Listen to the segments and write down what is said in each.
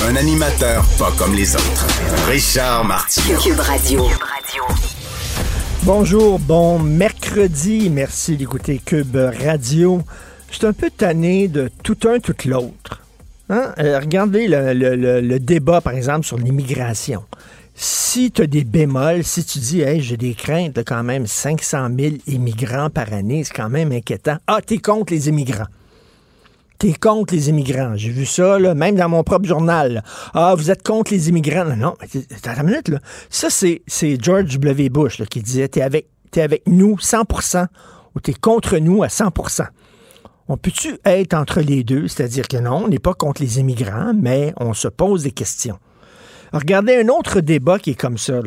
Un animateur pas comme les autres. Richard Martineau. Cube Radio. Bonjour, bon mercredi. Merci d'écouter Cube Radio. Je suis un peu tanné de tout un, tout l'autre. Hein? Euh, regardez le, le- le- le débat, par exemple, sur l'immigration. Si tu as des bémols, si tu dis, hey, j'ai des craintes de quand même 500 000 immigrants par année, c'est quand même inquiétant. Ah, t'es contre les immigrants. T'es contre les immigrants. J'ai vu ça, même dans mon propre journal. Ah, vous êtes contre les immigrants. Non, non, attends une minute, là. Ça, c'est, George W. Bush qui disait, t'es avec, avec nous 100% ou t'es contre nous à 100% on peut-tu être entre les deux? C'est-à-dire que non, on n'est pas contre les immigrants, mais on se pose des questions. Regardez un autre débat qui est comme ça,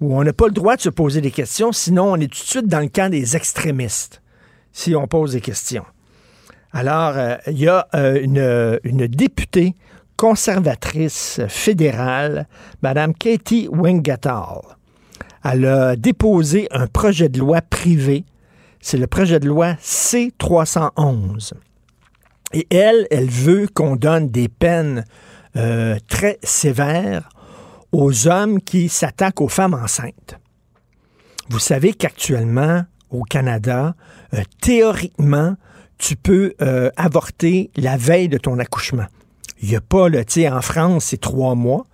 où on n'a pas le droit de se poser des questions, sinon on est tout de suite dans le camp des extrémistes, si on pose des questions. Alors, euh, il y a euh, une, une députée conservatrice fédérale, Mme Katie Wingatal. Elle a déposé un projet de loi privé c'est le projet de loi C-311. Et elle, elle veut qu'on donne des peines euh, très sévères aux hommes qui s'attaquent aux femmes enceintes. Vous savez qu'actuellement, au Canada, euh, théoriquement, tu peux euh, avorter la veille de ton accouchement. Il n'y a pas, tu sais, en France, c'est trois mois.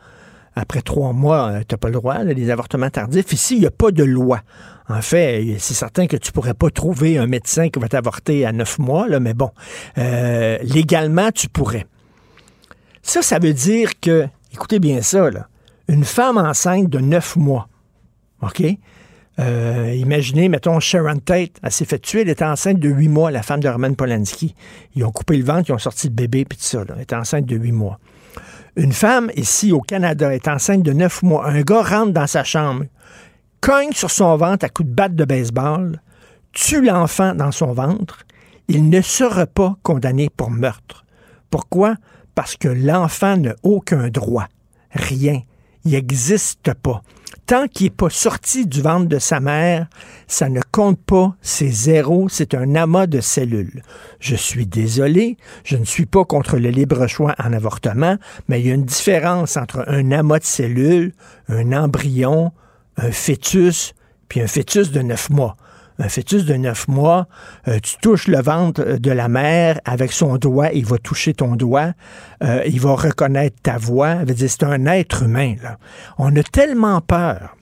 Après trois mois, tu n'as pas le droit, là, les avortements tardifs. Ici, il n'y a pas de loi. En fait, c'est certain que tu pourrais pas trouver un médecin qui va t'avorter à neuf mois, là, mais bon, euh, légalement, tu pourrais. Ça, ça veut dire que, écoutez bien ça, là, une femme enceinte de neuf mois, OK? Euh, imaginez, mettons, Sharon Tate, elle s'est fait tuer, elle était enceinte de huit mois, la femme de Roman Polanski. Ils ont coupé le ventre, ils ont sorti le bébé, puis tout ça. Elle était enceinte de huit mois. Une femme, ici, au Canada, est enceinte de neuf mois. Un gars rentre dans sa chambre, cogne sur son ventre à coups de batte de baseball, tue l'enfant dans son ventre, il ne sera pas condamné pour meurtre. Pourquoi? Parce que l'enfant n'a aucun droit. Rien. Il n'existe pas. Tant qu'il n'est pas sorti du ventre de sa mère, ça ne compte pas, c'est zéro, c'est un amas de cellules. Je suis désolé, je ne suis pas contre le libre choix en avortement, mais il y a une différence entre un amas de cellules, un embryon, un fœtus, puis un fœtus de neuf mois. Un fœtus de neuf mois, euh, tu touches le ventre de la mère avec son doigt, il va toucher ton doigt, euh, il va reconnaître ta voix. C'est un être humain. Là. On a tellement peur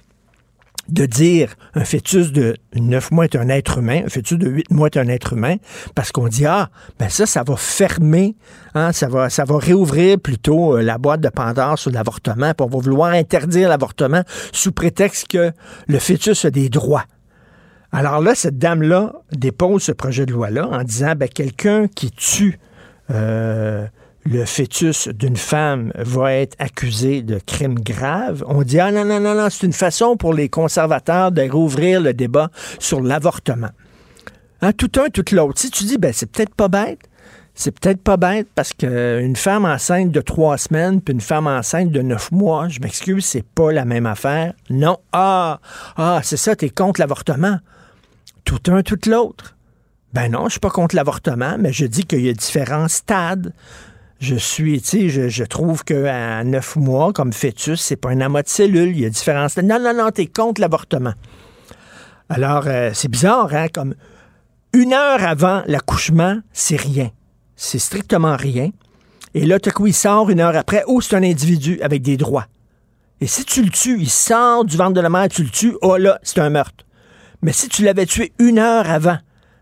de dire un fœtus de 9 mois est un être humain, un fœtus de 8 mois est un être humain, parce qu'on dit, ah, ben ça, ça va fermer, hein, ça, va, ça va réouvrir plutôt euh, la boîte de Pandore sur l'avortement, puis on va vouloir interdire l'avortement sous prétexte que le fœtus a des droits. Alors là, cette dame-là dépose ce projet de loi-là en disant, ben, quelqu'un qui tue euh, le fœtus d'une femme va être accusé de crime grave. On dit, ah non, non, non, non, c'est une façon pour les conservateurs de rouvrir le débat sur l'avortement. Hein, tout un, tout l'autre. Si tu dis, ben, c'est peut-être pas bête, c'est peut-être pas bête parce qu'une femme enceinte de trois semaines puis une femme enceinte de neuf mois, je m'excuse, c'est pas la même affaire. Non. Ah, ah, c'est ça, t'es contre l'avortement. Tout un, tout l'autre. Ben non, je suis pas contre l'avortement, mais je dis qu'il y a différents stades. Je suis, tu sais, je, trouve qu'à neuf mois, comme fœtus, c'est pas un amas de cellules. Il y a différents stades. Non, non, non, t'es contre l'avortement. Alors, euh, c'est bizarre, hein, comme une heure avant l'accouchement, c'est rien. C'est strictement rien. Et là, tout coup, il sort une heure après. Oh, c'est un individu avec des droits. Et si tu le tues, il sort du ventre de la mère, tu le tues, oh là, c'est un meurtre. Mais si tu l'avais tué une heure avant,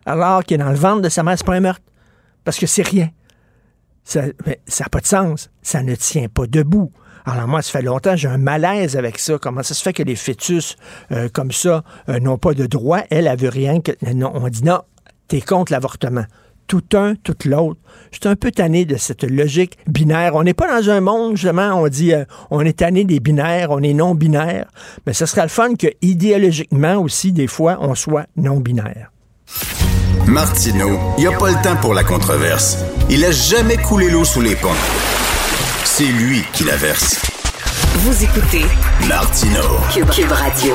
alors qu'il est dans le ventre de sa mère, c'est pas un. Parce que c'est rien. Ça n'a pas de sens. Ça ne tient pas debout. Alors moi, ça fait longtemps, j'ai un malaise avec ça. Comment ça se fait que les fœtus euh, comme ça euh, n'ont pas de droit? Elle, elle veut rien on dit non, t'es contre l'avortement. Tout un, tout l'autre. Je suis un peu tanné de cette logique binaire. On n'est pas dans un monde, justement, on dit euh, on est tanné des binaires, on est non-binaire. Mais ce serait le fun que, idéologiquement aussi, des fois, on soit non-binaire. Martineau, il n'y a pas le temps pour la controverse. Il a jamais coulé l'eau sous les ponts. C'est lui qui la verse. Vous écoutez Martino. Cube, Radio.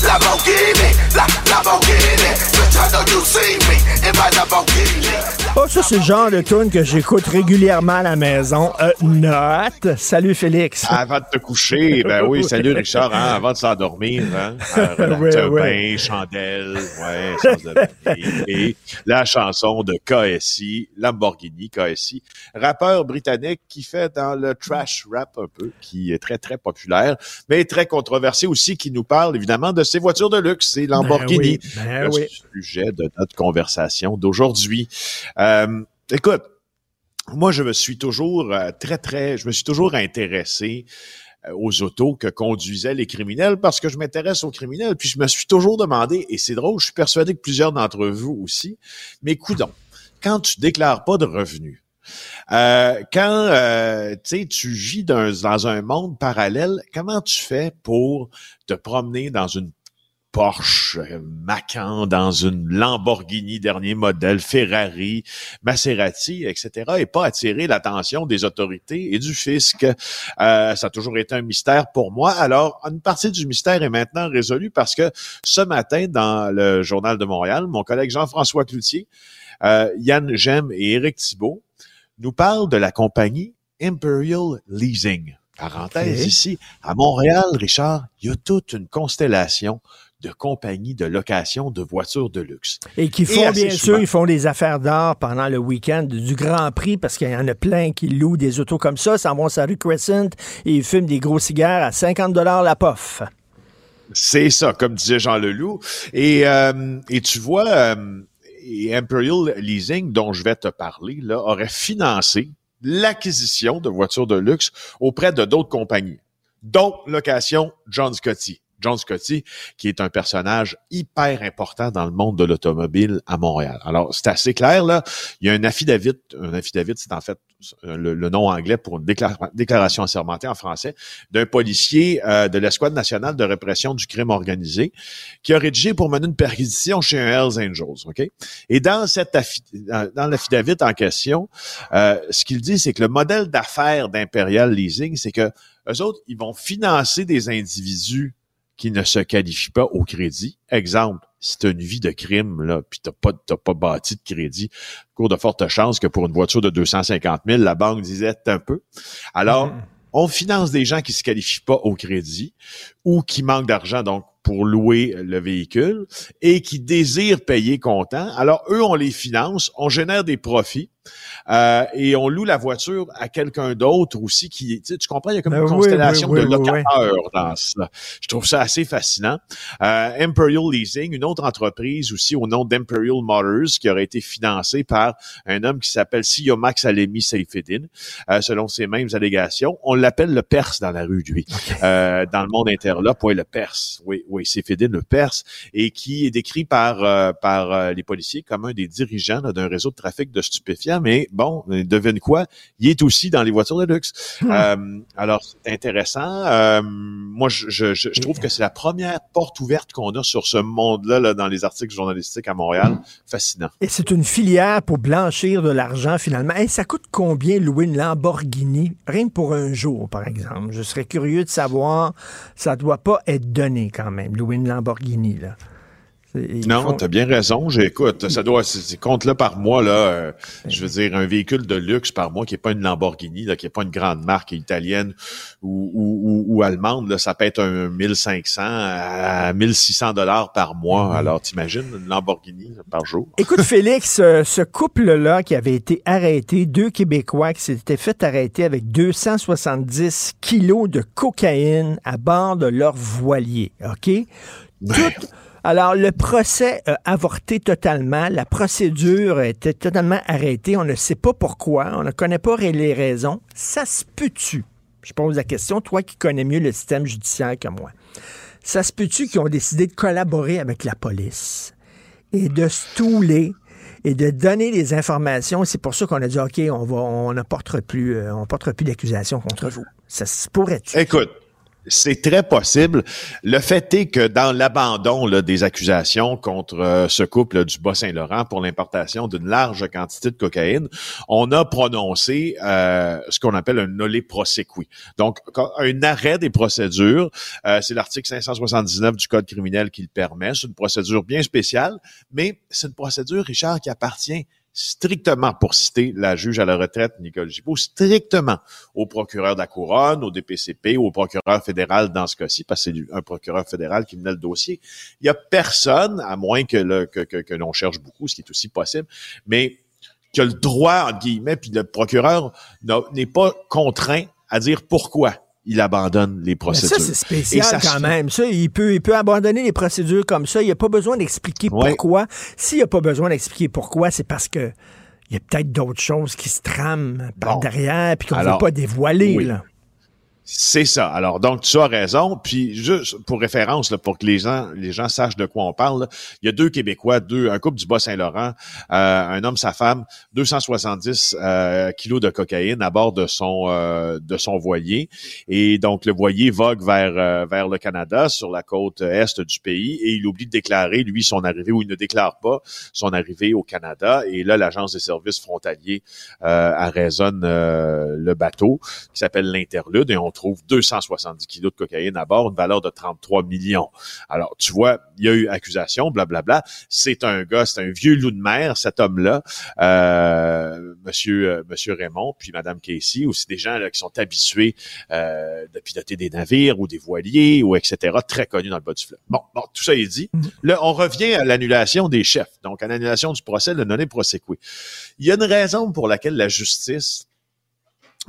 Wildin' in my Lamborghini, La, Lamborghini, La, Lamborghini. Bitch, I know you see me in my Lamborghini. Oh, ça, c'est le genre de tune que j'écoute régulièrement à la maison. Euh, note. Salut, Félix. Avant de te coucher, ben oui, salut, Richard, hein, avant de s'endormir, hein. Euh, bain, chandelle, ouais, sens de la vie. Et la chanson de KSI, Lamborghini KSI, rappeur britannique qui fait dans le trash rap un peu, qui est très, très populaire, mais très controversé aussi, qui nous parle évidemment de ses voitures de luxe, c'est Lamborghini. Ben oui, ben le oui. sujet de notre conversation d'aujourd'hui. Euh, écoute, moi, je me suis toujours euh, très, très, je me suis toujours intéressé euh, aux autos que conduisaient les criminels parce que je m'intéresse aux criminels. Puis je me suis toujours demandé, et c'est drôle, je suis persuadé que plusieurs d'entre vous aussi, mais coudons, quand tu déclares pas de revenus, euh, quand euh, tu vis dans, dans un monde parallèle, comment tu fais pour te promener dans une Porsche euh, Macan, dans une Lamborghini dernier modèle, Ferrari, Maserati, etc., et pas attirer l'attention des autorités et du fisc. Euh, ça a toujours été un mystère pour moi. Alors, une partie du mystère est maintenant résolue parce que ce matin, dans le Journal de Montréal, mon collègue Jean-François Cloutier, euh, Yann Gem et Éric Thibault nous parlent de la compagnie Imperial Leasing. Parenthèse ici, à Montréal, Richard, il y a toute une constellation de compagnies de location de voitures de luxe. Et qui font, bien sûr, ils font des affaires d'or pendant le week-end du Grand Prix parce qu'il y en a plein qui louent des autos comme ça, s'en vont sur la rue Crescent et ils fument des gros cigares à 50 la pof. C'est ça, comme disait Jean Leloup. Et, euh, et tu vois, euh, et Imperial Leasing, dont je vais te parler, là, aurait financé l'acquisition de voitures de luxe auprès de d'autres compagnies, dont Location John Scotty. John Scotty, qui est un personnage hyper important dans le monde de l'automobile à Montréal. Alors, c'est assez clair, là. Il y a un affidavit. Un affidavit, c'est en fait le, le nom anglais pour une déclara- déclaration assermentée en français d'un policier euh, de l'Escouade nationale de répression du crime organisé qui a rédigé pour mener une perquisition chez un Hells Angels. OK? Et dans, cette dans l'affidavit en question, euh, ce qu'il dit, c'est que le modèle d'affaires d'Imperial Leasing, c'est que eux autres, ils vont financer des individus qui ne se qualifient pas au crédit. Exemple, si tu as une vie de crime, là, puis tu pas, t'as pas bâti de crédit, cours de forte chance que pour une voiture de 250 000, la banque disait un peu. Alors, on finance des gens qui se qualifient pas au crédit ou qui manquent d'argent, donc pour louer le véhicule et qui désirent payer comptant. Alors, eux, on les finance, on génère des profits euh, et on loue la voiture à quelqu'un d'autre aussi qui, tu comprends, il y a comme une oui, constellation oui, oui, de oui, locateurs dans ça. Je trouve ça assez fascinant. Euh, Imperial Leasing, une autre entreprise aussi au nom d'Imperial Motors qui aurait été financée par un homme qui s'appelle Siyomak Salemi Seyfedin, euh, selon ses mêmes allégations. On l'appelle le Perse dans la rue, lui. Euh, dans le monde interlope, oui, le Perse. Oui, oui, Seyfedin, le Perse, et qui est décrit par, euh, par euh, les policiers comme un des dirigeants d'un réseau de trafic de stupéfiants Mais bon, devine quoi? Il est aussi dans les voitures de luxe. Euh, alors, c'est intéressant. Euh, moi, je, je, je, je trouve que c'est la première porte ouverte qu'on a sur ce monde-là là, dans les articles journalistiques à Montréal. Fascinant. Et c'est une filière pour blanchir de l'argent, finalement. Et ça coûte combien louer une Lamborghini? Rien que pour un jour, par exemple. Je serais curieux de savoir. Ça doit pas être donné, quand même, louer une Lamborghini, là. Non, font- t'as bien raison. J'écoute, ça doit, compte là par mois là. euh, je veux dire un véhicule de luxe par mois qui est pas une Lamborghini, là, qui est pas une grande marque italienne ou, ou, ou, ou allemande. Là, ça peut être un 1500 à 1600 dollars par mois. Alors t'imagines une Lamborghini par jour? Écoute, Félix, euh, ce couple-là qui avait été arrêté, deux Québécois qui s'étaient fait arrêter avec 270 kilos de cocaïne à bord de leur voilier, OK? Tout- alors, le procès a avorté totalement. La procédure était totalement arrêtée. On ne sait pas pourquoi. On ne connaît pas les raisons. Ça se peut-tu? Je pose la question, toi qui connais mieux le système judiciaire que moi. Ça se peut-tu qu'ils ont décidé de collaborer avec la police? et de stouler et de donner des informations? C'est pour ça qu'on a dit, OK, on va, on ne portera plus, euh, plus d'accusation contre vous. Ça se pourrait-tu? Écoute, c'est très possible. Le fait est que dans l'abandon des accusations contre euh, ce couple du Bas-Saint-Laurent pour l'importation d'une large quantité de cocaïne, on a prononcé euh, ce qu'on appelle un nolle prosequi. Donc, un arrêt des procédures. Euh, c'est l'article 579 du Code criminel qui le permet. C'est une procédure bien spéciale, mais c'est une procédure, Richard, qui appartient strictement, pour citer la juge à la retraite, Nicole Gibault, strictement au procureur de la Couronne, au DPCP, au procureur fédéral dans ce cas-ci, parce que c'est un procureur fédéral qui menait le dossier. Il y a personne, à moins que, que, que, que l'on cherche beaucoup, ce qui est aussi possible, mais qui a le droit, entre guillemets, puis le procureur n'est pas contraint à dire pourquoi il abandonne les Mais procédures. ça, c'est spécial ça quand même. Ça, il peut, il peut abandonner les procédures comme ça. Il n'y a pas besoin d'expliquer Ouais. pourquoi. S'il n'y a pas besoin d'expliquer pourquoi, c'est parce que il y a peut-être d'autres choses qui se trament par Bon. derrière puis qu'on ne veut pas dévoiler. oui. là. C'est ça. Alors, donc, tu as raison. Puis, juste pour référence, là, pour que les gens, les gens sachent de quoi on parle, il y a deux Québécois, deux, un couple du Bas-Saint-Laurent, euh, un homme, sa femme, 270 euh, kilos de cocaïne à bord de son euh, de son voilier. Et donc, le voilier vogue vers euh, vers le Canada, sur la côte est du pays, et il oublie de déclarer, lui, son arrivée, ou il ne déclare pas son arrivée au Canada. Et là, l'Agence des services frontaliers euh, arraisonne euh, le bateau qui s'appelle l'Interlude 270 kilos de cocaïne à bord, une valeur de 33 millions. Alors, tu vois, il y a eu accusation, blablabla. C'est un gars, c'est un vieux loup de mer, cet homme-là, euh, monsieur, euh, monsieur Raymond, puis madame Casey, aussi des gens là, qui sont habitués euh, de piloter des navires ou des voiliers ou etc., très connus dans le bas du fleuve. Bon, bon, tout ça est dit. Là, on revient à l'annulation des chefs, donc à l'annulation du procès, le nommé prosequi. Il y a une raison pour laquelle la justice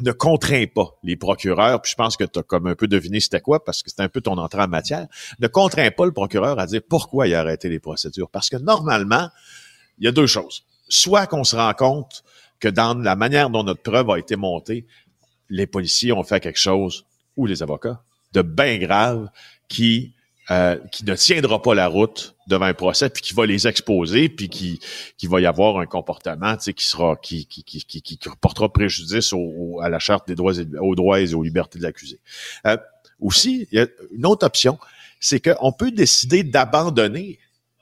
ne contraint pas les procureurs, puis je pense que tu as comme un peu deviné c'était quoi, parce que c'est un peu ton entrée en matière, ne contraint pas le procureur à dire pourquoi il a arrêté les procédures. Parce que normalement, il y a deux choses. Soit qu'on se rend compte que dans la manière dont notre preuve a été montée, les policiers ont fait quelque chose, ou les avocats, de bien grave qui euh, qui ne tiendra pas la route devant un procès, puis qui va les exposer, puis qui, qui va y avoir un comportement tu sais, qui sera qui, qui, qui, qui, qui portera préjudice au, à la charte des droits et, aux droits et aux libertés de l'accusé. Euh, aussi, il y a une autre option, c'est qu'on peut décider d'abandonner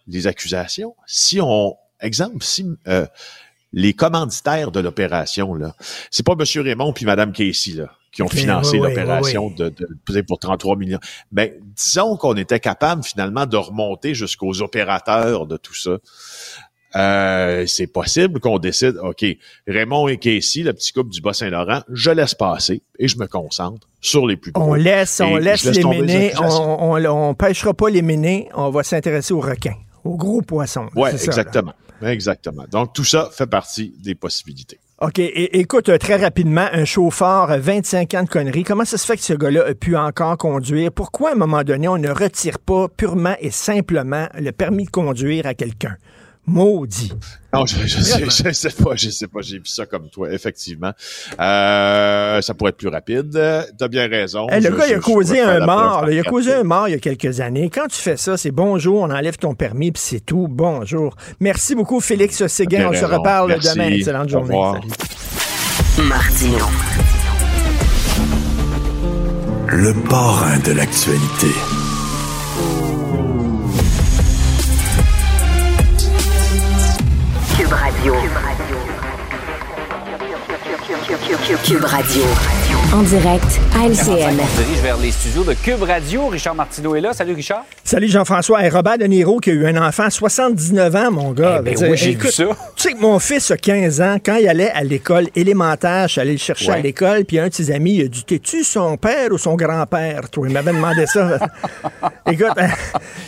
les accusations si on, exemple, si euh, les commanditaires de l'opération, là, c'est pas M. Raymond puis Mme Casey, là, qui ont financé oui, oui, l'opération oui, de, de, pour 33 millions. Ben, disons qu'on était capable finalement de remonter jusqu'aux opérateurs de tout ça. Euh, c'est possible qu'on décide, OK, Raymond et Casey, le petit couple du Bas-Saint-Laurent, je laisse passer et je me concentre sur les plus gros. On laisse, on laisse les ménés. On, on, on pêchera pas les ménés. On va s'intéresser aux requins, aux gros poissons. Ça, là. exactement. Exactement. Donc, tout ça fait partie des possibilités. OK. Écoute, euh, très rapidement, un chauffeur, euh, 25 ans de conneries. Comment ça se fait que ce gars-là a pu encore conduire? Pourquoi, à un moment donné, on ne retire pas purement et simplement le permis de conduire à quelqu'un? Maudit. Non, je, je sais, je sais pas, je sais pas, j'ai vu ça comme toi, effectivement. Euh, ça pourrait être plus rapide. T'as bien raison. Hey, le Je- gars, il a causé un mort. là. Il a causé un mort il y a quelques années. Quand tu fais ça, c'est bonjour, on enlève ton permis, puis c'est tout. Bonjour. Merci beaucoup, Félix Séguin. On se reparle Merci. demain. Excellente journée. revoir. Salut. Martino. Le parrain de l'actualité. Cube Radio. Cube Radio. En direct à LCN. On se dirige vers les studios de Cube Radio? Richard Martineau est là. Salut, Richard. Salut Jean-François. Et Robert De Niro qui a eu un enfant à 79 ans, mon gars. Eh ben dire, oui, j'ai écoute, vu ça. Tu sais que mon fils a 15 ans, quand il allait à l'école élémentaire, je suis allé le chercher à l'école, puis un de ses amis, il a dit T'es-tu son père ou son grand-père Toi, il m'avait demandé ça. Écoute, Robert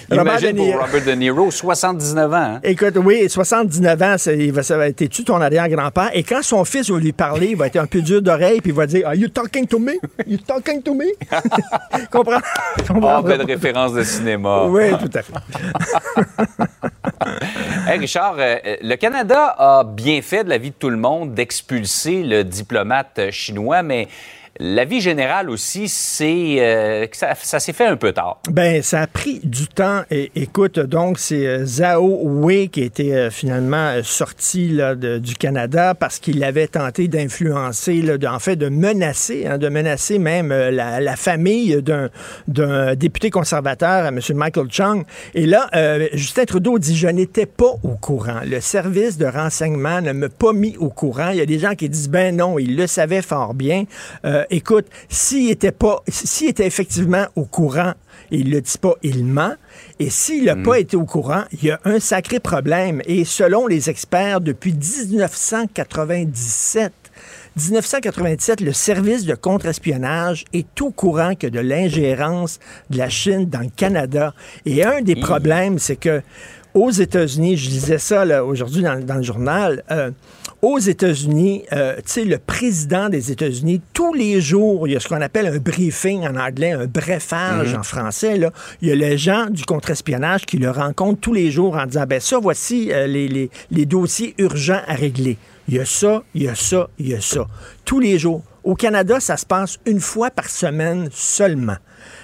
De Imagine Niro. pour Robert De Niro, 79 ans. hein? Écoute, oui, 79 ans, c'est- il va, ça va être tu ton arrière-grand-père? Et quand son fils va lui parler, il va être un peu dur d'oreille, puis il va dire Are you talking to me? You talking to me? Comprends? Comprends? Oh, belle référence de cinéma. Oui, tout à fait. Hey, Richard, euh, euh, le Canada a bien fait de la vie de tout le monde d'expulser le diplomate chinois, mais la vie générale aussi, c'est euh, que ça, s'est fait un peu tard. Ben, ça a pris du temps. Et écoute, donc, c'est euh, Zhao Wei qui été euh, finalement euh, sorti là, du Canada parce qu'il avait tenté d'influencer, en fait, de menacer, hein, de menacer même la, famille d'un, député conservateur, M. Michael Chung. Et là, Justin Trudeau dit Je n'étais pas au courant. Le service de renseignement ne m'a pas mis au courant. Il y a des gens qui disent Ben non, il le savait fort bien. Écoute, s'il était pas, s'il était effectivement au courant, il le dit pas, il ment. Et s'il n'a pas été au courant, il y a un sacré problème. Et selon les experts, depuis 1997, 1997, le service de contre-espionnage est au courant que de l'ingérence de la Chine dans le Canada. Et un des problèmes, c'est que aux États-Unis, je disais ça aujourd'hui dans, dans le journal, euh, aux États-Unis, euh, tu sais, le président des États-Unis, tous les jours, il y a ce qu'on appelle un briefing en anglais, un brefage en français. Là. Il y a les gens du contre-espionnage qui le rencontrent tous les jours en disant, ben ça, voici euh, les, les- les dossiers urgents à régler. Il y a ça, il y a ça, il y a ça. Tous les jours. Au Canada, ça se passe une fois par semaine seulement.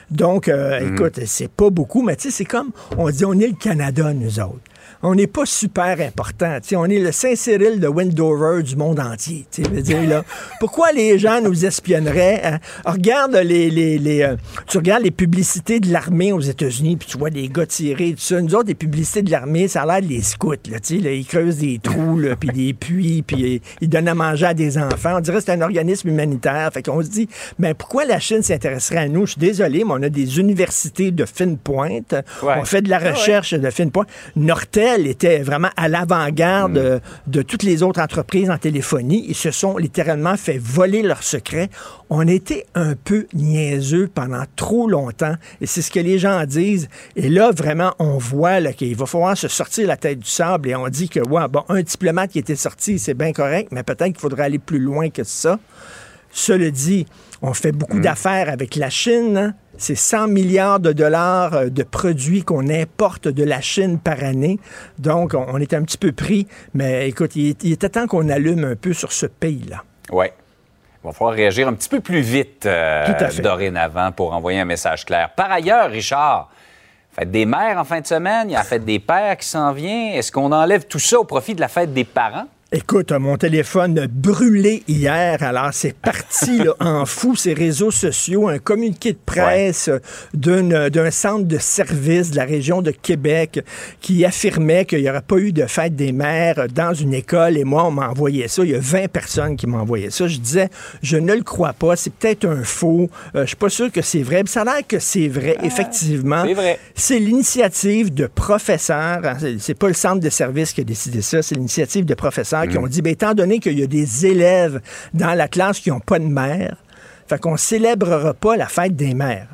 Donc, euh, écoute, c'est pas beaucoup, mais tu sais, c'est comme, on dit, on est le Canada, nous autres. On n'est pas super important. on est le Saint-Cyril de Wendover du monde entier. tu sais, je veux dire, là. Pourquoi les gens nous espionneraient? hein? Regarde les, les, les, euh, tu regardes les publicités de l'armée aux États-Unis, puis tu vois des gars tirer, tout ça. Nous autres, les publicités de l'armée, ça a l'air des scouts. Là, ils creusent des trous, puis des puits, puis ils donnent à manger à des enfants. On dirait que c'est un organisme humanitaire. Fait qu'on se dit, ben pourquoi la Chine s'intéresserait à nous? Je suis désolé, mais on a des universités de fine pointe. Ouais. On fait de la Ah ouais. recherche de fine pointe. Nortel était vraiment à l'avant-garde Mm. de toutes les autres entreprises en téléphonie. Ils se sont littéralement fait voler leurs secrets. On était un peu niaiseux pendant trop longtemps et c'est ce que les gens disent. Et là, vraiment, on voit qu'il va falloir se sortir la tête du sable et on dit que, ouais, bon, un diplomate qui était sorti, c'est bien correct, mais peut-être qu'il faudrait aller plus loin que ça. Cela dit, on fait beaucoup d'affaires avec la Chine. hein. C'est 100 milliards de dollars euh, de produits qu'on importe de la Chine par année. Donc, on, est un petit peu pris. Mais écoute, il, était temps qu'on allume un peu sur ce pays-là. Oui. Il va falloir réagir un petit peu plus vite euh, Tout à fait. dorénavant pour envoyer un message clair. Par ailleurs, Richard, fête des mères en fin de semaine, il y a la fête des pères qui s'en vient. Est-ce qu'on enlève tout ça au profit de la fête des parents? Écoute, mon téléphone a brûlé hier, alors c'est parti là, en fou, ces réseaux sociaux, un communiqué de presse d'un centre de service de la région de Québec qui affirmait qu'il n'y aurait pas eu de fête des mères dans une école. Et moi, on m'a envoyé ça. Il y a 20 personnes qui m'ont envoyé ça. Je disais, je ne le crois pas, c'est peut-être un faux. Euh, je suis pas sûr que c'est vrai. Puis ça a l'air que c'est vrai, effectivement. c'est vrai. C'est l'initiative de professeurs. C'est pas le centre de service qui a décidé ça, c'est l'initiative de professeurs qui ont dit, ben, étant donné qu'il y a des élèves dans la classe qui n'ont pas de mère, fait qu'on célébrera pas la fête des mères.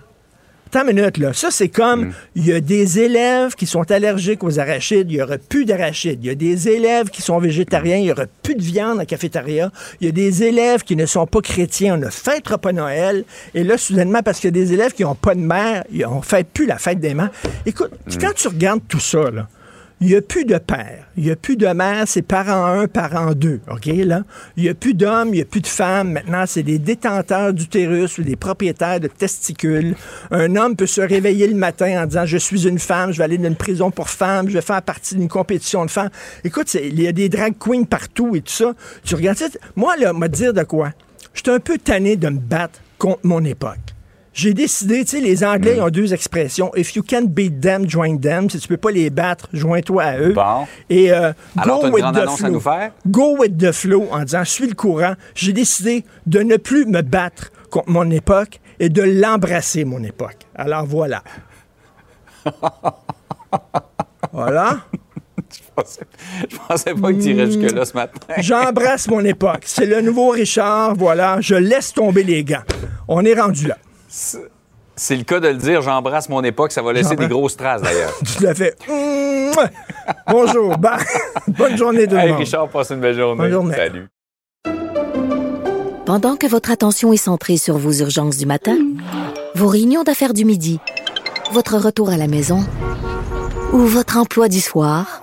Attends une minute, là. Ça, c'est comme, il y a des élèves qui sont allergiques aux arachides, il y aura plus d'arachides. Il y a des élèves qui sont végétariens, il y aura plus de viande à la cafétéria. Il y a des élèves qui ne sont pas chrétiens, on ne fêtera pas Noël. Et là, soudainement, parce qu'il y a des élèves qui n'ont pas de mère, on ne fête plus la fête des mères. Écoute, quand tu regardes tout ça, là, il n'y a plus de père, il n'y a plus de mère, c'est parent 1, parent 2, OK, là? Il n'y a plus d'hommes, il n'y a plus de femmes. Maintenant, c'est des détenteurs d'utérus ou des propriétaires de testicules. Un homme peut se réveiller le matin en disant, je suis une femme, je vais aller dans une prison pour femmes, je vais faire partie d'une compétition de femmes. Écoute, il y a des drag queens partout et tout ça. Tu regardes ça, moi, là, me dire de quoi? Je suis un peu tanné de me battre contre mon époque. J'ai décidé, tu sais, les Anglais ont deux expressions. If you can't beat them, join them. Si tu peux pas les battre, joins-toi à eux. Bon. Et euh, Alors, go with the flow. Go with the flow en disant, je suis le courant. J'ai décidé de ne plus me battre contre mon époque et de l'embrasser, mon époque. Alors voilà. voilà. Je pensais, je pensais pas que tu irais jusque-là ce matin. J'embrasse mon époque. C'est le nouveau Richard. Voilà. Je laisse tomber les gants. On est rendu là. C'est le cas de le dire, j'embrasse mon époque, ça va laisser des grosses traces d'ailleurs. Tout à fait. Bonjour. Bah, bonne journée le Hey. Richard, passe une belle journée. Bonne journée. Salut. Pendant que votre attention est centrée sur vos urgences du matin, vos réunions d'affaires du midi, votre retour à la maison ou votre emploi du soir,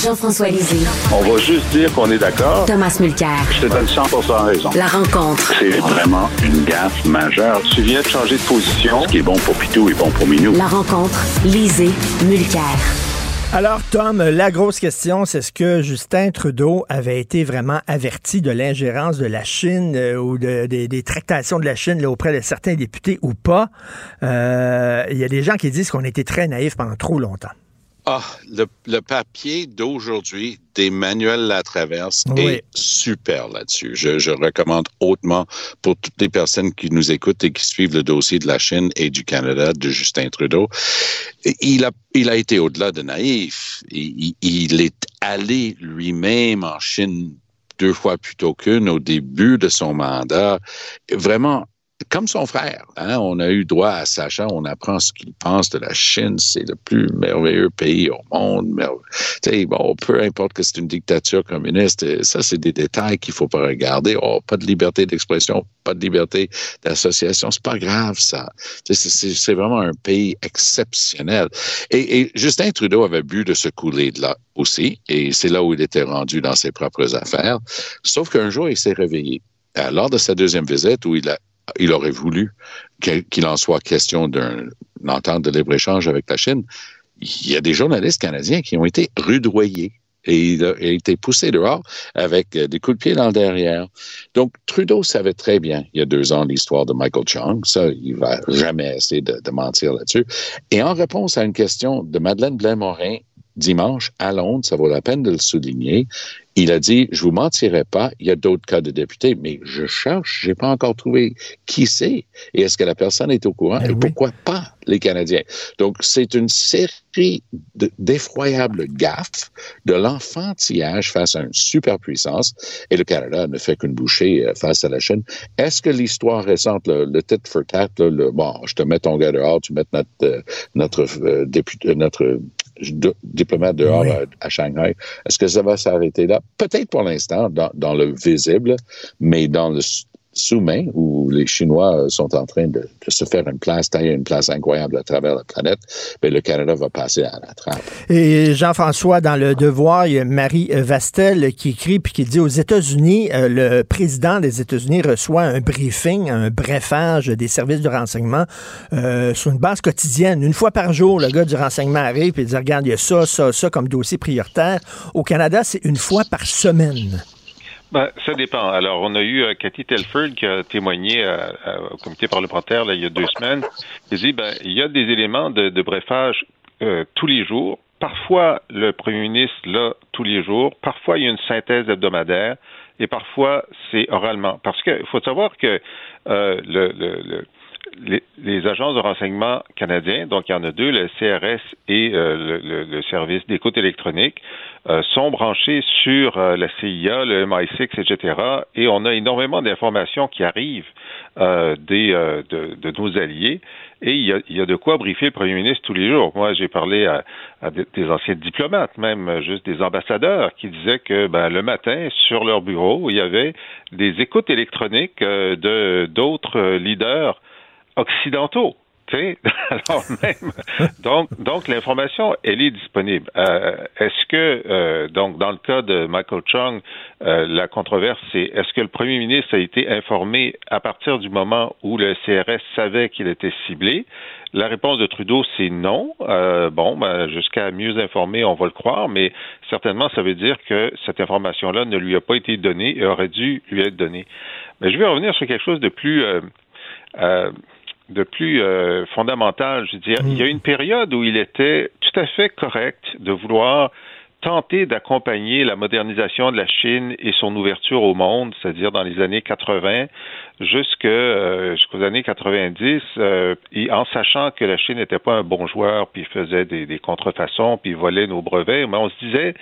Jean-François Lisée. On va juste dire qu'on est d'accord. Thomas Mulcair. Je te donne 100 raison. La rencontre. C'est vraiment une gaffe majeure. Tu viens de changer de position. Ce qui est bon pour Pitou est bon pour Minou. La rencontre. Lisée. Mulcair. Alors, Tom, la grosse question, c'est est-ce que Justin Trudeau avait été vraiment averti de l'ingérence de la Chine euh, ou de- des- des tractations de la Chine là, auprès de certains députés ou pas? Euh, Il y a des gens qui disent qu'on été très naïfs pendant trop longtemps. Ah, le, le papier d'aujourd'hui d'Emmanuel Latraverse Oui. est super là-dessus. Je, je recommande hautement pour toutes les personnes qui nous écoutent et qui suivent le dossier de la Chine et du Canada de Justin Trudeau. Il a, il a été au-delà de naïf. Il, il- il est allé lui-même en Chine deux fois plutôt qu'une au début de son mandat. Vraiment, comme son frère, hein, on a eu droit à Sacha, on apprend ce qu'il pense de la Chine, c'est le plus merveilleux pays au monde. merve- Tu sais, bon, peu importe que c'est une dictature communiste, euh, ça c'est des détails qu'il faut pas regarder. Oh, pas de liberté d'expression, pas de liberté d'association, c'est pas grave ça. C'est vraiment un pays exceptionnel. Et, Justin Trudeau avait bu de ce coulé de là aussi, et c'est là où il était rendu dans ses propres affaires. Sauf qu'un jour, il s'est réveillé. Euh, Lors de sa deuxième visite, où il a il aurait voulu qu'il en soit question d'un- d'une entente de libre-échange avec la Chine. Il y a des journalistes canadiens qui ont été rudoyés et il a, été poussé dehors avec euh, des coups de pied dans le derrière. Donc, Trudeau savait très bien, il y a deux ans, l'histoire de Michael Chung. Ça, il va jamais essayer de, mentir là-dessus. Et en réponse à une question de Madeleine Blain-Morin dimanche à Londres, ça vaut la peine de le souligner, il a dit, je vous mentirai pas, il y a d'autres cas de députés, mais je cherche, j'ai pas encore trouvé qui c'est. Et est-ce que la personne est au courant et pourquoi pas? Les Canadiens. Donc, c'est une série de- d'effroyables gaffes de l'enfantillage face à une superpuissance et le Canada ne fait qu'une bouchée euh, face à la Chine. Est-ce que l'histoire récente, le, le tit for tat, le, bon, je te mets ton gars dehors, tu mets notre, euh, notre euh, député, notre de- diplomate dehors à, à Shanghai. Est-ce que ça va s'arrêter là? Peut-être pour l'instant, dans, dans le visible, mais dans le sous-main, où les Chinois euh, sont en train de, se faire une place, tailler une place incroyable à travers la planète, ben, le Canada va passer à la trappe. Et Jean-François, dans le Devoir, il y a Marie Vastel qui écrit puis qui dit aux États-Unis, euh, le président des États-Unis reçoit un briefing, un brefage des services de renseignement euh, sur une base quotidienne. Une fois par jour, le gars du renseignement arrive et dit Regarde, il y a ça, ça, ça comme dossier prioritaire. Au Canada, c'est une fois par semaine. Ben, ça dépend. Alors, on a eu euh, Cathy Telford qui a témoigné euh, euh, au comité parlementaire là, il y a deux semaines. Elle dit, ben, il y a des éléments de, de brefage euh, tous les jours. Parfois, le premier ministre l'a tous les jours. Parfois, il y a une synthèse hebdomadaire. Et parfois, c'est oralement. Parce qu'il faut savoir que le, le, le les, agences de renseignement canadiens, donc il y en a deux, le CRS et euh, le, service d'écoute électronique, euh, sont branchés sur euh, la CIA, le MI6, etc. Et on a énormément d'informations qui arrivent de, nos alliés. Et il y, a, de quoi briefer le premier ministre tous les jours. Moi, j'ai parlé à, à, des anciens diplomates, même juste des ambassadeurs, qui disaient que ben, le matin, sur leur bureau, il y avait des écoutes électroniques de d'autres leaders occidentaux. Alors même, donc, donc l'information, elle est disponible. Euh, est-ce que, euh, donc, dans le cas de Michael Chung, euh, la controverse, c'est est-ce que le premier ministre a été informé à partir du moment où le CRS savait qu'il était ciblé? La réponse de Trudeau, c'est non. Bon, ben, jusqu'à mieux informer, on va le croire, mais certainement, ça veut dire que cette information-là ne lui a pas été donnée et aurait dû lui être donnée. Mais je vais revenir sur quelque chose de plus de plus euh, fondamental. Je veux dire, il y a une période où il était tout à fait correct de vouloir tenter d'accompagner la modernisation de la Chine et son ouverture au monde, c'est-à-dire dans les années 80 jusque, euh, jusqu'aux années 90, euh, et en sachant que la Chine n'était pas un bon joueur, puis faisait des, des contrefaçons, puis volait nos brevets, mais on se disait,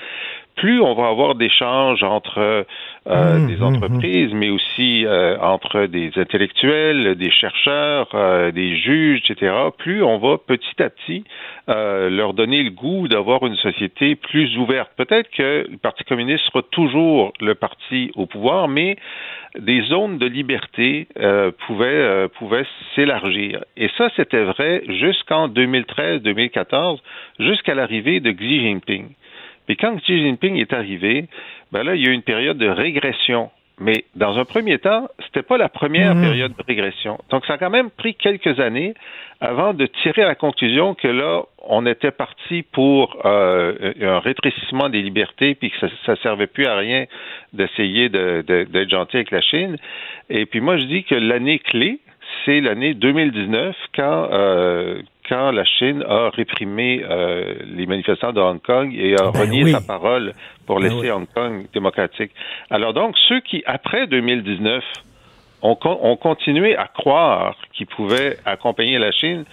plus on va avoir d'échanges entre euh, mmh, des mmh, entreprises, mmh. mais aussi euh, entre des intellectuels, des chercheurs, euh, des juges, etc., plus on va petit à petit euh, leur donner le goût d'avoir une société plus ouverte. Peut-être que le Parti communiste sera toujours le parti au pouvoir, mais des zones de liberté euh, pouvaient, pouvaient s'élargir. Et ça, c'était vrai jusqu'en 2013-2014, jusqu'à l'arrivée de Xi Jinping. Et quand Xi Jinping est arrivé, ben là, il y a eu une période de régression. Mais dans un premier temps, c'était pas la première mmh. période de régression. Donc, ça a quand même pris quelques années avant de tirer la conclusion que là, on était parti pour euh, un rétrécissement des libertés, puis que ça, ça servait plus à rien d'essayer d'être de, de, gentil avec la Chine. Et puis moi, je dis que l'année clé, c'est l'année 2019, quand euh, quand la Chine a réprimé euh, les manifestants de Hong Kong et a ben renié oui. sa parole pour ben laisser oui. Hong Kong démocratique. Alors donc, ceux qui, après 2019, ont, ont continué à croire qu'ils pouvaient accompagner la Chine,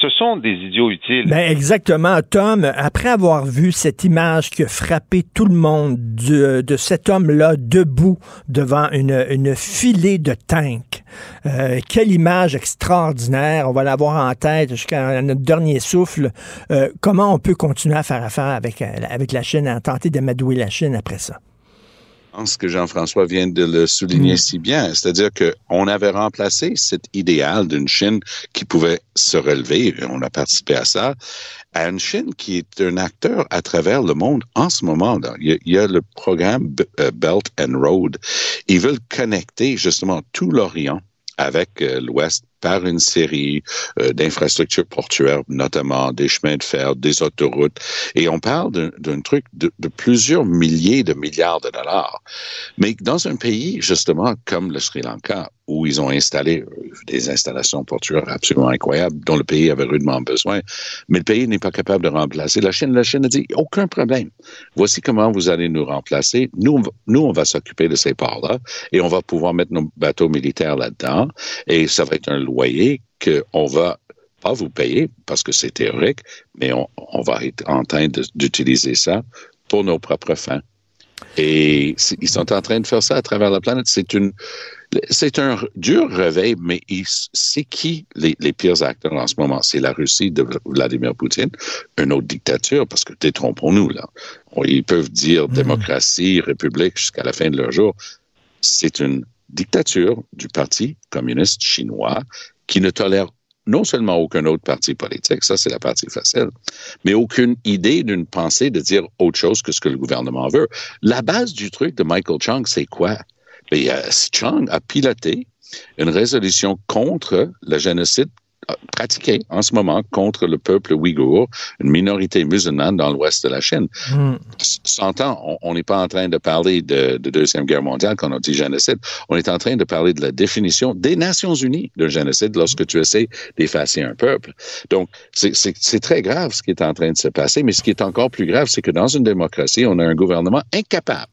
ce sont des idiots utiles. Ben exactement, Tom. Après avoir vu cette image qui a frappé tout le monde de, de cet homme-là debout devant une, une filée de tanks, euh, quelle image extraordinaire. On va l'avoir en tête jusqu'à notre dernier souffle. Euh, comment on peut continuer à faire affaire avec, euh, avec la Chine, à tenter d'amadouer la Chine après ça? Pense que Jean-François vient de le souligner mmh. si bien, c'est-à-dire qu'on avait remplacé cet idéal d'une Chine qui pouvait se relever, et on a participé à ça, à une Chine qui est un acteur à travers le monde en ce moment. Il y a, il y a le programme euh, Belt and Road. Ils veulent connecter justement tout l'Orient avec euh, l'Ouest par une série euh, d'infrastructures portuaires, notamment des chemins de fer, des autoroutes. Et on parle d'un truc de, plusieurs milliers de milliards de dollars. Mais dans un pays, justement, comme le Sri Lanka, où ils ont installé euh, des installations portuaires absolument incroyables dont le pays avait rudement besoin, mais le pays n'est pas capable de remplacer. La Chine, la Chine a dit, aucun problème. Voici comment vous allez nous remplacer. Nous, nous on va s'occuper de ces ports-là et on va pouvoir mettre nos bateaux militaires là-dedans et ça va être loyer qu'on va pas vous payer parce que c'est théorique, mais on, on, va être en train d'utiliser ça pour nos propres fins. Et ils sont en train de faire ça à travers la planète. C'est une, c'est un dur réveil, mais c'est qui les, les, pires acteurs en ce moment? C'est la Russie de Vladimir Poutine, une autre dictature, parce que détrompons-nous, là. Ils peuvent dire mmh. démocratie, république jusqu'à la fin de leur jour. C'est une dictature du Parti communiste chinois qui ne tolère non seulement aucun autre parti politique, ça c'est la partie facile, mais aucune idée d'une pensée de dire autre chose que ce que le gouvernement veut. La base du truc de Michael Chung, c'est quoi? Et, euh, Chung a piloté une résolution contre le génocide pratiqué en ce moment contre le peuple ouïghour, une minorité musulmane dans l'ouest de la Chine. Mm. S'entend, on n'est pas en train de parler de, de Deuxième Guerre mondiale quand on dit génocide, on est en train de parler de la définition des Nations Unies d'un génocide lorsque tu essaies d'effacer un peuple. Donc, c'est très grave ce qui est en train de se passer, mais ce qui est encore plus grave, c'est que dans une démocratie, on a un gouvernement incapable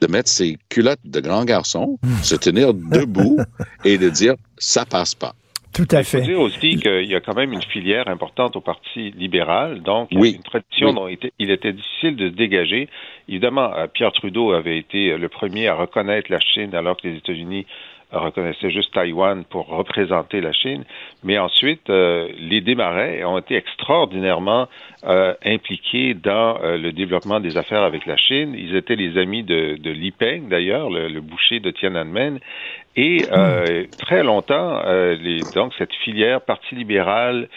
de mettre ses culottes de grand garçon, se tenir debout et de dire ça passe pas. Tout à Il fait. faut dire aussi qu'il y a quand même une filière importante au Parti libéral, donc il y a Oui. une tradition Oui. dont il était, il était difficile de se dégager. Évidemment, euh, Pierre Trudeau avait été le premier à reconnaître la Chine alors que les États-Unis reconnaissaient juste Taïwan pour représenter la Chine. Mais ensuite, euh, les Desmarais ont été extraordinairement euh, impliqués dans euh, le développement des affaires avec la Chine. Ils étaient les amis de, de Li Peng, d'ailleurs, le, le boucher de Tiananmen. Et euh, très longtemps, les, donc cette filière Parti libéral,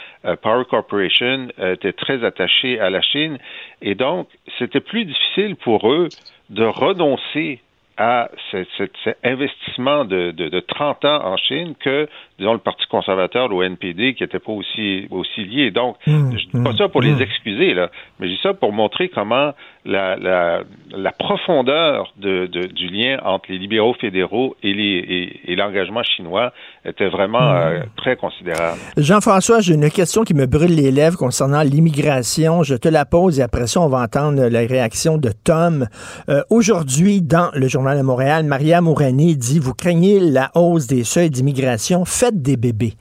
Power Corporation était très attachée à la Chine. Et donc, c'était plus difficile pour eux de renoncer à ce- ce- cet investissement de, de, de 30 ans en Chine que, disons, le Parti conservateur, le NPD, qui n'était pas aussi, aussi lié. Donc, Mmh, je dis pas ça pour les excuser, là, mais je dis ça pour montrer comment la, la, la profondeur de, de- du lien entre les libéraux fédéraux et les- et, et l'engagement chinois était vraiment euh, très considérable. Jean-François, j'ai une question qui me brûle les lèvres concernant l'immigration. Je te la pose et après ça, on va entendre la réaction de Tom. Euh, Aujourd'hui, dans le Journal de Montréal, Maria Mourani dit Vous craignez la hausse des seuils d'immigration, faites des bébés.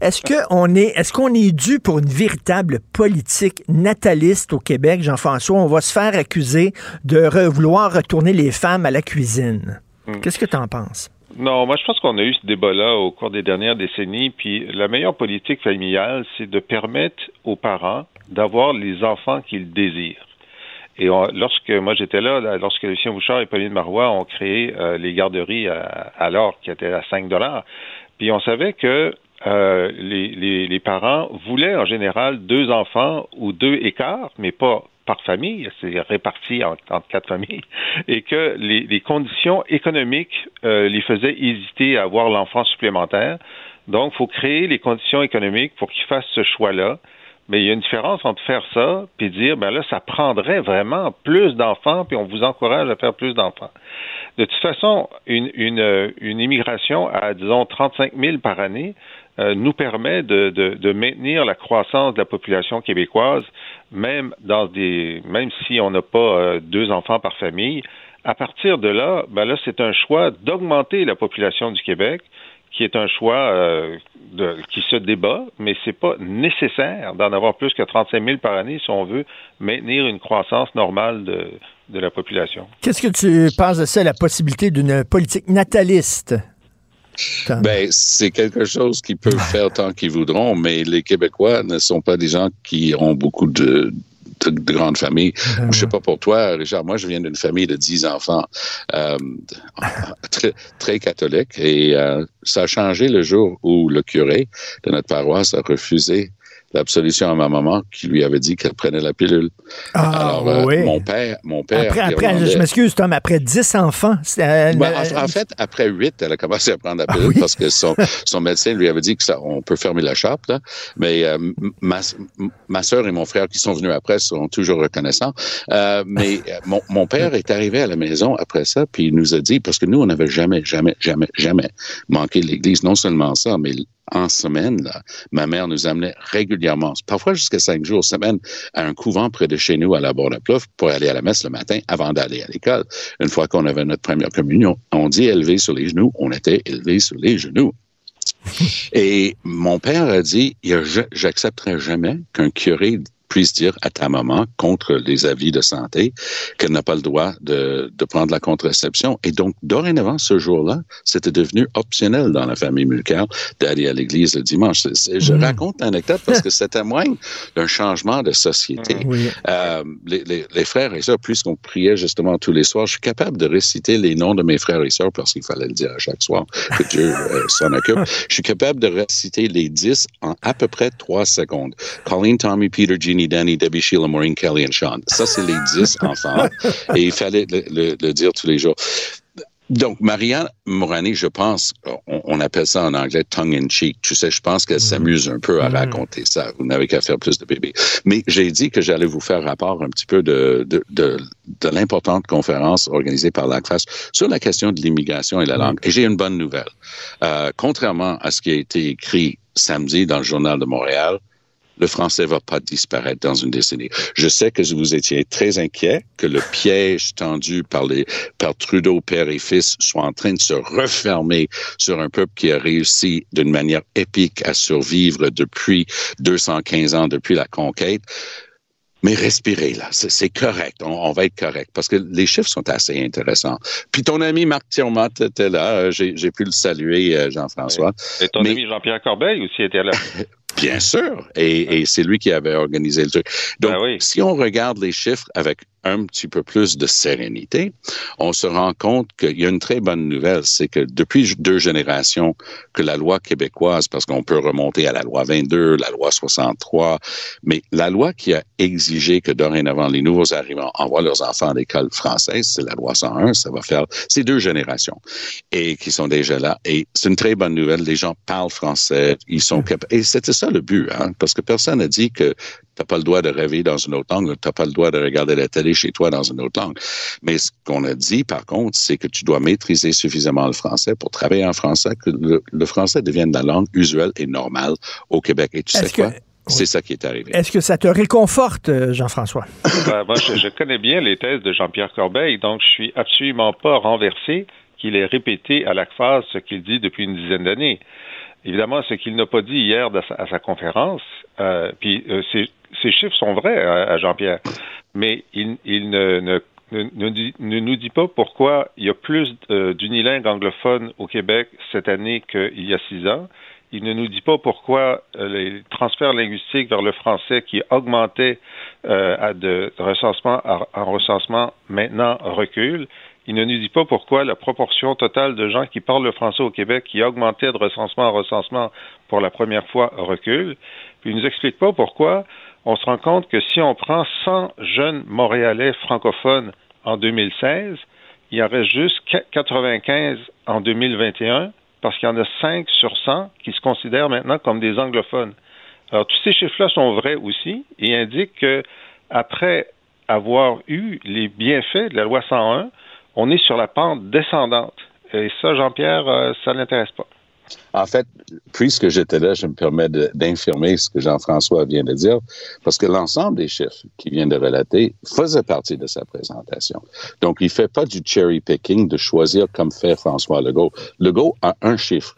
Est-ce qu'on est, est, qu'on est dû pour une véritable politique nataliste au Québec, Jean-François? On va se faire accuser de re- vouloir retourner les femmes à la cuisine. Hmm. Qu'est-ce que tu en penses? Non, moi je pense qu'on a eu ce débat-là au cours des dernières décennies, puis la meilleure politique familiale, c'est de permettre aux parents d'avoir les enfants qu'ils désirent. Et on- lorsque moi j'étais là, lorsque Lucien Bouchard et Pauline Marois ont créé euh, les garderies à, l'or qui étaient à 5 dollars, puis on savait que euh, les, parents voulaient en général deux enfants ou deux écarts, mais pas par famille, c'est réparti en- entre quatre familles, et que les, les conditions économiques euh, les faisaient hésiter à avoir l'enfant supplémentaire. Donc, il faut créer les conditions économiques pour qu'ils fassent ce choix-là. Mais il y a une différence entre faire ça puis dire, ben là, ça prendrait vraiment plus d'enfants, puis on vous encourage à faire plus d'enfants. De toute façon, une, une, euh, une immigration à, disons, 35 000 par année euh, nous permet de, de, maintenir la croissance de la population québécoise, même dans des, même si on n'a pas euh, deux enfants par famille. À partir de là, ben là, c'est un choix d'augmenter la population du Québec, qui est un choix euh, de, qui se débat, mais c'est pas nécessaire d'en avoir plus que 35 000 par année si on veut maintenir une croissance normale de, de la population. Qu'est-ce que tu penses de ça, la possibilité d'une politique nataliste? Ben, c'est quelque chose qu'ils peuvent faire tant qu'ils voudront, mais les Québécois ne sont pas des gens qui ont beaucoup de, de, de grandes familles. Ben Je sais pas pour toi, Richard, moi, je viens d'une famille de 10 enfants, euh, très, très catholique, et euh, ça a changé le jour où le curé de notre paroisse a refusé l'absolution à ma maman qui lui avait dit qu'elle prenait la pilule. Ah, Alors, euh, oui. mon père, mon père. Après, après je m'excuse, Tom, après 10 enfants. euh, ben, en, en fait, après huit, elle a commencé à prendre la pilule oui? parce que son, son médecin lui avait dit que ça, on peut fermer la chape. Là. Mais euh, ma, ma soeur et mon frère qui sont venus après sont toujours reconnaissants. Euh, mais euh, mon, mon père est arrivé à la maison après ça, puis il nous a dit, parce que nous, on n'avait jamais, jamais, jamais, jamais manqué l'église. Non seulement ça, mais en semaine, là, ma mère nous amenait régulièrement, parfois jusqu'à cinq jours semaine, à un couvent près de chez nous à la Bourne-Plouffe pour aller à la messe le matin avant d'aller à l'école. Une fois qu'on avait notre première communion, on dit élevé sur les genoux, on était élevé sur les genoux. Et mon père a dit, j'accepterai jamais qu'un curé puisse dire à ta maman, contre les avis de santé, qu'elle n'a pas le droit de, de prendre la contraception. Et donc, dorénavant, ce jour-là, c'était devenu optionnel dans la famille Mulcair d'aller à l'église le dimanche. Je raconte l'anecdote parce que ça témoigne d'un changement de société. Oui. Euh, les, les- les frères et sœurs, puisqu'on priait justement tous les soirs, je suis capable de réciter les noms de mes frères et sœurs parce qu'il fallait le dire à chaque soir, que Dieu euh, s'en occupe. Je suis capable de réciter les dix en à peu près trois secondes. Colleen, Tommy, Peter, Jeannie, Danny, Debbie, Sheila, Maureen, Kelly et Sean. Ça, c'est les dix enfants. Et il fallait le, le- le dire tous les jours. Donc, Marianne Morani, je pense, on, on appelle ça en anglais tongue in cheek. Tu sais, je pense qu'elle s'amuse un peu à raconter ça. Vous n'avez qu'à faire plus de bébés. Mais j'ai dit que j'allais vous faire rapport un petit peu de, de, de, de l'importante conférence organisée par l'ACFAS sur la question de l'immigration et la langue. Et j'ai une bonne nouvelle. Euh, contrairement à ce qui a été écrit samedi dans le Journal de Montréal, le français va pas disparaître dans une décennie. Je sais que vous étiez très inquiet que le piège tendu par les par Trudeau père et fils soit en train de se refermer sur un peuple qui a réussi d'une manière épique à survivre depuis 215 ans depuis la conquête. Mais respirez là, c'est correct, on, va être correct parce que les chiffres sont assez intéressants. Puis ton ami Marc Thiermat était là, j'ai pu le saluer, euh, Jean-François. Et ton ami Jean-Pierre Corbeil aussi était là. Bien sûr, et, et c'est lui qui avait organisé le truc. Donc, Ben si on regarde les chiffres avec un petit peu plus de sérénité, on se rend compte qu'il y a une très bonne nouvelle, c'est que depuis deux générations que la loi québécoise, parce qu'on peut remonter à la loi 22, la loi 63, mais la loi qui a exigé que dorénavant les nouveaux arrivants envoient leurs enfants à l'école française, c'est la loi 101, ça va faire ces deux générations et qui sont déjà là. Et c'est une très bonne nouvelle. Les gens parlent français, ils sont capables. Et c'était ça le but, hein, parce que personne n'a dit que t'as pas le droit de rêver dans une autre langue, t'as pas le droit de regarder la télé chez toi dans une autre langue. Mais ce qu'on a dit, par contre, c'est que tu dois maîtriser suffisamment le français pour travailler en français, que le, le français devienne la langue usuelle et normale au Québec. Et tu sais que- quoi? C'est ça qui est arrivé. Est-ce que ça te réconforte, euh, Jean-François? Ben, moi, je, je connais bien les thèses de Jean-Pierre Corbeil, donc je suis absolument pas renversé qu'il ait répété à la phase ce qu'il dit depuis une dizaine d'années. Évidemment, ce qu'il n'a pas dit hier à sa, conférence, euh, puis euh, ces, chiffres sont vrais à, à Jean-Pierre, mais il, ne, nous dit pas pourquoi il y a plus euh, d'unilingues anglophones au Québec cette année qu'il y a six ans. Il ne nous dit pas pourquoi euh, les transferts linguistiques vers le français qui augmentaient euh, de, recensement en recensement maintenant reculent. Il ne nous dit pas pourquoi la proportion totale de gens qui parlent le français au Québec qui augmentait de recensement en recensement pour la première fois recule. Puis il nous explique pas pourquoi on se rend compte que si on prend 100 jeunes Montréalais francophones en 2016, il en reste juste 95 en 2021 parce qu'il y en a 5 sur 100 qui se considèrent maintenant comme des anglophones. Alors tous ces chiffres-là sont vrais aussi et indiquent que après avoir eu les bienfaits de la loi 101, on est sur la pente descendante. Et ça, Jean-Pierre, euh, ça ne l'intéresse pas. En fait, puisque j'étais là, je me permets d'infirmer ce que Jean-François vient de dire, parce que l'ensemble des chiffres qu'il vient de relater faisait partie de sa présentation. Donc, il fait pas du cherry picking de choisir comme fait François Legault. Legault a un chiffre.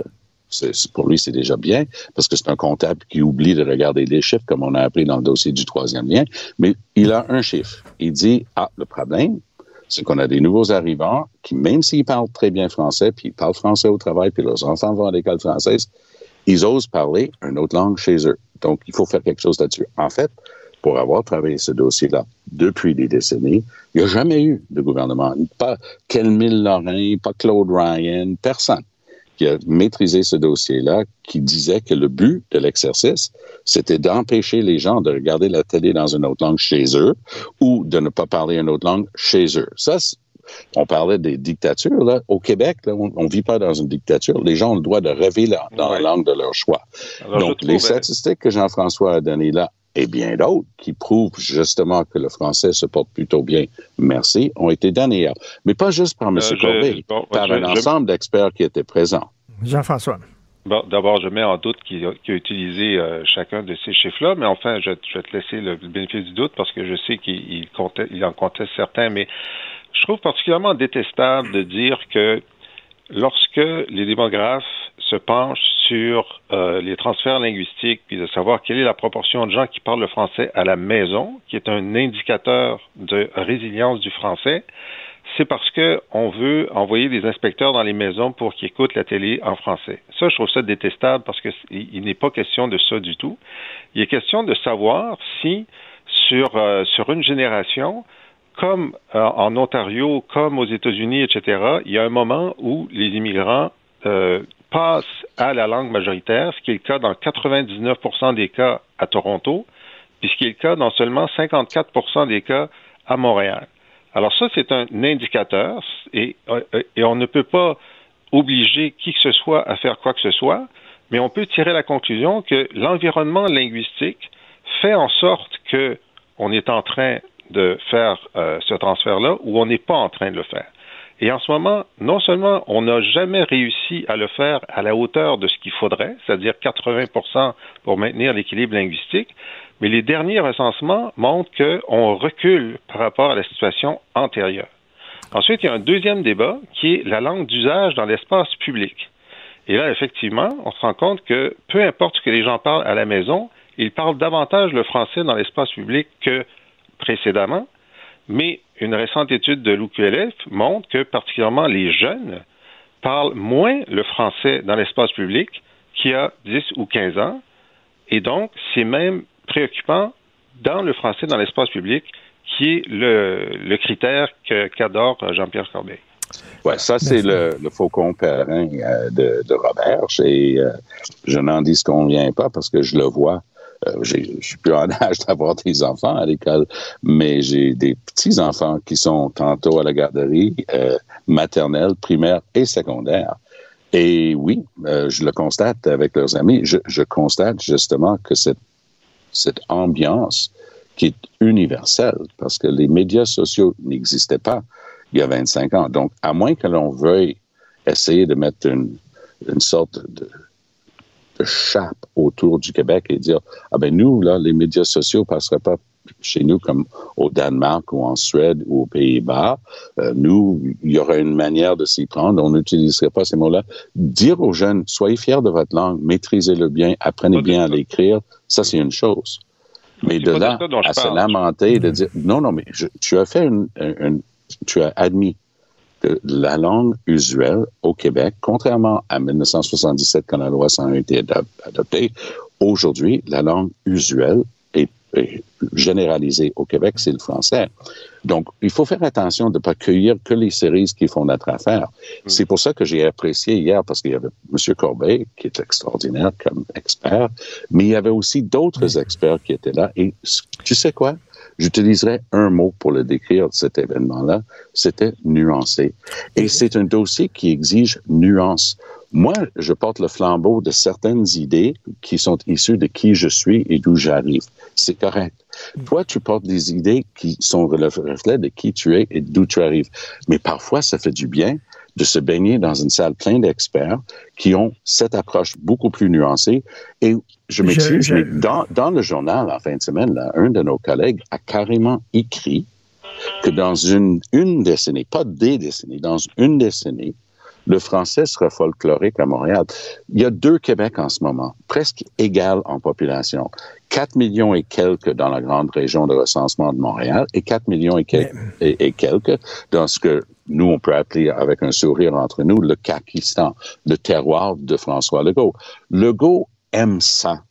Pour lui, c'est déjà bien, parce que c'est un comptable qui oublie de regarder les chiffres, comme on a appris dans le dossier du troisième lien, mais il a un chiffre. Il dit, ah, le problème, c'est qu'on a des nouveaux arrivants qui, même s'ils parlent très bien français, puis ils parlent français au travail, puis leurs enfants vont à l'école française, ils osent parler une autre langue chez eux. Donc, il faut faire quelque chose là-dessus. En fait, pour avoir travaillé ce dossier-là depuis des décennies, il n'y a jamais eu de gouvernement, pas Kelmil Lorrain, pas Claude Ryan, personne qui a maîtrisé ce dossier-là, qui disait que le but de l'exercice, c'était d'empêcher les gens de regarder la télé dans une autre langue chez eux ou de ne pas parler une autre langue chez eux. Ça, on parlait des dictatures. Là. Au Québec, là, on ne vit pas dans une dictature. Les gens ont le droit de rêver dans la langue de leur choix. Alors, Donc, les euh, statistiques que Jean-François a données là, et bien d'autres, qui prouvent justement que le français se porte plutôt bien, merci, ont été données hier. Mais pas juste par M. Euh, je- Corbeil, bon, par je- un je- ensemble d'experts qui étaient présents. Jean-François. Bon, d'abord, je mets en doute qu'il a, utilisé euh, chacun de ces chiffres-là, mais enfin, je, je vais te laisser le, le bénéfice du doute parce que je sais qu'il il conteste- il en conteste certains, mais je trouve particulièrement détestable de dire que lorsque les démographes se penchent sur euh, les transferts linguistiques, puis de savoir quelle est la proportion de gens qui parlent le français à la maison, qui est un indicateur de résilience du français, c'est parce que on veut envoyer des inspecteurs dans les maisons pour qu'ils écoutent la télé en français. Ça, je trouve ça détestable parce que c- il n'est pas question de ça du tout. Il est question de savoir si sur euh, sur une génération, comme euh, en Ontario, comme aux États-Unis, etc., il y a un moment où les immigrants euh, passent à la langue majoritaire, ce qui est le cas dans 99% des cas à Toronto, puis ce qui est le cas dans seulement 54% des cas à Montréal. Alors ça, c'est un indicateur et, euh, et on ne peut pas obliger qui que ce soit à faire quoi que ce soit, mais on peut tirer la conclusion que l'environnement linguistique fait en sorte que on est en train de faire euh, ce transfert-là ou on n'est pas en train de le faire. Et en ce moment, non seulement on n'a jamais réussi à le faire à la hauteur de ce qu'il faudrait, c'est-à-dire 80% pour maintenir l'équilibre linguistique, mais les derniers recensements montrent qu'on recule par rapport à la situation antérieure. Ensuite, il y a un deuxième débat qui est la langue d'usage dans l'espace public. Et là, effectivement, on se rend compte que peu importe ce que les gens parlent à la maison, ils parlent davantage le français dans l'espace public que précédemment, mais une récente étude de l'UQLF montre que particulièrement les jeunes parlent moins le français dans l'espace public qu'il y a 10 ou 15 ans, et donc c'est même préoccupant dans le français dans l'espace public qui est le, critère qu'adore Jean-Pierre Corbeil. Oui, ça, c'est le, faucon perrin euh, de, Robert. Et euh, je n'en dis qu'on vient pas parce que je le vois euh, je suis plus en âge d'avoir des enfants à l'école, mais j'ai des petits enfants qui sont tantôt à la garderie euh, maternelle, primaire et secondaire. Et oui, euh, je le constate avec leurs amis. Je, constate justement que cette, ambiance qui est universelle, parce que les médias sociaux n'existaient pas il y a 25 ans. Donc, à moins que l'on veuille essayer de mettre une sorte de, chape autour du Québec et dire ah ben nous là les médias sociaux passeraient pas chez nous comme au Danemark ou en Suède ou aux Pays-Bas. Euh, nous, il y aurait une manière de s'y prendre. On n'utiliserait pas ces mots-là. Dire aux jeunes, soyez fiers de votre langue, maîtrisez-le bien, apprenez bien à l'écrire, ça c'est une chose. Mais de là à se lamenter et de dire, non, non, mais tu as fait une, tu as admis la langue usuelle au Québec, contrairement à 1977 quand la loi 101 a été adoptée, aujourd'hui, la langue usuelle est, généralisée au Québec, c'est le français. Donc, il faut faire attention de ne pas cueillir que les séries qui font notre affaire. Mm. C'est pour ça que j'ai apprécié hier, parce qu'il y avait M. Corbeil, qui est extraordinaire comme expert, mais il y avait aussi d'autres experts qui étaient là. Et tu sais quoi? J'utiliserai un mot pour le décrire, cet événement-là, c'était nuancé. Et c'est un dossier qui exige nuance. Moi, je porte le flambeau de certaines idées qui sont issues de qui je suis et d'où j'arrive. C'est correct. Toi, tu portes des idées qui sont le reflet de qui tu es et d'où tu arrives. Mais parfois, ça fait du bien de se baigner dans une salle pleine d'experts qui ont cette approche beaucoup plus nuancée. Et je m'excuse, mais dans, dans, le journal, en fin de semaine, là, un de nos collègues a carrément écrit que dans une, une décennie, pas des décennies, dans une décennie, le français sera folklorique à Montréal. Il y a deux Québec en ce moment, presque égal en population. 4 millions et quelques dans la grande région de recensement de Montréal et 4 millions et, et, quelques dans ce que nous, on peut appeler avec un sourire entre nous le Kakistan, le terroir de François Legault. Legault aime ça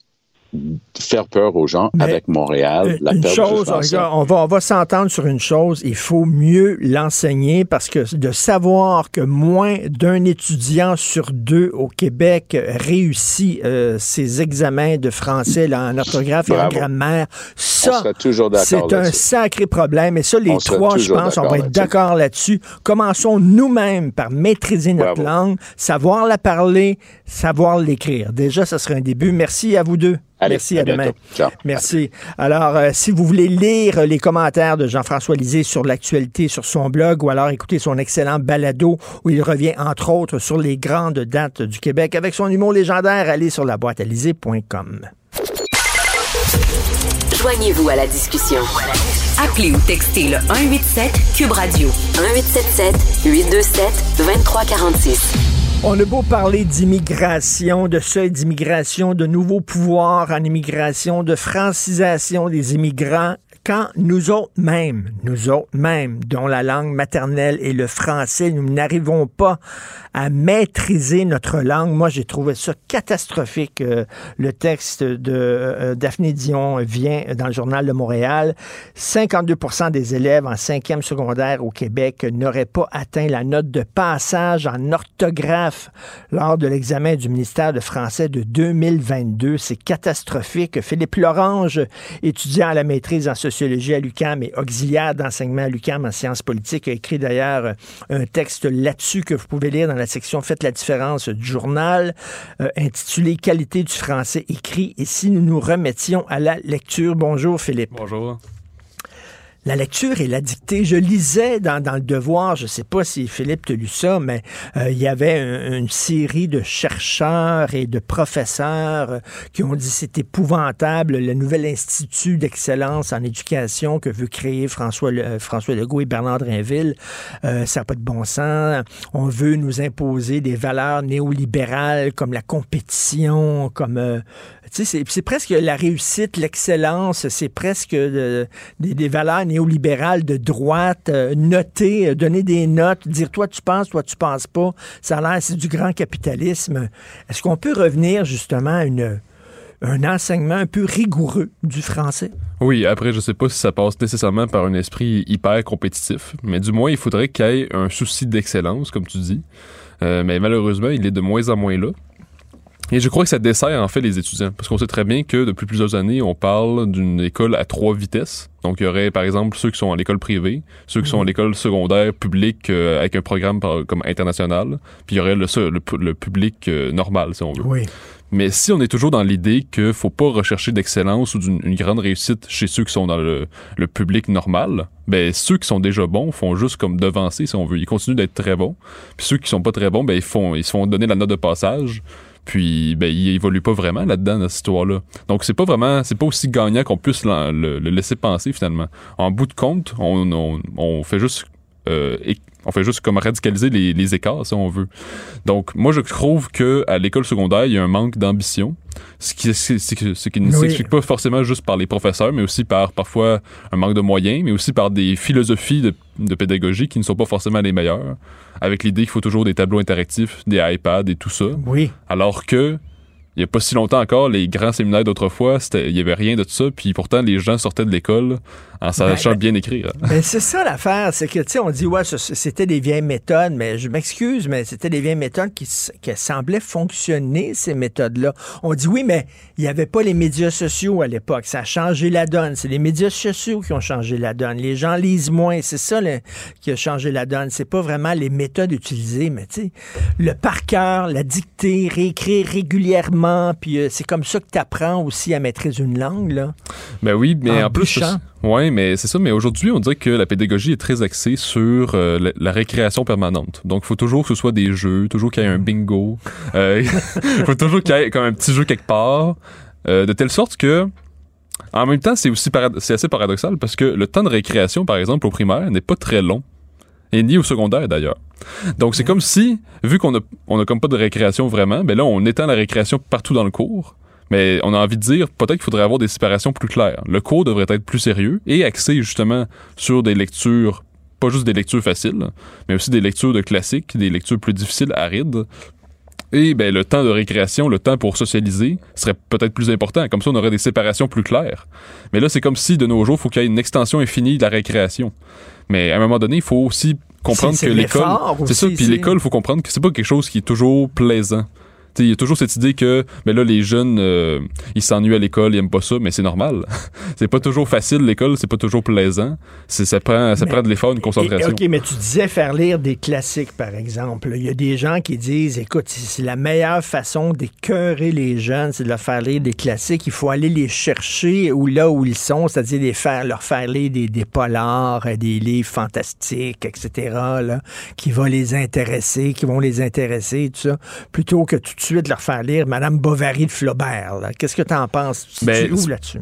faire peur aux gens avec Montréal, la une chose, on va, on va s'entendre sur une chose, il faut mieux l'enseigner parce que de savoir que moins d'un étudiant sur deux au Québec réussit euh, ses examens de français en orthographe et en grammaire, ça, c'est un sacré problème. Et ça, les trois, je pense, on va être d'accord là-dessus. Commençons nous-mêmes par maîtriser notre langue, savoir la parler, savoir l'écrire. Déjà, ça serait un début. Merci à vous deux. Merci, à, demain. Merci. Alors, euh, si vous voulez lire les commentaires de Jean-François Lisée sur l'actualité sur son blog ou alors écouter son excellent balado où il revient entre autres sur les grandes dates du Québec avec son humour légendaire, allez sur la boîte Joignez-vous à la discussion. Appelez ou textez le 187 Cube Radio 1877 827 2346. On a beau parler d'immigration, de seuil d'immigration, de nouveaux pouvoirs en immigration, de francisation des immigrants, quand nous autres mêmes, nous autres mêmes, dont la langue maternelle est le français, nous n'arrivons pas à maîtriser notre langue, moi j'ai trouvé ça catastrophique. Euh, le texte de euh, Daphné Dion vient dans le journal de Montréal. 52 des élèves en cinquième secondaire au Québec n'auraient pas atteint la note de passage en orthographe lors de l'examen du ministère de français de 2022. C'est catastrophique. Philippe Lorange, étudiant à la maîtrise en sociologie, sociologie à l'UCAM et auxiliaire d'enseignement à l'UCAM en sciences politiques, a écrit d'ailleurs un texte là-dessus que vous pouvez lire dans la section Faites la différence du journal, euh, intitulé Qualité du français écrit. Et si nous nous remettions à la lecture, bonjour Philippe. Bonjour. La lecture et la dictée. Je lisais dans, dans le Devoir, je sais pas si Philippe te lu ça, mais euh, il y avait un- une série de chercheurs et de professeurs euh, qui ont dit c'est épouvantable le nouvel institut d'excellence en éducation que veut créer François, euh, François Legault et Bernard Drinville. Euh, ça n'a pas de bon sens. On veut nous imposer des valeurs néolibérales comme la compétition, comme euh, c'est- presque la réussite, l'excellence, c'est presque euh, des, valeurs néolibérales de droite, euh, noter, euh, donner des notes, dire toi tu penses, toi tu penses pas. Ça a l'air, c'est du grand capitalisme. Est-ce qu'on peut revenir justement à un enseignement un peu rigoureux du français? Oui, après, je sais pas si ça passe nécessairement par un esprit hyper compétitif, mais du moins, il faudrait qu'il y ait un souci d'excellence, comme tu dis. Mais malheureusement, il est de moins en moins là. Et je crois que ça dessert en fait les étudiants, parce qu'on sait très bien que depuis plusieurs années, on parle d'une école à trois vitesses. Donc, il y aurait, par exemple, ceux qui sont à l'école privée, ceux qui sont à l'école secondaire publique euh, avec un programme par- comme international, puis il y aurait le, le, le public euh, normal, si on veut. Oui. Mais si on est toujours dans l'idée qu'il faut pas rechercher d'excellence ou d'une une grande réussite chez ceux qui sont dans le, le public normal, ben ceux qui sont déjà bons font juste comme devancer si on veut. Ils continuent d'être très bons. Puis ceux qui sont pas très bons, ben ils font ils se font donner la note de passage. Puis ben ils évoluent pas vraiment là-dedans dans cette histoire-là. Donc c'est pas vraiment c'est pas aussi gagnant qu'on puisse le laisser penser finalement. En bout de compte, on, on, on fait juste euh, on fait juste comme radicaliser les, les écarts, si on veut. Donc, moi, je trouve que à l'école secondaire, il y a un manque d'ambition, ce qui, que- ce qui ne Oui. s'explique pas forcément juste par les professeurs, mais aussi par parfois un manque de moyens, mais aussi par des philosophies de, de pédagogie qui ne sont pas forcément les meilleures, avec l'idée qu'il faut toujours des tableaux interactifs, des iPads et tout ça. Oui. Alors que il y a pas si longtemps encore, les grands séminaires d'autrefois, il y avait rien de tout ça, puis pourtant les gens sortaient de l'école en sachant Ben, bien écrire. Ben, c'est ça l'affaire, c'est que, tu sais, on dit, ouais, c'était des vieilles méthodes, mais je m'excuse, mais c'était des vieilles méthodes qui, semblaient fonctionner, ces méthodes-là. On dit, oui, mais il n'y avait pas les médias sociaux à l'époque. Ça a changé la donne. C'est les médias sociaux qui ont changé la donne. Les gens lisent moins. C'est ça le- qui a changé la donne. C'est pas vraiment les méthodes utilisées, mais tu sais, le par cœur, la dictée, réécrire régulièrement, puis euh, c'est comme ça que tu apprends aussi à maîtriser une langue, là. Ben oui, mais En en, plus. Ouais, mais c'est ça. Mais aujourd'hui, on dirait que la pédagogie est très axée sur euh, la, la récréation permanente. Donc, il faut toujours que ce soit des jeux, toujours qu'il y ait un bingo, euh, il faut toujours qu'il y ait comme un petit jeu quelque part, euh, de telle sorte que, en même temps, c'est aussi parad- c'est assez paradoxal parce que le temps de récréation, par exemple, au primaire, n'est pas très long. Et ni au secondaire d'ailleurs. Donc c'est comme si, vu qu'on a, on a comme pas de récréation vraiment, ben là on étend la récréation partout dans le cours. Mais on a envie de dire, peut-être qu'il faudrait avoir des séparations plus claires. Le cours devrait être plus sérieux et axé justement sur des lectures, pas juste des lectures faciles, mais aussi des lectures de classiques, des lectures plus difficiles, arides. Et ben, le temps de récréation, le temps pour socialiser serait peut-être plus important. Comme ça, on aurait des séparations plus claires. Mais là, c'est comme si de nos jours, il faut qu'il y ait une extension infinie de la récréation. Mais à un moment donné, il faut aussi comprendre que l'école. C'est ça, puis l'école, il faut comprendre que c'est pas quelque chose qui est toujours plaisant. Il y a toujours cette idée que mais là les jeunes euh, ils s'ennuient à l'école ils aiment pas ça mais c'est normal c'est pas toujours facile l'école c'est pas toujours plaisant ça prend ça Mais- prend de l'effort une concentration Et- OK, mais tu disais faire lire des classiques, par exemple. Il y a des gens qui disent, écoute, c'est la meilleure façon d'écœurer les jeunes, c'est de leur faire lire des classiques. Il faut aller les chercher où là où ils sont, c'est-à-dire les faire, leur faire lire des, des polars, des livres fantastiques, etc., là, qui vont les intéresser, qui vont les intéresser, tout ça, plutôt que tout suite leur faire lire Madame Bovary de Flaubert. là. Qu'est-ce que tu en penses? Tu Ben, tu ouvres là-dessus?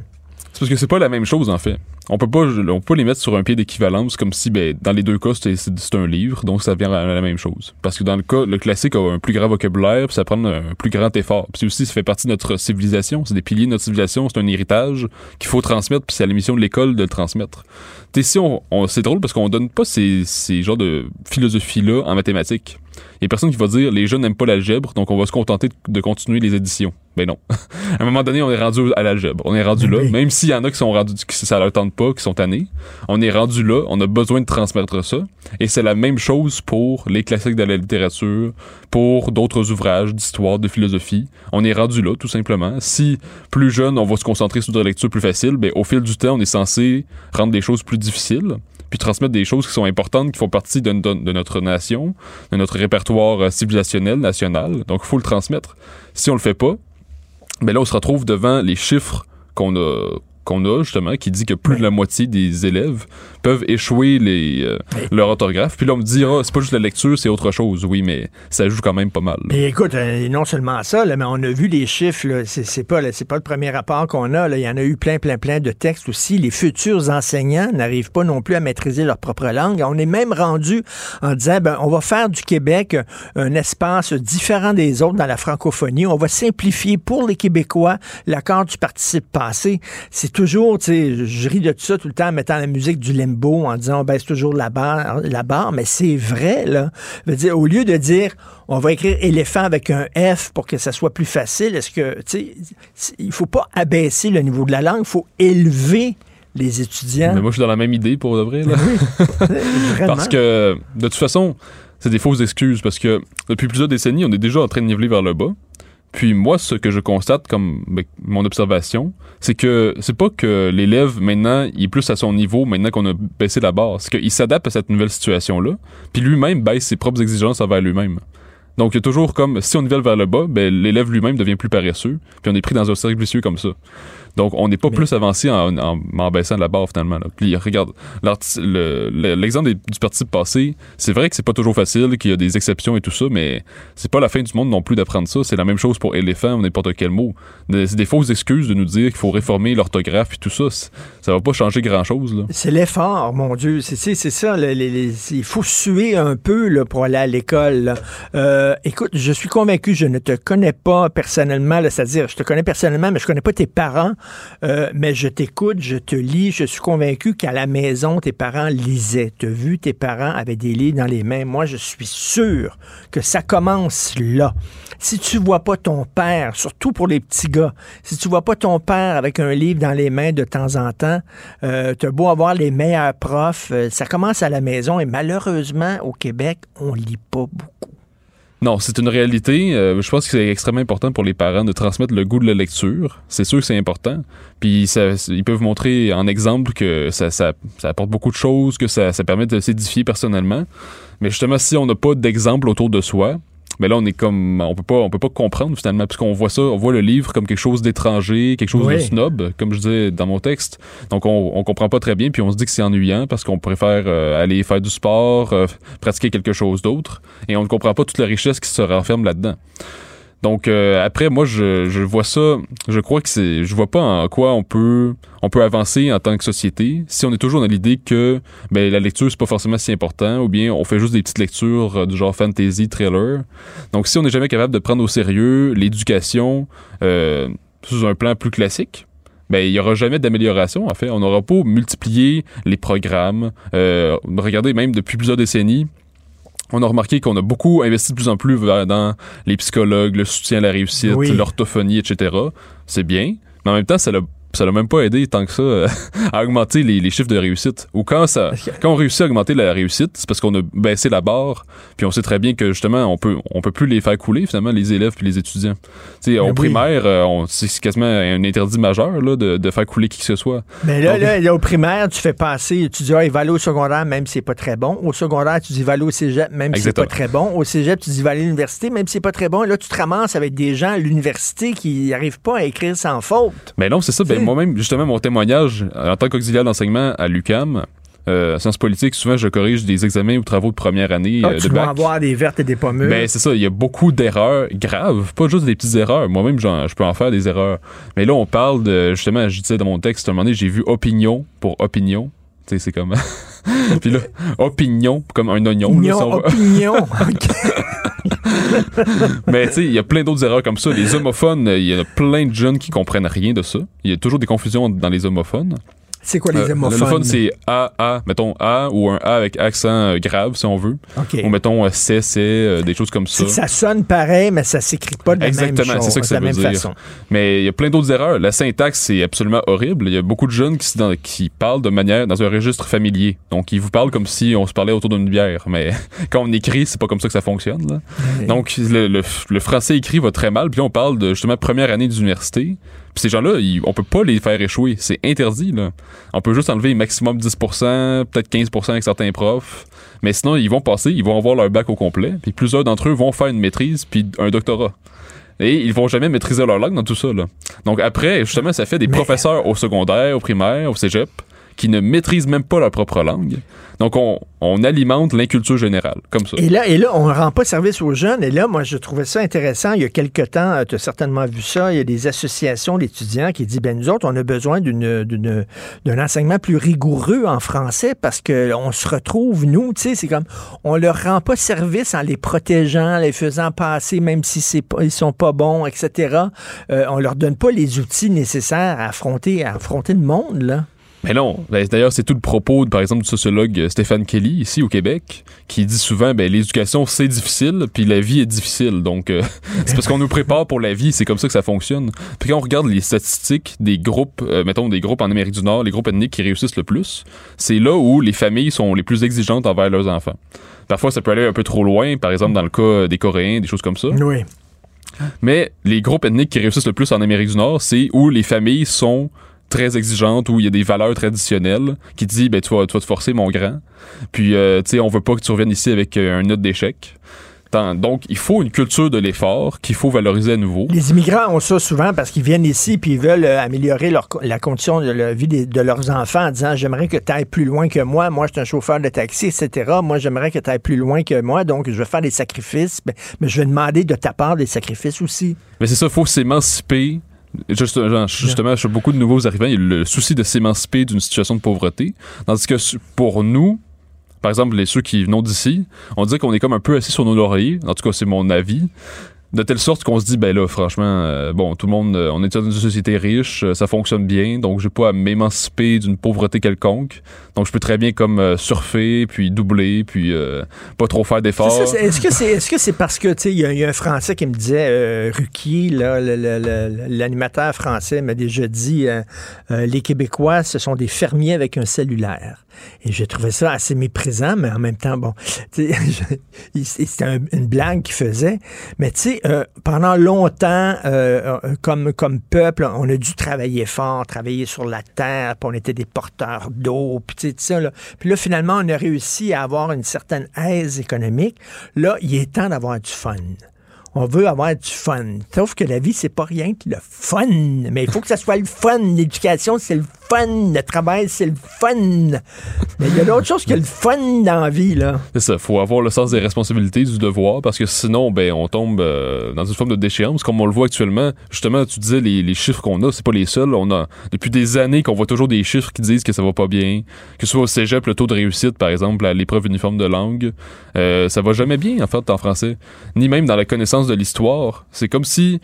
C'est parce que c'est pas la même chose en fait. On peut pas, on peut les mettre sur un pied d'équivalence comme si, ben, dans les deux cas, c'est, un livre, donc ça vient à la même chose. Parce que dans le cas, le classique a un plus grand vocabulaire, puis ça prend un plus grand effort. Puis aussi, ça fait partie de notre civilisation, c'est des piliers de notre civilisation, c'est un héritage qu'il faut transmettre, puis c'est à la mission de l'école de le transmettre. T'sais, si on, on- c'est drôle parce qu'on donne pas ces, ces genres de philosophie-là en mathématiques. Il y a personne qui va dire les jeunes n'aiment pas l'algèbre, donc on va se contenter de, continuer les éditions. Ben non. à un moment donné, on est rendu à l'algèbre. On est rendu là. Même s'il y en a qui sont rendus, qui ça leur tente pas, qui sont tannés. On est rendu là. On a besoin de transmettre ça. Et c'est la même chose pour les classiques de la littérature, pour d'autres ouvrages d'histoire, de philosophie. On est rendu là, tout simplement. Si plus jeune, on va se concentrer sur des lectures plus faciles, ben, au fil du temps, on est censé rendre des choses plus difficiles puis transmettre des choses qui sont importantes, qui font partie de, de- de notre nation, de notre répertoire euh, civilisationnel, national. Donc, il faut le transmettre. Si on le fait pas, ben là, on se retrouve devant les chiffres qu'on a qu'on a, justement, qui dit que plus de la moitié des élèves peuvent échouer les, euh, leur orthographe. Puis là, on me dit, ah, c'est pas juste la lecture, c'est autre chose. Oui, mais ça joue quand même pas mal. Mais écoute, euh, non seulement ça, là, mais on a vu les chiffres. C'est c'est pas, là, pas le premier rapport qu'on a. là. Il y en a eu plein, plein, plein de textes aussi. Les futurs enseignants n'arrivent pas non plus à maîtriser leur propre langue. On est même rendu en disant, ben, on va faire du Québec un espace différent des autres dans la francophonie. On va simplifier pour les Québécois l'accord du participe passé. C'est toujours, tu sais, je ris de tout ça tout le temps en mettant la musique du limbo, en disant, on baisse toujours la barre, la barre, mais c'est vrai, là. Je veux dire, au lieu de dire, on va écrire éléphant avec un F pour que ça soit plus facile, est-ce que, tu sais, il faut pas abaisser le niveau de la langue, il faut élever les étudiants. Mais moi, je suis dans la même idée pour de vrai. Là. Vraiment. parce que, de toute façon, c'est des fausses excuses. Parce que depuis plusieurs décennies, on est déjà en train de niveler vers le bas. Puis moi, ce que je constate comme ben, mon observation, c'est que c'est pas que l'élève maintenant il est plus à son niveau maintenant qu'on a baissé la barre, c'est qu'il s'adapte à cette nouvelle situation-là, puis lui-même baisse ses propres exigences envers lui-même. Donc il toujours comme si on nivelle vers le bas, ben l'élève lui-même devient plus paresseux, puis on est pris dans un cercle vicieux comme ça. Donc on n'est pas plus avancé en, en, en baissant la barre finalement. Là. Puis regarde, le- le- l'exemple des- du parti passé, c'est vrai que c'est pas toujours facile, qu'il y a des exceptions et tout ça, mais c'est pas la fin du monde non plus d'apprendre ça. C'est la même chose pour éléphant ou n'importe quel mot. C'est des fausses excuses de nous dire qu'il faut réformer l'orthographe et tout ça. Ça va pas changer grand-chose. C'est l'effort, mon Dieu. C'est ça. le- les- les- il faut suer un peu là, pour aller à l'école. Euh, écoute, je suis convaincu, je ne te connais pas personnellement, c'est-à-dire, je te connais personnellement, mais je connais pas tes parents. Euh, mais je t'écoute, je te lis. Je suis convaincu qu'à la maison, tes parents lisaient. Tu as vu, tes parents avaient des livres dans les mains. Moi, je suis sûr que ça commence là. Si tu vois pas ton père, surtout pour les petits gars, si tu vois pas ton père avec un livre dans les mains de temps en temps, euh, t'as beau avoir les meilleurs profs, euh, ça commence à la maison et malheureusement, au Québec, on lit pas beaucoup. Non, c'est une réalité. Euh, je pense que c'est extrêmement important pour les parents de transmettre le goût de la lecture. C'est sûr que c'est important. Puis ça, ils peuvent montrer en exemple que ça, ça, apporte beaucoup de choses, que ça, ça permet de s'édifier personnellement. Mais justement, si on n'a pas d'exemple autour de soi, mais là on est comme on peut pas on peut pas comprendre finalement puisqu'on voit ça on voit le livre comme quelque chose d'étranger quelque chose Oui. de snob comme je disais dans mon texte donc on, on comprend pas très bien puis on se dit que c'est ennuyant parce qu'on préfère euh, aller faire du sport euh, pratiquer quelque chose d'autre et on ne comprend pas toute la richesse qui se renferme là-dedans donc euh, après moi je, vois ça je crois que c'est je vois pas en quoi on peut on peut avancer en tant que société si on est toujours dans l'idée que ben la lecture c'est pas forcément si important ou bien on fait juste des petites lectures euh, du genre fantasy thriller donc si on n'est jamais capable de prendre au sérieux l'éducation euh, sous un plan plus classique ben, il n'y aura jamais d'amélioration, en fait. On n'aura pas multiplié les programmes. Euh, regardez, même depuis plusieurs décennies, on a remarqué qu'on a beaucoup investi de plus en plus dans les psychologues, le soutien à la réussite, Oui. l'orthophonie, etc. C'est bien, mais en même temps, ça l'a ça l'a même pas aidé tant que ça euh, à augmenter les, les chiffres de réussite. Ou quand ça, quand on réussit à augmenter la réussite, c'est parce qu'on a baissé la barre, puis on sait très bien que justement on peut on peut plus les faire couler finalement les élèves puis les étudiants. Tu sais, au oui. primaire, euh, on- c'est quasiment un interdit majeur là, de, de faire couler qui que ce soit. Mais là, Donc, là, là, au primaire, tu fais passer, tu dis, ah, il va aller au secondaire, même si c'est pas très bon. Au secondaire, tu dis, va aller au cégep, même si c'est pas très bon. Au cégep, tu dis, va aller à l'université, même si c'est pas très bon. Et là, tu te ramasses avec des gens à l'université qui n'arrivent pas à écrire sans faute. Ben non, c'est ça. Ben. Moi-même, justement, mon témoignage euh, en tant qu'auxiliaire d'enseignement à l'UCAM, euh, sciences politiques, souvent je corrige des examens ou travaux de première année Ah, euh, tu de vas bac. avoir des vertes et des pommures. Ben c'est ça, il y a beaucoup d'erreurs graves, pas juste des petites erreurs. Moi-même, je peux en faire des erreurs. Mais là, on parle de, justement, je disais dans mon texte, à un moment donné, j'ai vu opinion pour opinion. Tu sais, c'est comme... Puis là, opinion, comme un oignon. là, Opinion, si on va- opinion. OK. Mais tu sais, il y a plein d'autres erreurs comme ça. Les homophones, il y a plein de jeunes qui comprennent rien de ça. Il y a toujours des confusions dans les homophones. C'est quoi les Euh, homophones? C'est A, A, mettons A ou un A avec accent euh, grave, si on veut. OK. Ou mettons euh, C, C, euh, des choses comme ça. ça sonne pareil, mais ça s'écrit pas de la Exactement, même chose. c'est ça que ça veut dire. façon. Mais il y a plein d'autres erreurs. La syntaxe, c'est absolument horrible. Il y a beaucoup de jeunes qui, se- dans- qui parlent de manière dans un registre familier. Donc, ils vous parlent comme si on se parlait autour d'une bière. Mais quand on écrit, c'est pas comme ça que ça fonctionne. là. Donc, le, le- le français écrit va très mal. Puis là, on parle de justement première année d'université. Puis ces gens-là, ils- on peut pas les faire échouer. C'est interdit. Là. On peut juste enlever maximum 10%, peut-être 15% avec certains profs. Mais sinon, ils vont passer, ils vont avoir leur bac au complet. Puis plusieurs d'entre eux vont faire une maîtrise puis un doctorat. Et ils vont jamais maîtriser leur langue dans tout ça. Là. Donc après, justement, ça fait des professeurs au secondaire, au primaire, au cégep, qui ne maîtrisent même pas leur propre langue. Donc, on, alimente l'inculture générale, comme ça. Et là, et là, on ne rend pas service aux jeunes. Et là, moi, je trouvais ça intéressant. Il y a quelque temps, tu as certainement vu ça, il y a des associations d'étudiants qui disent, ben nous autres, on a besoin d'un enseignement plus rigoureux en français parce qu'on se retrouve, nous, tu sais, c'est comme, on leur rend pas service en les protégeant, les faisant passer, même si c'est ils sont pas bons, etc. Euh, on leur donne pas les outils nécessaires à affronter, à affronter le monde, là. Mais non. Ben, D'ailleurs, c'est tout le propos, par exemple, du sociologue euh, Stéphane Kelly, ici au Québec, qui dit souvent, ben, l'éducation, c'est difficile, puis la vie est difficile. Donc, euh, c'est parce qu'on nous prépare pour la vie, c'est comme ça que ça fonctionne. Puis quand on regarde les statistiques des groupes, euh, mettons, des groupes en Amérique du Nord, les groupes ethniques qui réussissent le plus, c'est là où les familles sont les plus exigeantes envers leurs enfants. Parfois, ça peut aller un peu trop loin, par exemple, dans le cas des Coréens, des choses comme ça. Oui. Mais les groupes ethniques qui réussissent le plus en Amérique du Nord, c'est où les familles sont très exigeantes, où il y a des valeurs traditionnelles, qui te dit, ben, tu vas, tu vas te forcer, mon grand. Puis, euh, tu sais, on veut pas que tu reviennes ici avec euh, un note d'échec. Donc, il faut une culture de l'effort qu'il faut valoriser à nouveau. Les immigrants ont ça souvent parce qu'ils viennent ici puis ils veulent euh, améliorer leur, la condition de la vie de leurs enfants en disant j'aimerais que tu ailles plus loin que moi. Moi, je suis un chauffeur de taxi, etc. Moi, j'aimerais que tu ailles plus loin que moi. Donc, je vais faire des sacrifices. Ben, Mais je vais demander de ta part des sacrifices aussi. Mais c'est ça, il faut s'émanciper. Juste- genre, justement, chez beaucoup de nouveaux arrivants, il y a le souci de s'émanciper d'une situation de pauvreté. Tandis que pour nous, par exemple, les ceux qui venons d'ici, on dirait qu'on est comme un peu assis sur nos lauriers. En tout cas, c'est mon avis. De telle sorte qu'on se dit, ben là, franchement, euh, bon, tout le monde, euh, on est dans une société riche, euh, ça fonctionne bien, donc j'ai pas à m'émanciper d'une pauvreté quelconque. Donc je peux très bien comme surfer, puis doubler, puis euh, pas trop faire d'efforts. Est-ce que c'est est-ce que c'est parce que tu sais il y, y a un Français qui me disait euh, le- l'animateur français m'a déjà dit les Québécois ce sont des fermiers avec un cellulaire. Et j'ai trouvé ça assez méprisant, mais en même temps bon, c'était un- une blague qu'il faisait. Mais tu sais euh, pendant longtemps euh, euh, comme comme peuple on a dû travailler fort, travailler sur la terre, puis on était des porteurs d'eau, puis ça là. Puis là finalement on a réussi à avoir une certaine aise économique. Là, il est temps d'avoir du fun. On veut avoir du fun. Sauf que la vie, c'est pas rien que le fun. Mais il faut que ça soit le fun. L'éducation, c'est le fun. Le travail, c'est le fun. Mais il y a d'autres choses que le fun dans la vie, là. C'est ça, faut avoir le sens des responsabilités, du devoir, parce que sinon, ben, on tombe euh, dans une forme de déchéance, comme on le voit actuellement. Justement, tu disais les, chiffres qu'on a, c'est pas les seuls. On a depuis des années qu'on voit toujours des chiffres qui disent que ça va pas bien, que ce soit au cégep, le taux de réussite, par exemple, à l'épreuve uniforme de langue, euh, ça va jamais bien en fait en français, ni même dans la connaissance de l'histoire. C'est comme si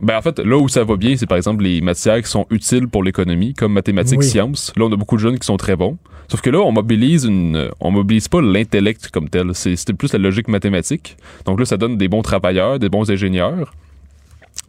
ben en fait, là où ça va bien, c'est par exemple les matières qui sont utiles pour l'économie, comme mathématiques, Oui. sciences. Là, on a beaucoup de jeunes qui sont très bons. Sauf que là, on mobilise une, on mobilise pas l'intellect comme tel. C'est c'était plus la logique mathématique. Donc là, ça donne des bons travailleurs, des bons ingénieurs.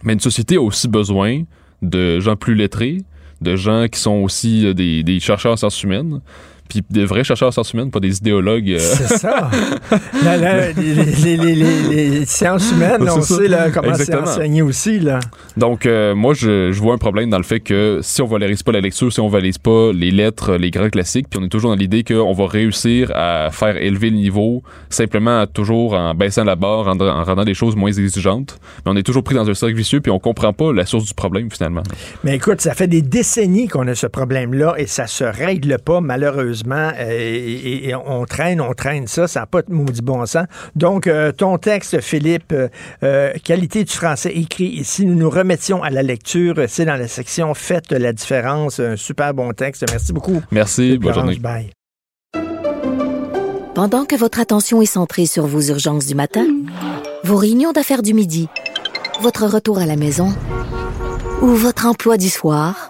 Mais une société a aussi besoin de gens plus lettrés, de gens qui sont aussi euh, des, des chercheurs en sciences humaines, puis des vrais chercheurs en sciences humaines, pas des idéologues. euh, C'est ça. La- la- les, les- les- les- les sciences humaines, on ça. sait là, comment c'est enseigné aussi. Là. Donc, euh, moi, je, je vois un problème dans le fait que si on valorise pas la lecture, si on valise pas les lettres, les grands classiques, puis on est toujours dans l'idée qu'on va réussir à faire élever le niveau simplement toujours en baissant la barre, en, en rendant des choses moins exigeantes. Mais on est toujours pris dans un cercle vicieux, puis on comprend pas la source du problème finalement. Mais écoute, ça fait des décennies qu'on a ce problème-là et ça se règle pas, malheureusement. Euh, et, et- et on traîne, on traîne ça, ça n'a pas de maudit bon sens. Donc, euh, ton texte, Philippe, euh, qualité du français écrit ici, nous nous remettions à la lecture, c'est dans la section Faites la différence. Un super bon texte. Merci beaucoup. Merci, bonne journée. bye. Pendant que votre attention est centrée sur vos urgences du matin, vos réunions d'affaires du midi, votre retour à la maison ou votre emploi du soir,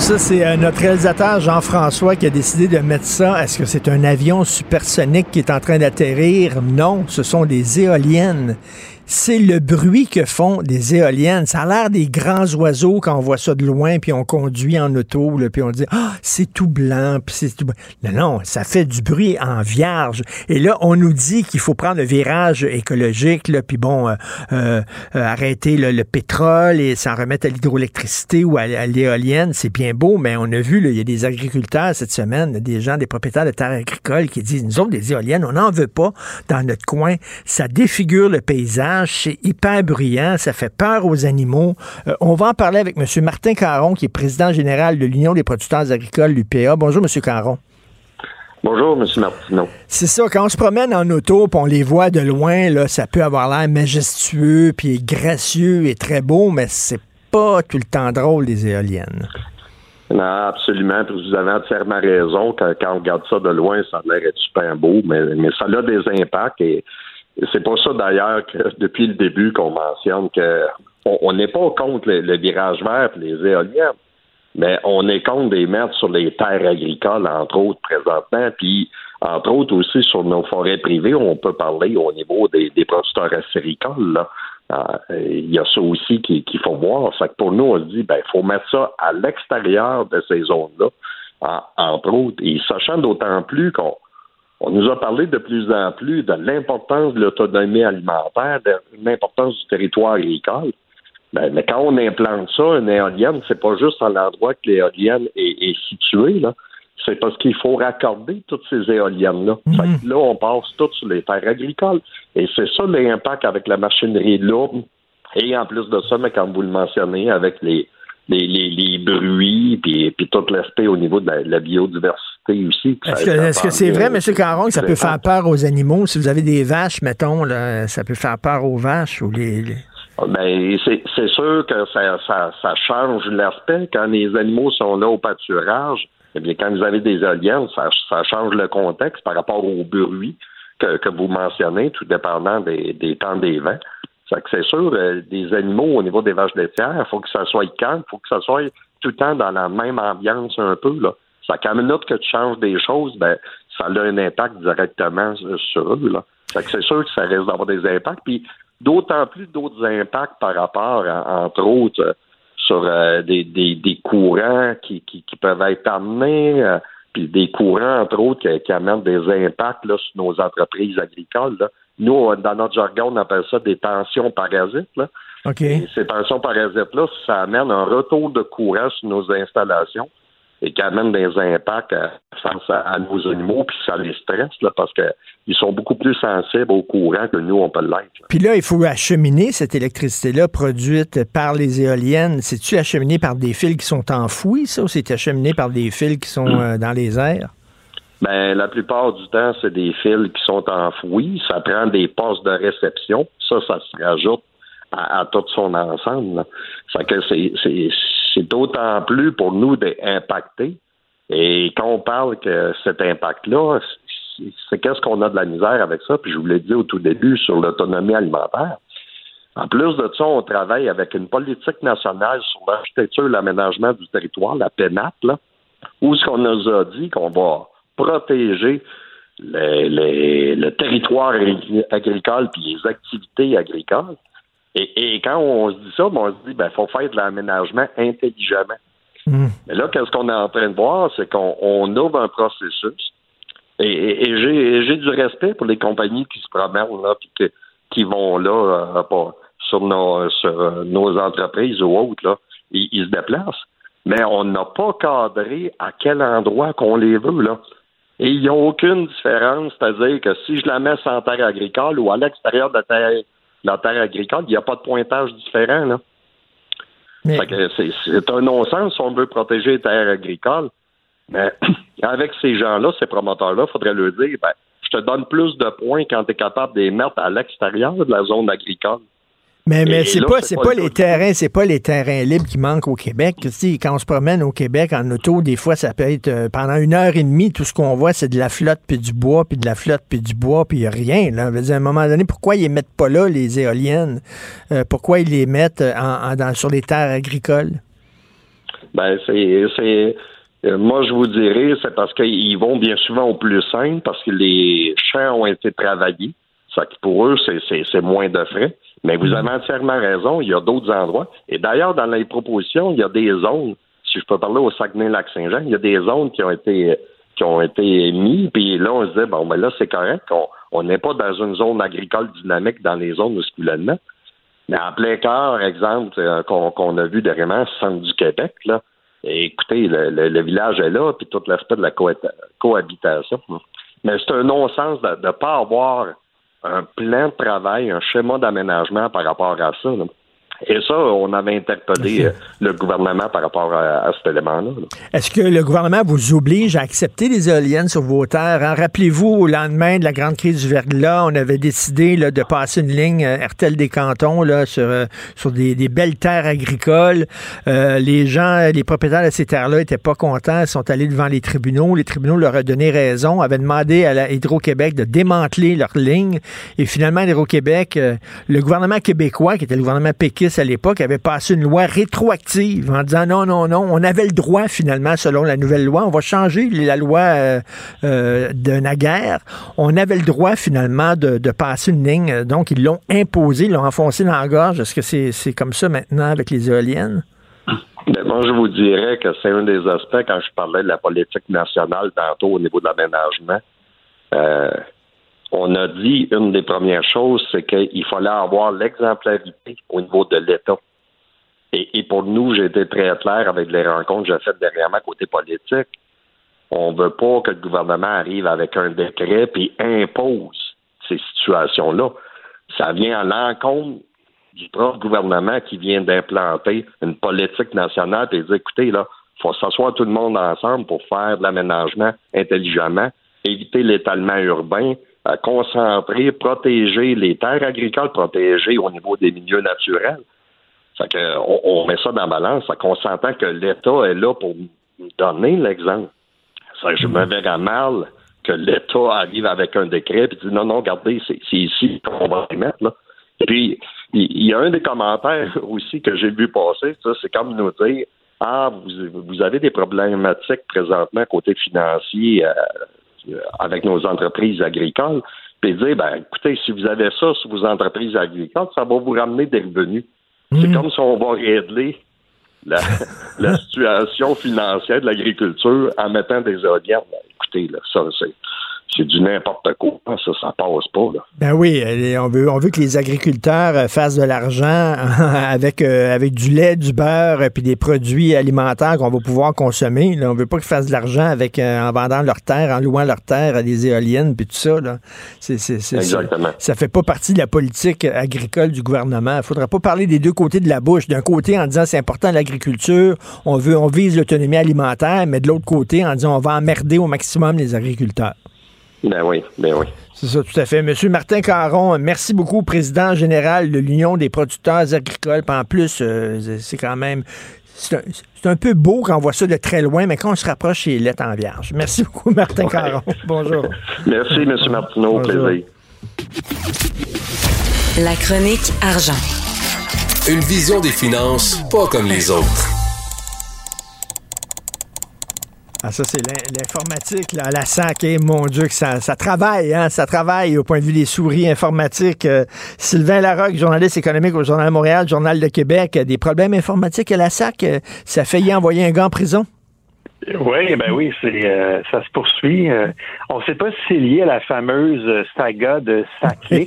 Ça, c'est euh, notre réalisateur Jean-François qui a décidé de mettre ça. Est-ce que c'est un avion supersonique qui est en train d'atterrir? Non, ce sont des éoliennes c'est le bruit que font des éoliennes. Ça a l'air des grands oiseaux quand on voit ça de loin, puis on conduit en auto, là, puis on dit ah c'est tout blanc, puis c'est tout. Non, non, ça fait du bruit en vierge. Et là, on nous dit qu'il faut prendre le virage écologique, là, puis bon, euh, euh, arrêter le pétrole et s'en remettre à l'hydroélectricité ou à, l'éolienne. C'est bien beau, mais on a vu, il y a des agriculteurs cette semaine, des gens, des propriétaires de terres agricoles qui disent nous autres des éoliennes, on n'en veut pas dans notre coin. Ça défigure le paysage c'est hyper bruyant, ça fait peur aux animaux. Euh, on va en parler avec M. Martin Caron, qui est président général de l'Union des producteurs agricoles, l'UPA. Bonjour, M. Caron. Bonjour, M. Martineau. C'est ça, quand on se promène en auto, puis on les voit de loin, là, ça peut avoir l'air majestueux, puis gracieux et très beau, mais c'est pas tout le temps drôle, les éoliennes. Non, absolument. Vous avez entièrement raison. Quand, on regarde ça de loin, ça a l'air super beau, mais, mais ça a des impacts et c'est pour ça d'ailleurs que depuis le début qu'on mentionne que on n'est pas contre le, virage vert et les éoliennes, mais on est contre des mettre sur les terres agricoles, entre autres, présentement, puis entre autres aussi sur nos forêts privées, on peut parler au niveau des, producteurs acéricoles. Là. Euh, il y a ça aussi qu'il faut voir. Fait que pour nous, on se dit, ben, il faut mettre ça à l'extérieur de ces zones-là, entre autres, et sachant d'autant plus qu'on on nous a parlé de plus en plus de l'importance de l'autonomie alimentaire, de l'importance du territoire agricole. Ben, mais quand on implante ça, une éolienne, c'est pas juste à l'endroit que l'éolienne est, située, là. C'est parce qu'il faut raccorder toutes ces éoliennes-là. Mhm. là, on passe toutes sur les terres agricoles. Et c'est ça l'impact avec la machinerie lourde. Et en plus de ça, mais comme vous le mentionnez, avec les, les, les, bruits, puis, puis tout l'aspect au niveau de la biodiversité est-ce que c'est vrai, M. Caron, que ça peut faire peur aux animaux? Si vous avez des vaches, mettons, là, ça peut faire peur aux vaches ou les. Ben, c'est sûr que ça, change l'aspect. Quand les animaux sont là au pâturage, eh bien, quand vous avez des éoliennes, ça, change le contexte par rapport au bruit que, vous mentionnez, tout dépendant des, temps des vents. C'est sûr, euh, des animaux au niveau des vaches laitières, il faut que ça soit calme, il faut que ça soit tout le temps dans la même ambiance un peu. Là. Ça, quand minute que tu changes des choses, ben, ça a un impact directement sur eux. Là. c'est sûr que ça risque d'avoir des impacts. Puis d'autant plus d'autres impacts par rapport, entre autres, sur euh, des, des, courants qui, qui, peuvent être amenés, euh, puis des courants, entre autres, qui, amènent des impacts là, sur nos entreprises agricoles. Nous, dans notre jargon, on appelle ça des tensions parasites. Là. ces tensions parasites-là, ça amène un retour de courant sur nos installations et qui amène des impacts face à, nos animaux, puis ça les stresse, là, parce qu'ils sont beaucoup plus sensibles au courant que nous, on peut l'être. Puis là, il faut acheminer cette électricité-là produite par les éoliennes. C'est-tu acheminé par des fils qui sont enfouis, ça, ou c'est acheminé par des fils qui sont euh, dans les airs? Ben, la plupart du temps, c'est des fils qui sont enfouis. Ça prend des postes de réception. Ça, ça se rajoute à, tout son ensemble. Ça que c'est d'autant plus pour nous d'impacter. Et quand on parle que cet impact-là, c'est qu'est-ce qu'on a de la misère avec ça? Puis je vous l'ai dit au tout début sur l'autonomie alimentaire. En plus de ça, on travaille avec une politique nationale sur l'architecture et l'aménagement du territoire, la PENAP, là, où ce qu'on nous a dit qu'on va protéger le territoire agricole puis les activités agricoles. Et, quand on se dit ça, ben, on se dit ben faut faire de l'aménagement intelligemment. Hmm. Mais là, qu'est-ce qu'on est en train de voir, c'est qu'on ouvre un processus. Et, j'ai du respect pour les compagnies qui se promènent là, puis qui vont là euh, sur, nos, sur euh, nos entreprises ou autres là, ils, ils se déplacent. Mais on n'a pas cadré à quel endroit qu'on les veut là. Et il n'y a aucune différence, c'est-à-dire que si je la mets sans terre agricole ou à l'extérieur de la terre la terre agricole, il n'y a pas de pointage différent. Là. C'est un non-sens si on veut protéger les terres agricoles. Mais avec ces gens-là, ces promoteurs-là, il faudrait leur dire ben, je te donne plus de points quand tu es capable de les mettre à l'extérieur de la zone agricole. Mais, mais c'est pas, pas, les terrains, c'est pas les terrains libres qui manquent au Québec. quand on se promène au Québec en auto, des fois, ça peut être euh, pendant une heure et demie, tout ce qu'on voit, c'est de la flotte puis du bois, puis de la flotte puis du bois, puis il a rien. Là. à un moment donné, pourquoi ils mettent pas là les éoliennes? Euh, pourquoi ils les mettent en, sur les terres agricoles? Ben, c'est, c'est, euh, moi, je vous dirais, c'est parce qu'ils vont bien souvent au plus simple, parce que les champs ont été travaillés. Ça, que pour eux, c'est, moins de frais. Mais vous avez entièrement raison, il y a d'autres endroits. Et d'ailleurs, dans les propositions, il y a des zones, si je peux parler au Saguenay-Lac-Saint-Jean, il y a des zones qui ont été qui ont été mis, puis là, on se dit, bon, ben là, c'est correct, on n'est pas dans une zone agricole dynamique dans les zones musculement. Mais en plein cœur, exemple, euh, qu'on a vu dernièrement, centre du Québec, là, et écoutez, le, le- le village est là, puis tout l'aspect de la cohab- cohabitation. Mais c'est un non-sens de ne pas avoir un plan de travail, un schéma d'aménagement par rapport à ça. Et ça, on avait interpellé euh, le gouvernement par rapport à, à cet élément-là. là. Est-ce que le gouvernement vous oblige à accepter des éoliennes sur vos terres? hein? Rappelez-vous, au lendemain de la grande crise du verglas, on avait décidé là, de passer une ligne euh, RTL des cantons là, sur, euh, sur des, des belles terres agricoles. Euh, les gens, les propriétaires de ces terres-là n'étaient pas contents, ils sont allés devant les tribunaux. Les tribunaux leur ont donné raison, avaient demandé à la Hydro-Québec de démanteler leur ligne. Et finalement, Hydro-Québec, le gouvernement québécois, qui était le gouvernement péquiste à l'époque, avait passé une loi rétroactive en disant non, non, non, on avait le droit finalement, selon la nouvelle loi, on va changer la loi euh, euh, de Naguère, on avait le droit finalement de, passer une ligne. Donc, ils l'ont imposé, ils l'ont enfoncé dans la gorge. Est-ce que c'est c'est comme ça maintenant avec les éoliennes? Ben, moi, je vous dirais que c'est un des aspects quand je parlais de la politique nationale tantôt au niveau de l'aménagement. Euh, on a dit une des premières choses, c'est qu'il fallait avoir l'exemplarité au niveau de l'État. Et, pour nous, j'ai été très clair avec les rencontres que j'ai faites dernièrement côté politique. On veut pas que le gouvernement arrive avec un décret puis impose ces situations-là. Ça vient à l'encontre du propre gouvernement qui vient d'implanter une politique nationale et dire écoutez, là, faut s'asseoir tout le monde ensemble pour faire de l'aménagement intelligemment, éviter l'étalement urbain, concentrer, protéger les terres agricoles, protéger au niveau des milieux naturels. Fait on, met ça dans la balance, fait qu'on que l'État est là pour donner l'exemple. Ça, je me verrais mal que l'État arrive avec un décret et dit non, non, regardez, c'est ici qu'on va les mettre. Là. Puis, il y a un des commentaires aussi que j'ai vu passer, c'est comme nous dire Ah, vous, vous avez des problématiques présentement côté financier euh, avec nos entreprises agricoles. Puis dire, ben, écoutez, si vous avez ça sur vos entreprises agricoles, ça va vous ramener des revenus. C'est comme si on va régler la, la situation financière de l'agriculture en mettant des éoliennes. Ben, écoutez, là, ça, c'est, c'est du n'importe quoi. Ça, ça passe pas, là. Ben oui, euh, on veut, on veut que les agriculteurs euh, fassent de l'argent avec, euh, avec du lait, du beurre, et puis des produits alimentaires qu'on va pouvoir consommer. Là. On veut pas qu'ils fassent de l'argent avec euh, en vendant leurs terres, en louant leurs terres à des éoliennes, puis tout ça. Là. C'est, c'est, c'est- Exactement. Ça, ça fait pas partie de la politique agricole du gouvernement. Il faudrait pas parler des deux côtés de la bouche. D'un côté, en disant c'est important l'agriculture, on veut, on vise l'autonomie alimentaire, mais de l'autre côté, en disant on va emmerder au maximum les agriculteurs. Ben oui, ben oui. C'est ça, tout à fait. Monsieur Martin Caron, merci beaucoup, président général de l'Union des producteurs agricoles. Puis en plus, euh, c'est quand même. C'est un, peu beau quand on voit ça de très loin, mais quand on se rapproche, c'est lettre en vierge. Merci beaucoup, Martin Caron. Bonjour. Merci, M. Martineau. Au plaisir. La chronique argent. Une vision des finances pas comme les autres. Ah, ça, c'est l'in- l'informatique, là, la SAC. Eh, mon Dieu, que ça, ça travaille, hein, ça travaille au point de vue des souris informatiques. Euh, Sylvain Larocque, journaliste économique au Journal Montréal, Journal de Québec, des problèmes informatiques à la SAC. euh, ça a failli envoyer un gars en prison. Oui, ben oui, c'est euh, ça se poursuit. Euh, on ne sait pas si c'est lié à la fameuse euh, saga de Saclay,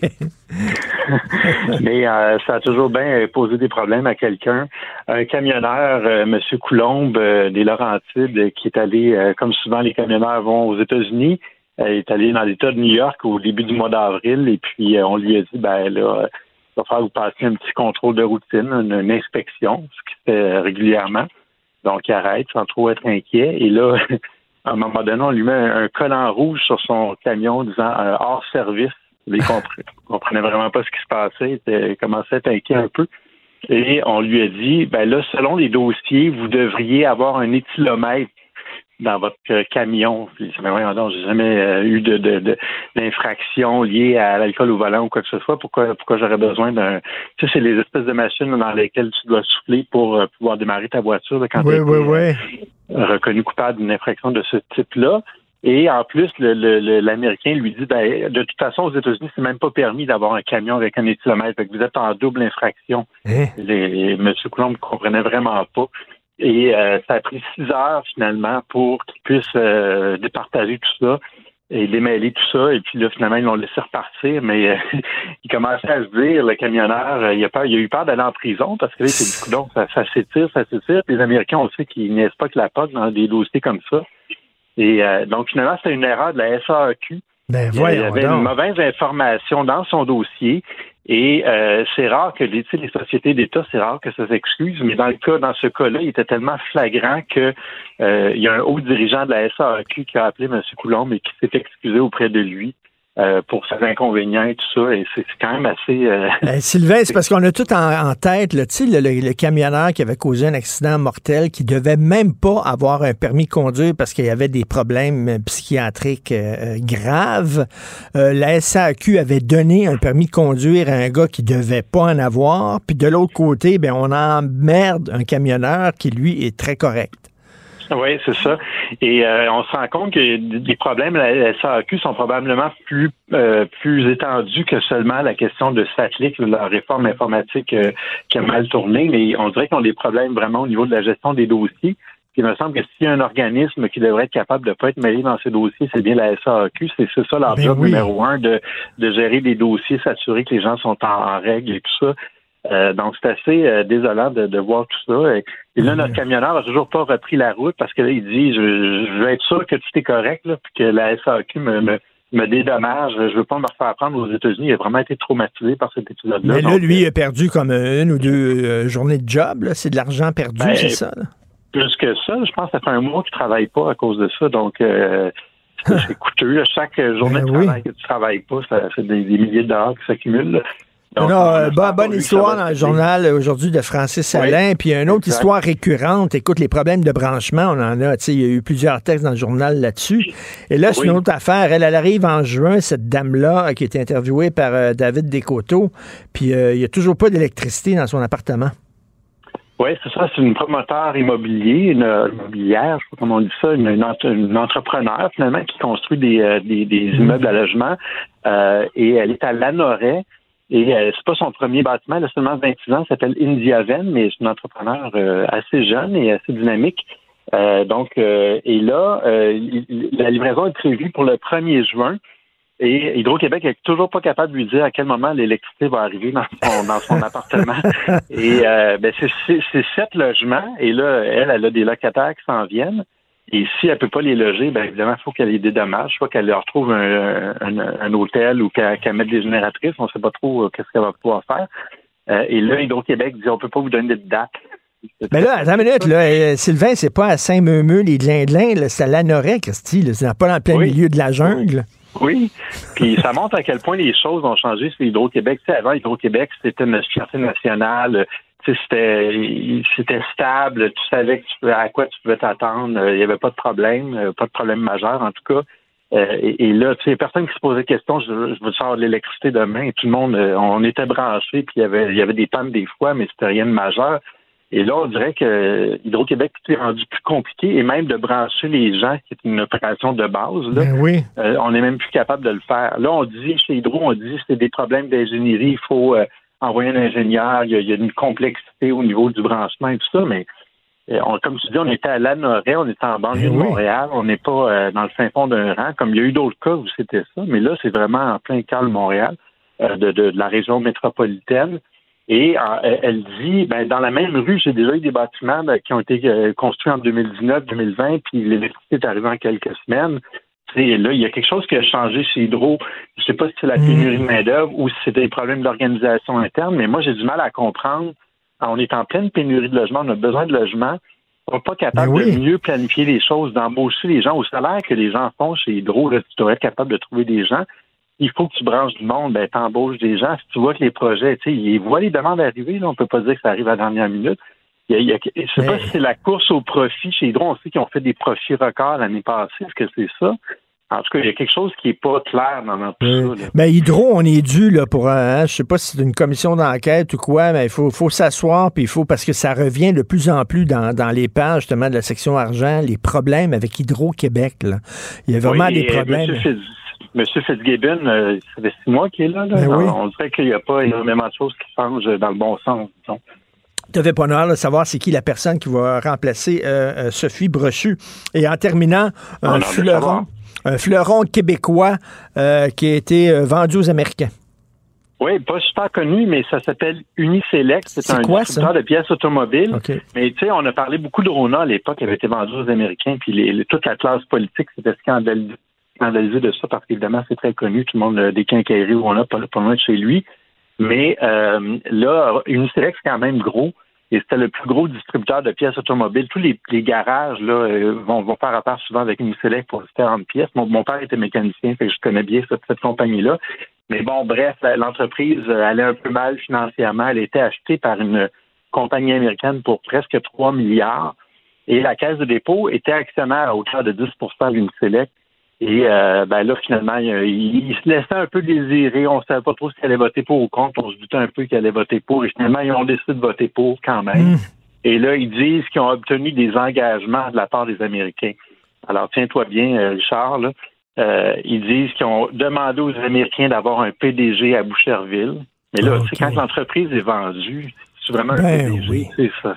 mais euh, ça a toujours bien posé des problèmes à quelqu'un. Un camionneur, Monsieur Coulombe des Laurentides, qui est allé, comme souvent les camionneurs vont aux États-Unis, est allé dans l'État de New York au début du mois d'avril, et puis on lui a dit, ben là, il va falloir vous passer un petit contrôle de routine, une, une inspection, ce qui se fait régulièrement. Donc, il arrête sans trop être inquiet. Et là, à un moment donné, on lui met un, un collant rouge sur son camion disant euh, hors service. Il comprenait, comprenait vraiment pas ce qui se passait. Il commençait à être inquiet un peu. Et on lui a dit, ben là, selon les dossiers, vous devriez avoir un éthylomètre dans votre euh, camion. Puis, mais voyons donc, j'ai jamais euh, eu de, de, de- d'infraction liée à l'alcool au volant ou quoi que ce soit. Pourquoi, pourquoi j'aurais besoin d'un... Tu sais, c'est les espèces de machines dans lesquelles tu dois souffler pour euh, pouvoir démarrer ta voiture là, quand Oui, t'as oui, oui. reconnu coupable d'une infraction de ce type-là. Et en plus, le- le- le- l'Américain lui dit, ben, de toute façon, aux États-Unis, c'est même pas permis d'avoir un camion avec un éthylomètre. Fait que vous êtes en double infraction. Hein? Les, les- M. Coulomb ne comprenait vraiment pas. Et euh, ça a pris six heures finalement pour qu'il puisse euh, départager tout ça et démêler tout ça. Et puis là, finalement, ils l'ont laissé repartir, mais euh, il commençait à se dire, le camionneur, euh, il, a peur, il a eu peur d'aller en prison parce que là, c'est du coup, donc ça, ça s'étire, ça s'étire. Les Américains, on sait qu'ils niaisent pas que la POC dans des dossiers comme ça. Et euh, donc, finalement, c'était une erreur de la SAQ. Ben, Il y avait donc. une mauvaise information dans son dossier. Et euh, c'est rare que les, les sociétés d'État, c'est rare que ça s'excuse, mais dans le cas, dans ce cas-là, il était tellement flagrant que euh, il y a un haut dirigeant de la SAQ qui a appelé M. Coulomb et qui s'est excusé auprès de lui euh, pour ses inconvénients et tout ça. Et c'est quand même assez. euh, Euh, Sylvain, c'est parce qu'on a tout en, en tête, là, le, le- le camionneur qui avait causé un accident mortel, qui devait même pas avoir un permis de conduire parce qu'il y avait des problèmes psychiatriques euh, graves. Euh, la SAQ avait donné un permis de conduire à un gars qui devait pas en avoir. Puis de l'autre côté, ben on emmerde un camionneur qui, lui, est très correct. Oui, c'est ça. Et euh, on se rend compte que les problèmes à la SAQ sont probablement plus euh, plus étendus que seulement la question de Satlic, la réforme informatique euh, qui a mal tourné, mais on dirait qu'ils ont des problèmes vraiment au niveau de la gestion des dossiers. Puis il me semble que s'il y a un organisme qui devrait être capable de ne pas être mêlé dans ces dossiers, c'est bien la SAQ. C'est c'est ça leur Ben job oui. numéro un, de, de gérer des dossiers, s'assurer que les gens sont en, en règle et tout ça. Euh, donc, c'est assez euh, désolant de, de voir tout ça. Et, et là, notre camionneur a toujours pas repris la route parce que là, il dit, je, je veux être sûr que tout est correct, là, puis que la SAQ me, me, me dédommage. Je veux pas me refaire prendre aux États-Unis. Il a vraiment été traumatisé par cet épisode-là. Mais là, Donc, lui, il a perdu comme une ou deux euh, journées de job. là. C'est de l'argent perdu, Ben, c'est ça? là? plus que ça, je pense que ça fait un mois qu'il travaille pas à cause de ça. Donc, euh, c'est coûteux. Chaque journée Ben de oui. travail que tu travailles pas, ça fait des, des milliers de dollars qui s'accumulent. Donc, Non, on euh, bonne histoire dans le journal euh, aujourd'hui de Francis Oui, Alain. Puis une autre exact. histoire récurrente. Écoute, les problèmes de branchement, on en a. tu sais, Il y a eu plusieurs textes dans le journal là-dessus. Et là, c'est Oui. une autre affaire. Elle, elle arrive en juin, cette dame-là, euh, qui est interviewée par euh, David Descoteaux. Puis euh, il n'y a toujours pas d'électricité dans son appartement. Oui, c'est ça. C'est une promoteur immobilier, une immobilière, je sais pas comment on dit ça, une, une entre- une entrepreneur finalement qui construit des, euh, des, des immeubles à logement. Euh, et elle est à Lanoret. Et euh, c'est pas son premier bâtiment, elle a seulement 26 ans, elle s'appelle Indiaven, mais c'est une entrepreneur euh, assez jeune et assez dynamique. Euh, donc, et là, il- il- la livraison est prévue pour le 1er juin. Et Hydro-Québec est toujours pas capable de lui dire à quel moment l'électricité va arriver dans son, dans son appartement. Et ben c'est sept logements. Et là, elle, elle a des locataires qui s'en viennent. Et si elle peut pas les loger, ben évidemment, il faut qu'elle les dédommage, soit qu'elle leur retrouve un, un, un hôtel ou qu'elle mette des génératrices. On sait pas trop euh, qu'est-ce qu'elle va pouvoir faire. Euh, et là, Hydro-Québec dit on peut pas vous donner de date. Mais là, attends une minute, là, euh, Sylvain, c'est pas à Saint-Meumeux, les Glindlins, c'est à Lanoret, Christy. C'est pas dans le plein Oui. milieu de la jungle. Oui, puis ça montre à quel point les choses ont changé sur Hydro-Québec. Tu sais, avant, Hydro-Québec, c'était une fierté nationale. C'était, c'était stable. Tu savais que tu à quoi tu pouvais t'attendre. Euh, Il n'y avait pas de problème, euh, pas de problème majeur en tout cas. Euh, et, et là, tu sais, personne qui se posait question, je, je veux sortir de l'électricité demain. Et tout le monde, euh, on était branchés, puis il y avait, il y avait des pannes des fois, mais c'était rien de majeur. Et là, on dirait que Hydro-Québec tout est rendu plus compliqué et même de brancher les gens, qui est une opération de base, là, Ben oui. euh, on n'est même plus capable de le faire. Là, on dit chez Hydro, on dit c'est des problèmes d'ingénierie, il faut euh, envoyer un ingénieur, il y, a, il y a une complexité au niveau du branchement et tout ça, mais euh, on- comme tu dis, on était à Lanoret, on était en banlieue de oui. Montréal, on n'est pas euh, dans le fin fond d'un rang, comme il y a eu d'autres cas où c'était ça, mais là, c'est vraiment en plein cœur de Montréal, euh, de, de- de la région métropolitaine. Et euh, elle- dit, ben, dans la même rue, j'ai déjà eu des bâtiments ben, qui ont été construits en 2019-2020, puis l'électricité est arrivée en quelques semaines. Là, il y a quelque chose qui a changé chez Hydro. Je sais pas si c'est la pénurie de main-d'œuvre ou si c'est des problèmes d'organisation interne, mais moi, j'ai du mal à comprendre. On est en pleine pénurie de logement, on a besoin de logement. On n'est pas capable Ben oui. de mieux planifier les choses, d'embaucher les gens au salaire que les gens font chez Hydro. Là, tu devrais être capable de trouver des gens. Il faut que tu branches du monde, ben, t'embauches des gens. Si tu vois que les projets, tu sais, ils voient les demandes arriver, là, on peut pas dire que ça arrive à la dernière minute. Il y a- il y a- je ne sais pas si c'est la course au profit chez Hydro. On sait qu'ils ont fait des profits records l'année passée. Est-ce que c'est ça? En tout cas, il y a quelque chose qui n'est pas clair dans, dans tout ça. là. Ben, Hydro, on est dû là, pour un. hein, je sais pas si c'est une commission d'enquête ou quoi, mais il faut, faut s'asseoir, puis il faut, parce que ça revient de plus en plus dans, dans les pages justement de la section argent, les problèmes avec Hydro-Québec. Il y a vraiment Oui, des euh, problèmes. Monsieur, Monsieur Fitzgibbon, euh, ça fait six mois qu'il est là. là. Ben oui. On dirait qu'il n'y a pas énormément de choses qui changent dans le bon sens. Tu n'avais pas l'honneur de savoir c'est qui la personne qui va remplacer euh, euh, Sophie Brochu. Et en terminant, un fleuron, savoir. Un fleuron québécois euh, qui a été euh, vendu aux Américains. Oui, pas super connu, mais ça s'appelle Uniselect. C'est un quoi, de pièces automobiles. Mais tu sais, on a parlé beaucoup de Rona à l'époque, qui avait été vendu aux Américains, puis les- les- toute la classe politique s'était scandalisée scandalisée de ça parce qu'évidemment, c'est très connu. Tout le monde, euh, des quincailleries où on a pas, pas loin de chez lui. Mais euh, là, Uniselect, c'est quand même gros. Et c'était le plus gros distributeur de pièces automobiles. Tous les, garages là, euh, vont, vont faire affaire souvent avec Uniselect pour différentes pièces. Mon, père était mécanicien, fait que je connais bien cette, cette compagnie-là. Mais bon, bref, l'entreprise euh, allait un peu mal financièrement. Elle été achetée par une compagnie américaine pour presque 3 milliards. Et la Caisse de dépôt était actionnaire à hauteur de 10% d'Uniselect. Et euh, ben là, finalement, il, il se laissait un peu désirer. On ne savait pas trop s'il allait voter pour ou contre. On se doutait un peu qu'il allait voter pour. Et finalement, ils ont décidé de voter pour quand même. Et là, ils disent qu'ils ont obtenu des engagements de la part des Américains. Alors, tiens-toi bien, euh, Richard. Là. Euh, ils disent qu'ils ont demandé aux Américains d'avoir un PDG à Boucherville. Mais là, Ok. c'est quand l'entreprise est vendue, c'est vraiment Ben un oui. C'est ça.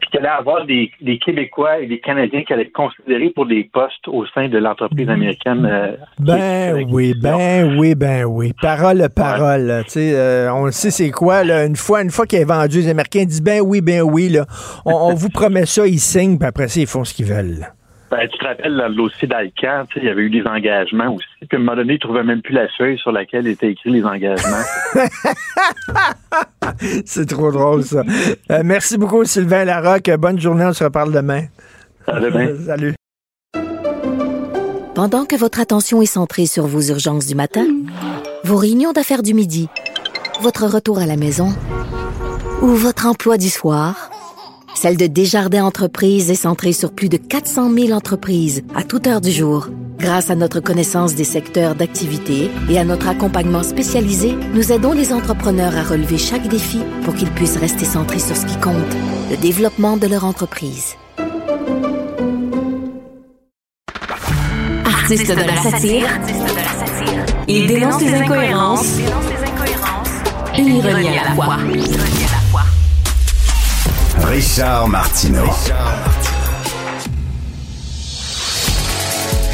Puis qu'il allait avoir des, des Québécois et des Canadiens qui allaient être considérés pour des postes au sein de l'entreprise américaine. euh, Ben oui, ben oui, ben oui. Parole, parole. Tu sais, euh, on le sait c'est quoi, là. Une fois, une fois qu'il est vendu, les Américains disent ben oui, ben oui, là. On, on vous promet ça, ils signent, puis après ça, ils font ce qu'ils veulent. Ben, tu te rappelles, dans le dossier d'Alcan, tu sais, il y avait eu des engagements aussi. Puis à un moment donné, ils ne trouvaient même plus la feuille sur laquelle étaient écrits les engagements. C'est trop drôle, ça. Euh, merci beaucoup, Sylvain Larocque. Bonne journée, on se reparle demain. À demain. Salut. Pendant que votre attention est centrée sur vos urgences du matin, vos réunions d'affaires du midi, votre retour à la maison ou votre emploi du soir, celle de Desjardins Entreprises est centrée sur plus de 400 000 entreprises à toute heure du jour. Grâce à notre connaissance des secteurs d'activité et à notre accompagnement spécialisé, nous aidons les entrepreneurs à relever chaque défi pour qu'ils puissent rester centrés sur ce qui compte, le développement de leur entreprise. Artiste de la satire, il dénonce les incohérences et l'ironie à la fois. Richard Martineau.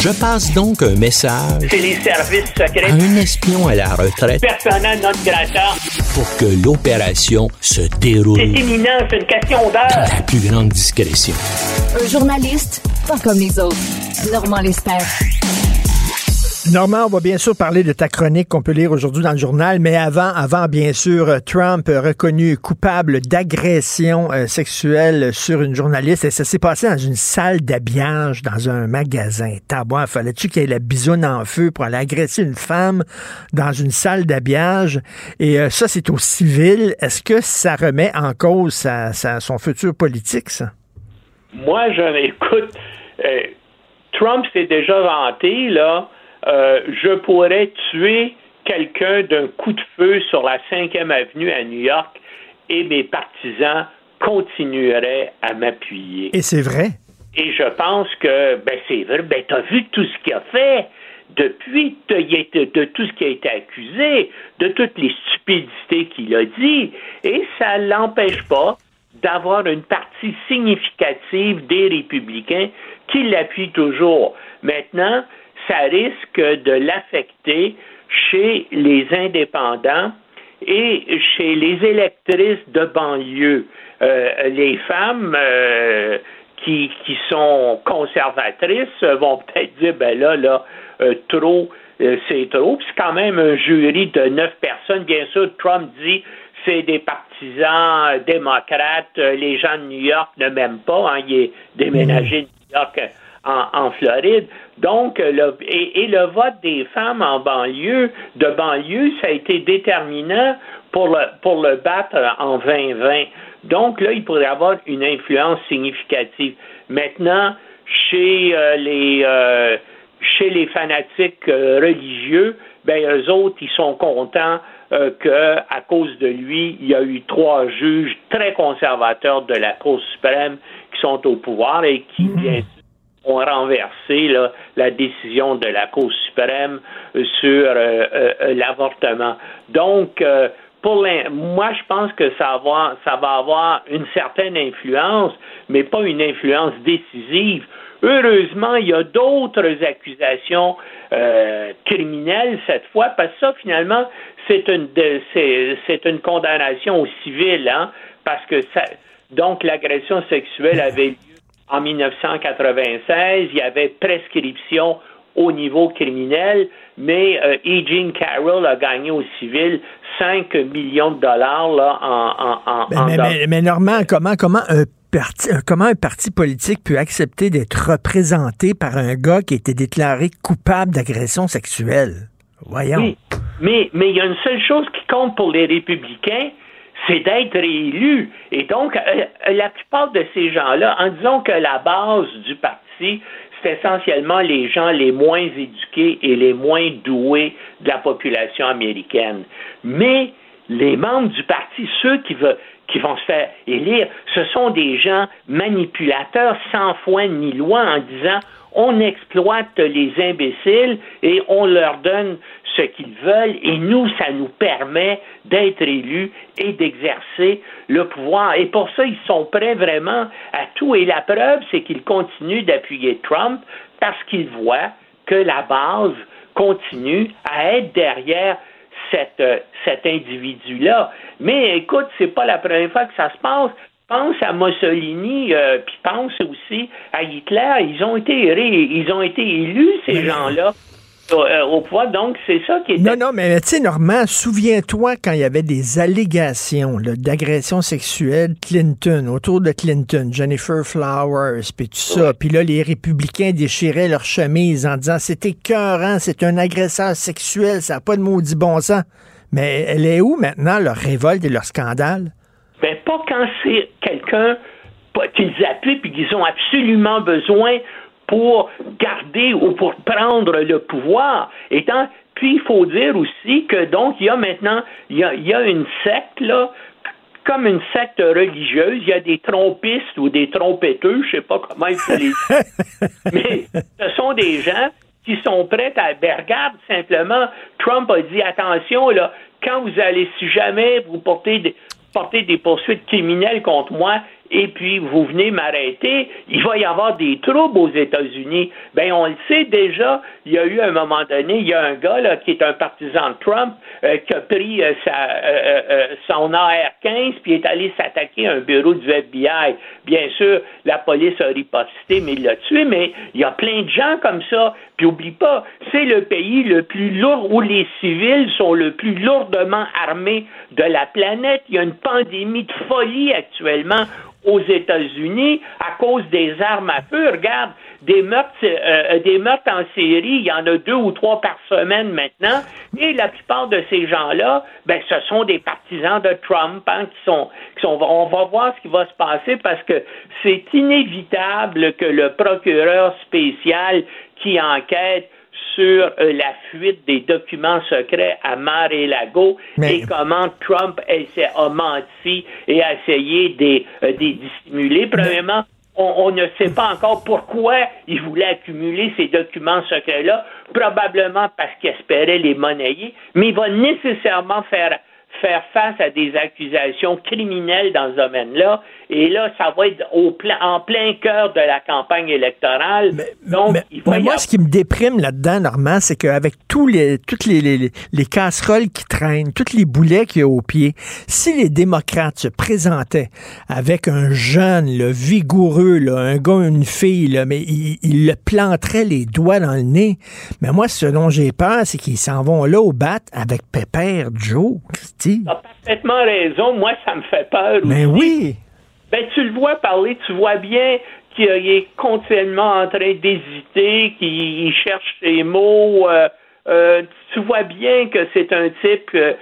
Je passe donc un message C'est les services à secrets. un espion à la retraite Persona non grata. pour que l'opération se déroule C'est imminent, c'est une question dans d'heure. la plus grande discrétion. Un journaliste, pas comme les autres. Normand Lester. Normand, on va bien sûr parler de ta chronique qu'on peut lire aujourd'hui dans le journal, mais avant, avant bien sûr, euh, Trump reconnu coupable d'agression euh, sexuelle sur une journaliste et ça s'est passé dans une salle d'habillage dans un magasin. Tabois, fallait-tu qu'il ait la bisoune en feu pour aller agresser une femme dans une salle d'habillage? Et euh, ça, c'est au civil. Est-ce que ça remet en cause sa- sa- son futur politique, ça? Moi, je écoute, Trump s'est déjà vanté, là, euh, je pourrais tuer quelqu'un d'un coup de feu sur la 5e avenue à New York et mes partisans continueraient à m'appuyer. Et c'est vrai? Et je pense que, ben, c'est vrai, ben, t'as vu tout ce qu'il a fait? Depuis, de tout ce qui a été accusé, de toutes les stupidités qu'il a dit, et ça l'empêche pas d'avoir une partie significative des républicains qui l'appuient toujours. Maintenant, ça risque de l'affecter chez les indépendants et chez les électrices de banlieue. Euh, les femmes euh, qui, sont conservatrices vont peut-être dire, ben là, là, euh, trop, euh, c'est trop. C'est quand même un jury de neuf personnes. Bien sûr, Trump dit c'est des partisans euh, démocrates. Euh, Les gens de New York ne m'aiment pas. Hein. Il est déménagé de New York euh, en, en Floride. Donc, euh, le, et, et le vote des femmes en banlieue, de banlieue, ça a été déterminant pour le, pour le battre en 2020. Donc là, il pourrait avoir une influence significative. Maintenant, chez euh, les euh, chez les fanatiques euh, religieux, ben eux autres, ils sont contents euh, que à cause de lui, il y a eu trois juges très conservateurs de la Cour suprême qui sont au pouvoir et qui bien sûr, ont renversé là, la décision de la Cour suprême euh, sur euh, euh, l'avortement. Donc, euh, pour moi, je pense que ça va, ça va avoir une certaine influence, mais pas une influence décisive. Heureusement, il y a d'autres accusations euh, criminelles cette fois, parce que ça, finalement, c'est une, c'est, une condamnation au civil, hein, parce que donc l'agression sexuelle avait lieu en 1996, il y avait prescription au niveau criminel, mais euh, E. Jean Carroll a gagné au civil 5 millions de dollars là, en, en, en, Mais, en mais, dollars. mais- mais Normand, comment, comment, un parti, euh, comment un parti politique peut accepter d'être représenté par un gars qui a été déclaré coupable d'agression sexuelle? Voyons. Oui, mais il y a une seule chose qui compte pour les républicains, c'est d'être réélu. Et donc, euh, la plupart de ces gens-là, en disant que la base du parti, c'est essentiellement les gens les moins éduqués et les moins doués de la population américaine. Mais les membres du parti, ceux qui qui vont se faire élire, ce sont des gens manipulateurs sans foi ni loi en disant on exploite les imbéciles et on leur donne ce qu'ils veulent et nous, ça nous permet d'être élus et d'exercer le pouvoir. Et pour ça, ils sont prêts vraiment à tout. Et la preuve, c'est qu'ils continuent d'appuyer Trump parce qu'ils voient que la base continue à être derrière euh, cet individu-là. Mais écoute, c'est pas la première fois que ça se passe. Pense à Mussolini, euh, puis pense aussi à Hitler. Ils ont été ré- ils ont été élus ces gens-là euh, au pouvoir. Donc c'est ça qui est Non, non, mais tu sais, Normand, souviens-toi quand il y avait des allégations d'agression sexuelle Clinton, autour de Clinton, Jennifer Flowers, puis tout ça. Puis là, les républicains déchiraient leur chemise en disant c'était écœurant, c'est un agresseur sexuel, ça n'a pas de maudit bon sens. Mais elle est où maintenant, leur révolte et leur scandale? Ben, pas quand c'est quelqu'un qu'ils appuient puis qu'ils ont absolument besoin pour garder ou pour prendre le pouvoir. Étant, puis il faut dire aussi que donc il y a maintenant il y a, il y a une secte là comme une secte religieuse, il y a des trompistes ou des trompetteux, je sais pas comment il faut les mais ce sont des gens qui sont prêts à. Ben, regarde simplement, Trump a dit attention, là, quand vous allez, si jamais vous portez des, portez des poursuites criminelles contre moi et puis vous venez m'arrêter, il va y avoir des troubles aux États-Unis. Ben, on le sait déjà, il y a eu un moment donné, il y a un gars là, qui est un partisan de Trump euh, qui a pris euh, sa, euh, son AR-15 puis est allé s'attaquer à un bureau du FBI. Bien sûr, la police a riposté, mais il l'a tué, mais il y a plein de gens comme ça. Puis oublie pas, c'est le pays le plus lourd où les civils sont le plus lourdement armés de la planète. Il y a une pandémie de folie actuellement aux États-Unis à cause des armes à feu. Regarde, des meurtres, euh, des meurtres en série, il y en a deux ou trois par semaine maintenant. Et la plupart de ces gens-là, ben, ce sont des partisans de Trump hein, qui sont, qui sont. On va voir ce qui va se passer parce que c'est inévitable que le procureur spécial qui enquête sur euh, la fuite des documents secrets à Mar-et-Lago Mais- et comment Trump essaie- a menti et a essayé de les euh, de les dissimuler. Premièrement, on, on ne sait pas encore pourquoi il voulait accumuler ces documents secrets-là, probablement parce qu'il espérait les monnayer, mais il va nécessairement faire faire face à des accusations criminelles dans ce domaine-là. Et là, ça va être au plein- en plein cœur de la campagne électorale. Donc, il va Mais y moi, avoir- ce qui me déprime là-dedans, Normand, c'est qu'avec tous les, toutes les, les, les- les casseroles qui traînent, tous les boulets qu'il y a au pied, si les démocrates se présentaient avec un jeune, là, vigoureux, là, un gars, une fille, là, mais ils ils le planteraient les doigts dans le nez. Mais moi, ce dont j'ai peur, c'est qu'ils s'en vont là au bat avec Pépère Joe. Tu as parfaitement raison. Moi, ça me fait peur. Mais aussi. oui! Ben, tu le vois parler, tu vois bien qu'il est continuellement en train d'hésiter, qu'il il cherche ses mots. euh, euh, tu vois bien que c'est un type euh,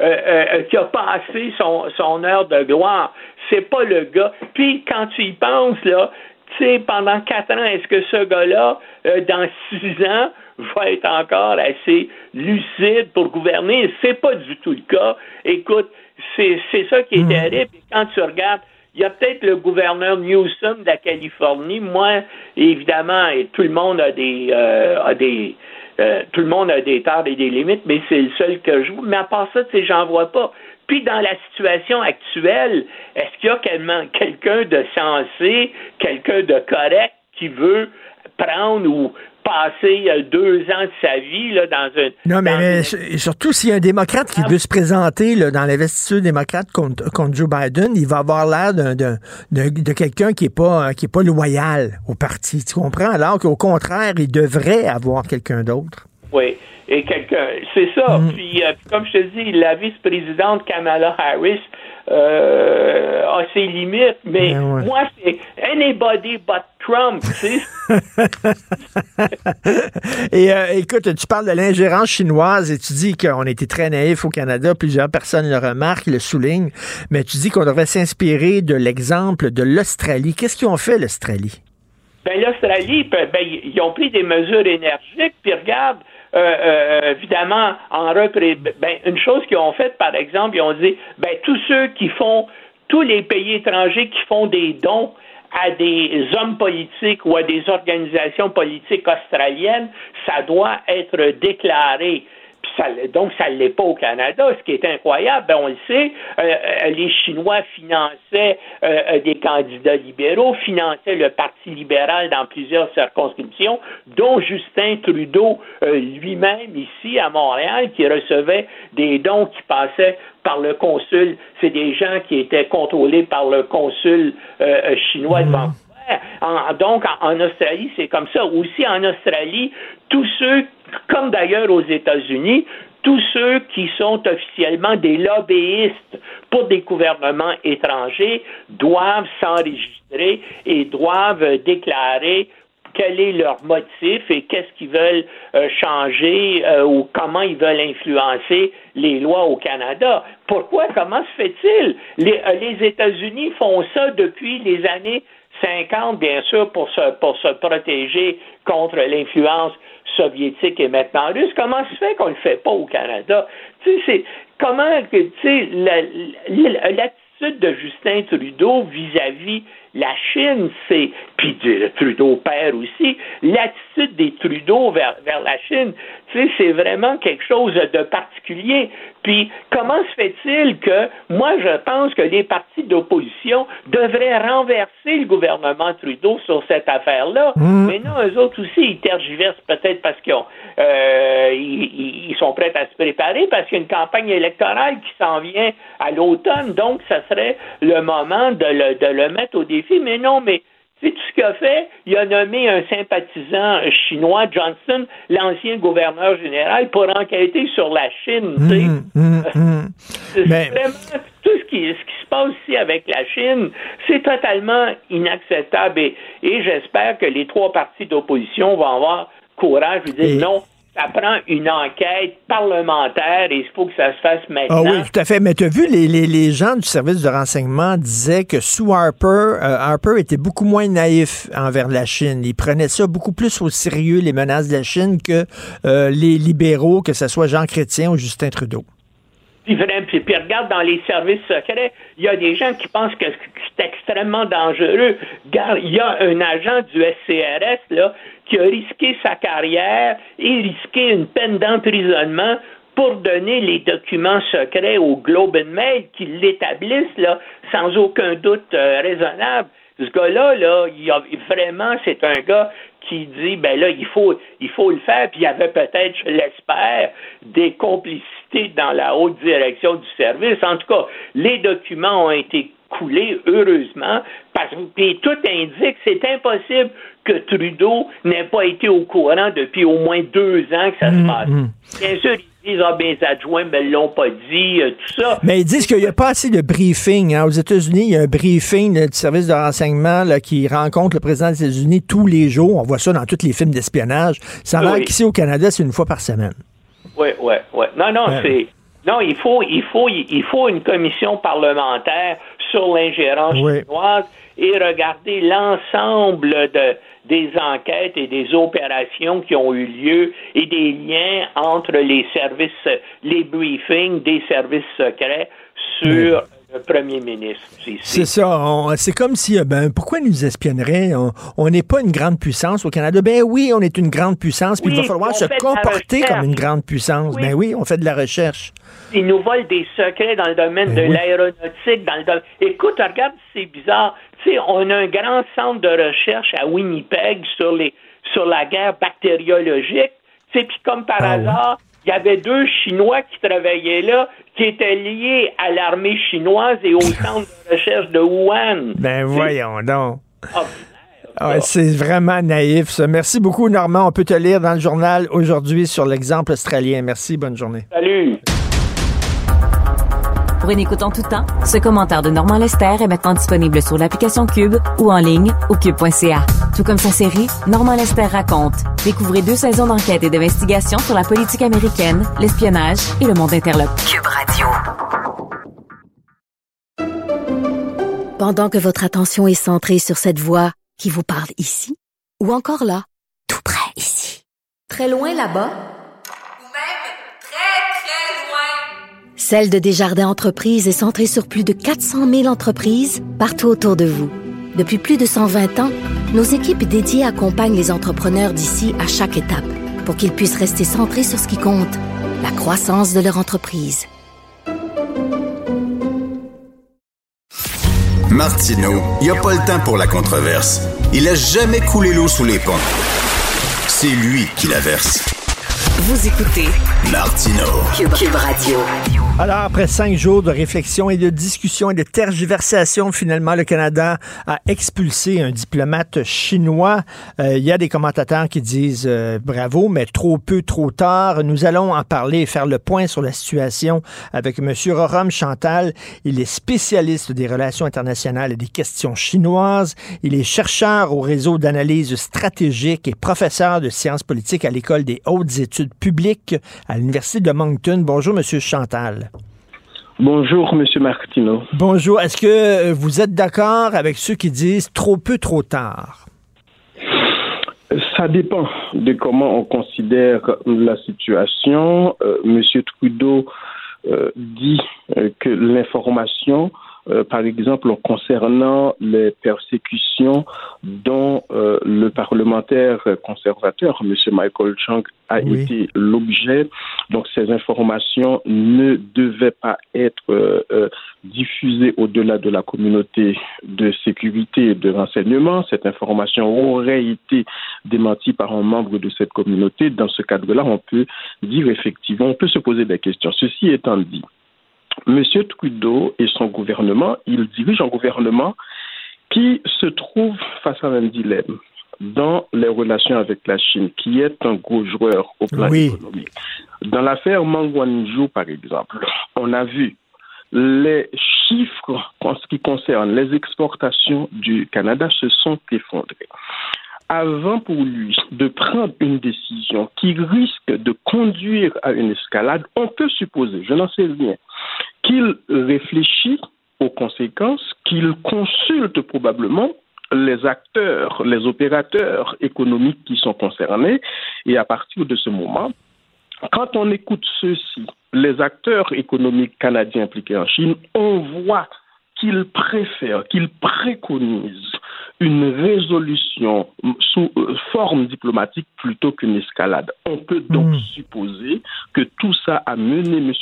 euh, qui a passé son, son heure de gloire. C'est pas le gars. Puis quand tu y penses, là, tu sais, pendant quatre ans, est-ce que ce gars-là, euh, dans six ans, va être encore assez lucide pour gouverner? C'est pas du tout le cas. Écoute, c'est c'est ça qui est terrible. Et quand tu regardes il y a peut-être le gouverneur Newsom de la Californie. Moi, évidemment, et tout le monde a des, euh, a des, euh, tout le monde a des torts et des limites, mais c'est le seul que je vois. Mais à part ça, tu sais, j'en vois pas. Puis dans la situation actuelle, est-ce qu'il y a quelqu'un de sensé, quelqu'un de correct qui veut prendre ou passer deux ans de sa vie là, dans un. Non, mais, une- surtout s'il y a un démocrate qui veut se présenter là, dans l'investiture démocrate contre, contre Joe Biden, il va avoir l'air de quelqu'un qui est pas euh, qui est pas loyal au parti. Tu comprends? Alors qu'au contraire, il devrait avoir quelqu'un d'autre. Oui. Et quelqu'un, c'est ça. Puis, euh, puis comme je te dis, la vice-présidente Kamala Harris euh, a ses limites, mais Ben ouais. moi, c'est anybody but Trump, tu sais. Et euh, écoute, tu parles de l'ingérence chinoise et tu dis qu'on était très naïf au Canada. Plusieurs personnes le remarquent, le soulignent. Mais tu dis qu'on devrait s'inspirer de l'exemple de l'Australie. Qu'est-ce qu'ils ont fait, l'Australie? Ben, l'Australie, ben, ben, ils ont pris des mesures énergiques, puis regarde, euh, euh, évidemment, en repré... ben, une chose qu'ils ont faite, par exemple, ils ont dit, ben, tous ceux qui font, tous les pays étrangers qui font des dons à des hommes politiques ou à des organisations politiques australiennes, ça doit être déclaré. Ça, donc, ça ne l'est pas au Canada, ce qui est incroyable. Ben, on le sait, euh, euh, les Chinois finançaient euh, euh, des candidats libéraux, finançaient le Parti libéral dans plusieurs circonscriptions, dont Justin Trudeau euh, lui-même ici à Montréal, qui recevait des dons qui passaient par le consul. C'est des gens qui étaient contrôlés par le consul euh, chinois de Vancouver. En- donc, en, en Australie, c'est comme ça. Aussi, en Australie, tous ceux, comme d'ailleurs aux États-Unis, tous ceux qui sont officiellement des lobbyistes pour des gouvernements étrangers doivent s'enregistrer et doivent déclarer quel est leur motif et qu'est-ce qu'ils veulent euh, changer euh, ou comment ils veulent influencer les lois au Canada. Pourquoi? Comment se fait-il? Les, euh, les États-Unis font ça depuis les années 50, bien sûr, pour se, pour se protéger contre l'influence soviétique et maintenant russe. Comment se fait qu'on ne le fait pas au Canada? Tu sais, c'est comment tu sais, la- la- l'attitude de Justin Trudeau vis-à-vis la Chine, c'est, puis de Trudeau père aussi, l'attitude des Trudeau vers, vers la Chine, tu sais, c'est vraiment quelque chose de particulier. Puis, comment se fait-il que, moi, je pense que les partis d'opposition devraient renverser le gouvernement Trudeau sur cette affaire-là. Mais non, eux autres aussi, ils tergiversent peut-être parce qu'ils euh, ils sont prêts à se préparer parce qu'il y a une campagne électorale qui s'en vient à l'automne. Donc, ça serait le moment de le, de le mettre au défi. Mais non, mais tu sais, tout ce qu'il a fait, il a nommé un sympathisant chinois, Johnson, l'ancien gouverneur général, pour enquêter sur la Chine. tu sais. Hum, hum. C'est Mais- Vraiment, tout ce qui, ce qui se passe ici avec la Chine, c'est totalement inacceptable. Et, et j'espère que les trois partis d'opposition vont avoir courage de dire Et- non, ça prend une enquête parlementaire et il faut que ça se fasse Ah maintenant. oui, tout à fait. Mais tu as vu, les, les, les gens du service de renseignement disaient que sous Harper, euh, Harper était beaucoup moins naïf envers la Chine. Il prenait ça beaucoup plus au sérieux, les menaces de la Chine, que euh, les libéraux, que ce soit Jean Chrétien ou Justin Trudeau. Puis, puis, puis regarde dans les services secrets, il y a des gens qui pensent que c'est extrêmement dangereux. Il y a un agent du SCRS là, qui a risqué sa carrière et risqué une peine d'emprisonnement pour donner les documents secrets au Globe and Mail qui l'établissent là, sans aucun doute euh, raisonnable. Ce gars-là, là, il a, vraiment, c'est un gars qui dit, ben là, il faut, il faut le faire. Puis il y avait peut-être, je l'espère, des complicités dans la haute direction du service. En tout cas, les documents ont été coulé, heureusement, parce puis tout indique c'est impossible que Trudeau n'ait pas été au courant depuis au moins deux ans que ça se passe. Bien sûr, disent, ah, les adjoints ne me l'ont pas dit, euh, tout ça. Mais ils disent qu'il n'y a pas assez de briefing. hein. Aux États-Unis, il y a un briefing là, du service de renseignement là, qui rencontre le président des États-Unis tous les jours. On voit ça dans tous les films d'espionnage. Ça a l'air Oui. qu'ici au Canada, c'est une fois par semaine. Oui, oui, oui. Non, non, Ouais. c'est. Non, il faut, il faut, il faut une commission parlementaire sur l'ingérence Oui. chinoise et regarder l'ensemble de, des enquêtes et des opérations qui ont eu lieu et des liens entre les services, les briefings des services secrets sur le premier ministre. C'est ça. C'est comme si, euh, ben, pourquoi ils nous espionneraient? On- n'est pas une grande puissance au Canada. Ben oui, on est une grande puissance, puis il va falloir se comporter comme une grande puissance. Oui. Ben oui, on fait de la recherche. Ils nous volent des secrets dans le domaine Ben de oui. l'aéronautique, dans le domaine. Écoute, regarde, c'est bizarre. Tu sais, on a un grand centre de recherche à Winnipeg sur les sur la guerre bactériologique. Tu sais, puis comme par Ah hasard, il y avait deux Chinois qui travaillaient là, qui étaient liés à l'armée chinoise et au centre de recherche de Wuhan. Ben voyons donc. Ah, Ah c'est vraiment naïf, ça. Merci beaucoup, Normand. On peut te lire dans le journal aujourd'hui sur l'exemple australien. Merci, bonne journée. Salut. Pour une écoute en tout temps, ce commentaire de Normand Lester est maintenant disponible sur l'application Cube ou en ligne au cube.ca. Tout comme sa série Normand Lester raconte. Découvrez deux saisons d'enquête et d'investigation sur la politique américaine, l'espionnage et le monde interlope. Cube Radio. Pendant que votre attention est centrée sur cette voix qui vous parle ici, ou encore là, tout près ici, très loin là-bas, Celle de Desjardins Entreprises est centrée sur plus de 400 000 entreprises partout autour de vous. Depuis plus de 120 ans, nos équipes dédiées accompagnent les entrepreneurs d'ici à chaque étape pour qu'ils puissent rester centrés sur ce qui compte, la croissance de leur entreprise. Martineau, il n'y a pas le temps pour la controverse. Il a jamais coulé l'eau sous les ponts. C'est lui qui la verse. Vous écoutez Martineau. Cube, Cube Radio. Alors, après cinq jours de réflexion et de discussion et de tergiversation, finalement, le Canada a expulsé un diplomate chinois. Euh, Il y a des commentateurs qui disent euh, bravo, mais trop peu, trop tard. Nous allons en parler et faire le point sur la situation avec M. Rorom Chantal. Il est spécialiste des relations internationales et des questions chinoises. Il est chercheur au réseau d'analyse stratégique et professeur de sciences politiques à l'École des hautes études publiques à l'Université de Moncton. Bonjour, M. Chantal. Bonjour, Monsieur Martineau. Bonjour. Est-ce que euh, vous êtes d'accord avec ceux qui disent trop peu, trop tard? Ça dépend de comment on considère la situation. Euh, Monsieur Trudeau euh, dit que l'information, euh, par exemple, concernant les persécutions dont euh, le parlementaire conservateur, M. Michael Chang, a Oui. été l'objet. Donc, ces informations ne devaient pas être euh, euh, diffusées au-delà de la communauté de sécurité et de renseignement. Cette information aurait été démentie par un membre de cette communauté. Dans ce cadre-là, on peut dire effectivement, on peut se poser des questions. Ceci étant dit, Monsieur Trudeau et son gouvernement, il dirige un gouvernement qui se trouve face à un dilemme dans les relations avec la Chine, qui est un gros joueur au plan Oui. économique. Dans l'affaire Mangwanzhou, par exemple, on a vu les chiffres en ce qui concerne les exportations du Canada se sont effondrés. Avant pour lui de prendre une décision qui risque de conduire à une escalade, on peut supposer, je n'en sais rien, qu'il réfléchit aux conséquences, qu'il consulte probablement les acteurs, les opérateurs économiques qui sont concernés, et à partir de ce moment, quand on écoute ceux-ci, les acteurs économiques canadiens impliqués en Chine, on voit qu'ils préfèrent, qu'ils préconisent une résolution sous euh, forme diplomatique plutôt qu'une escalade. On peut donc supposer que tout ça a mené M.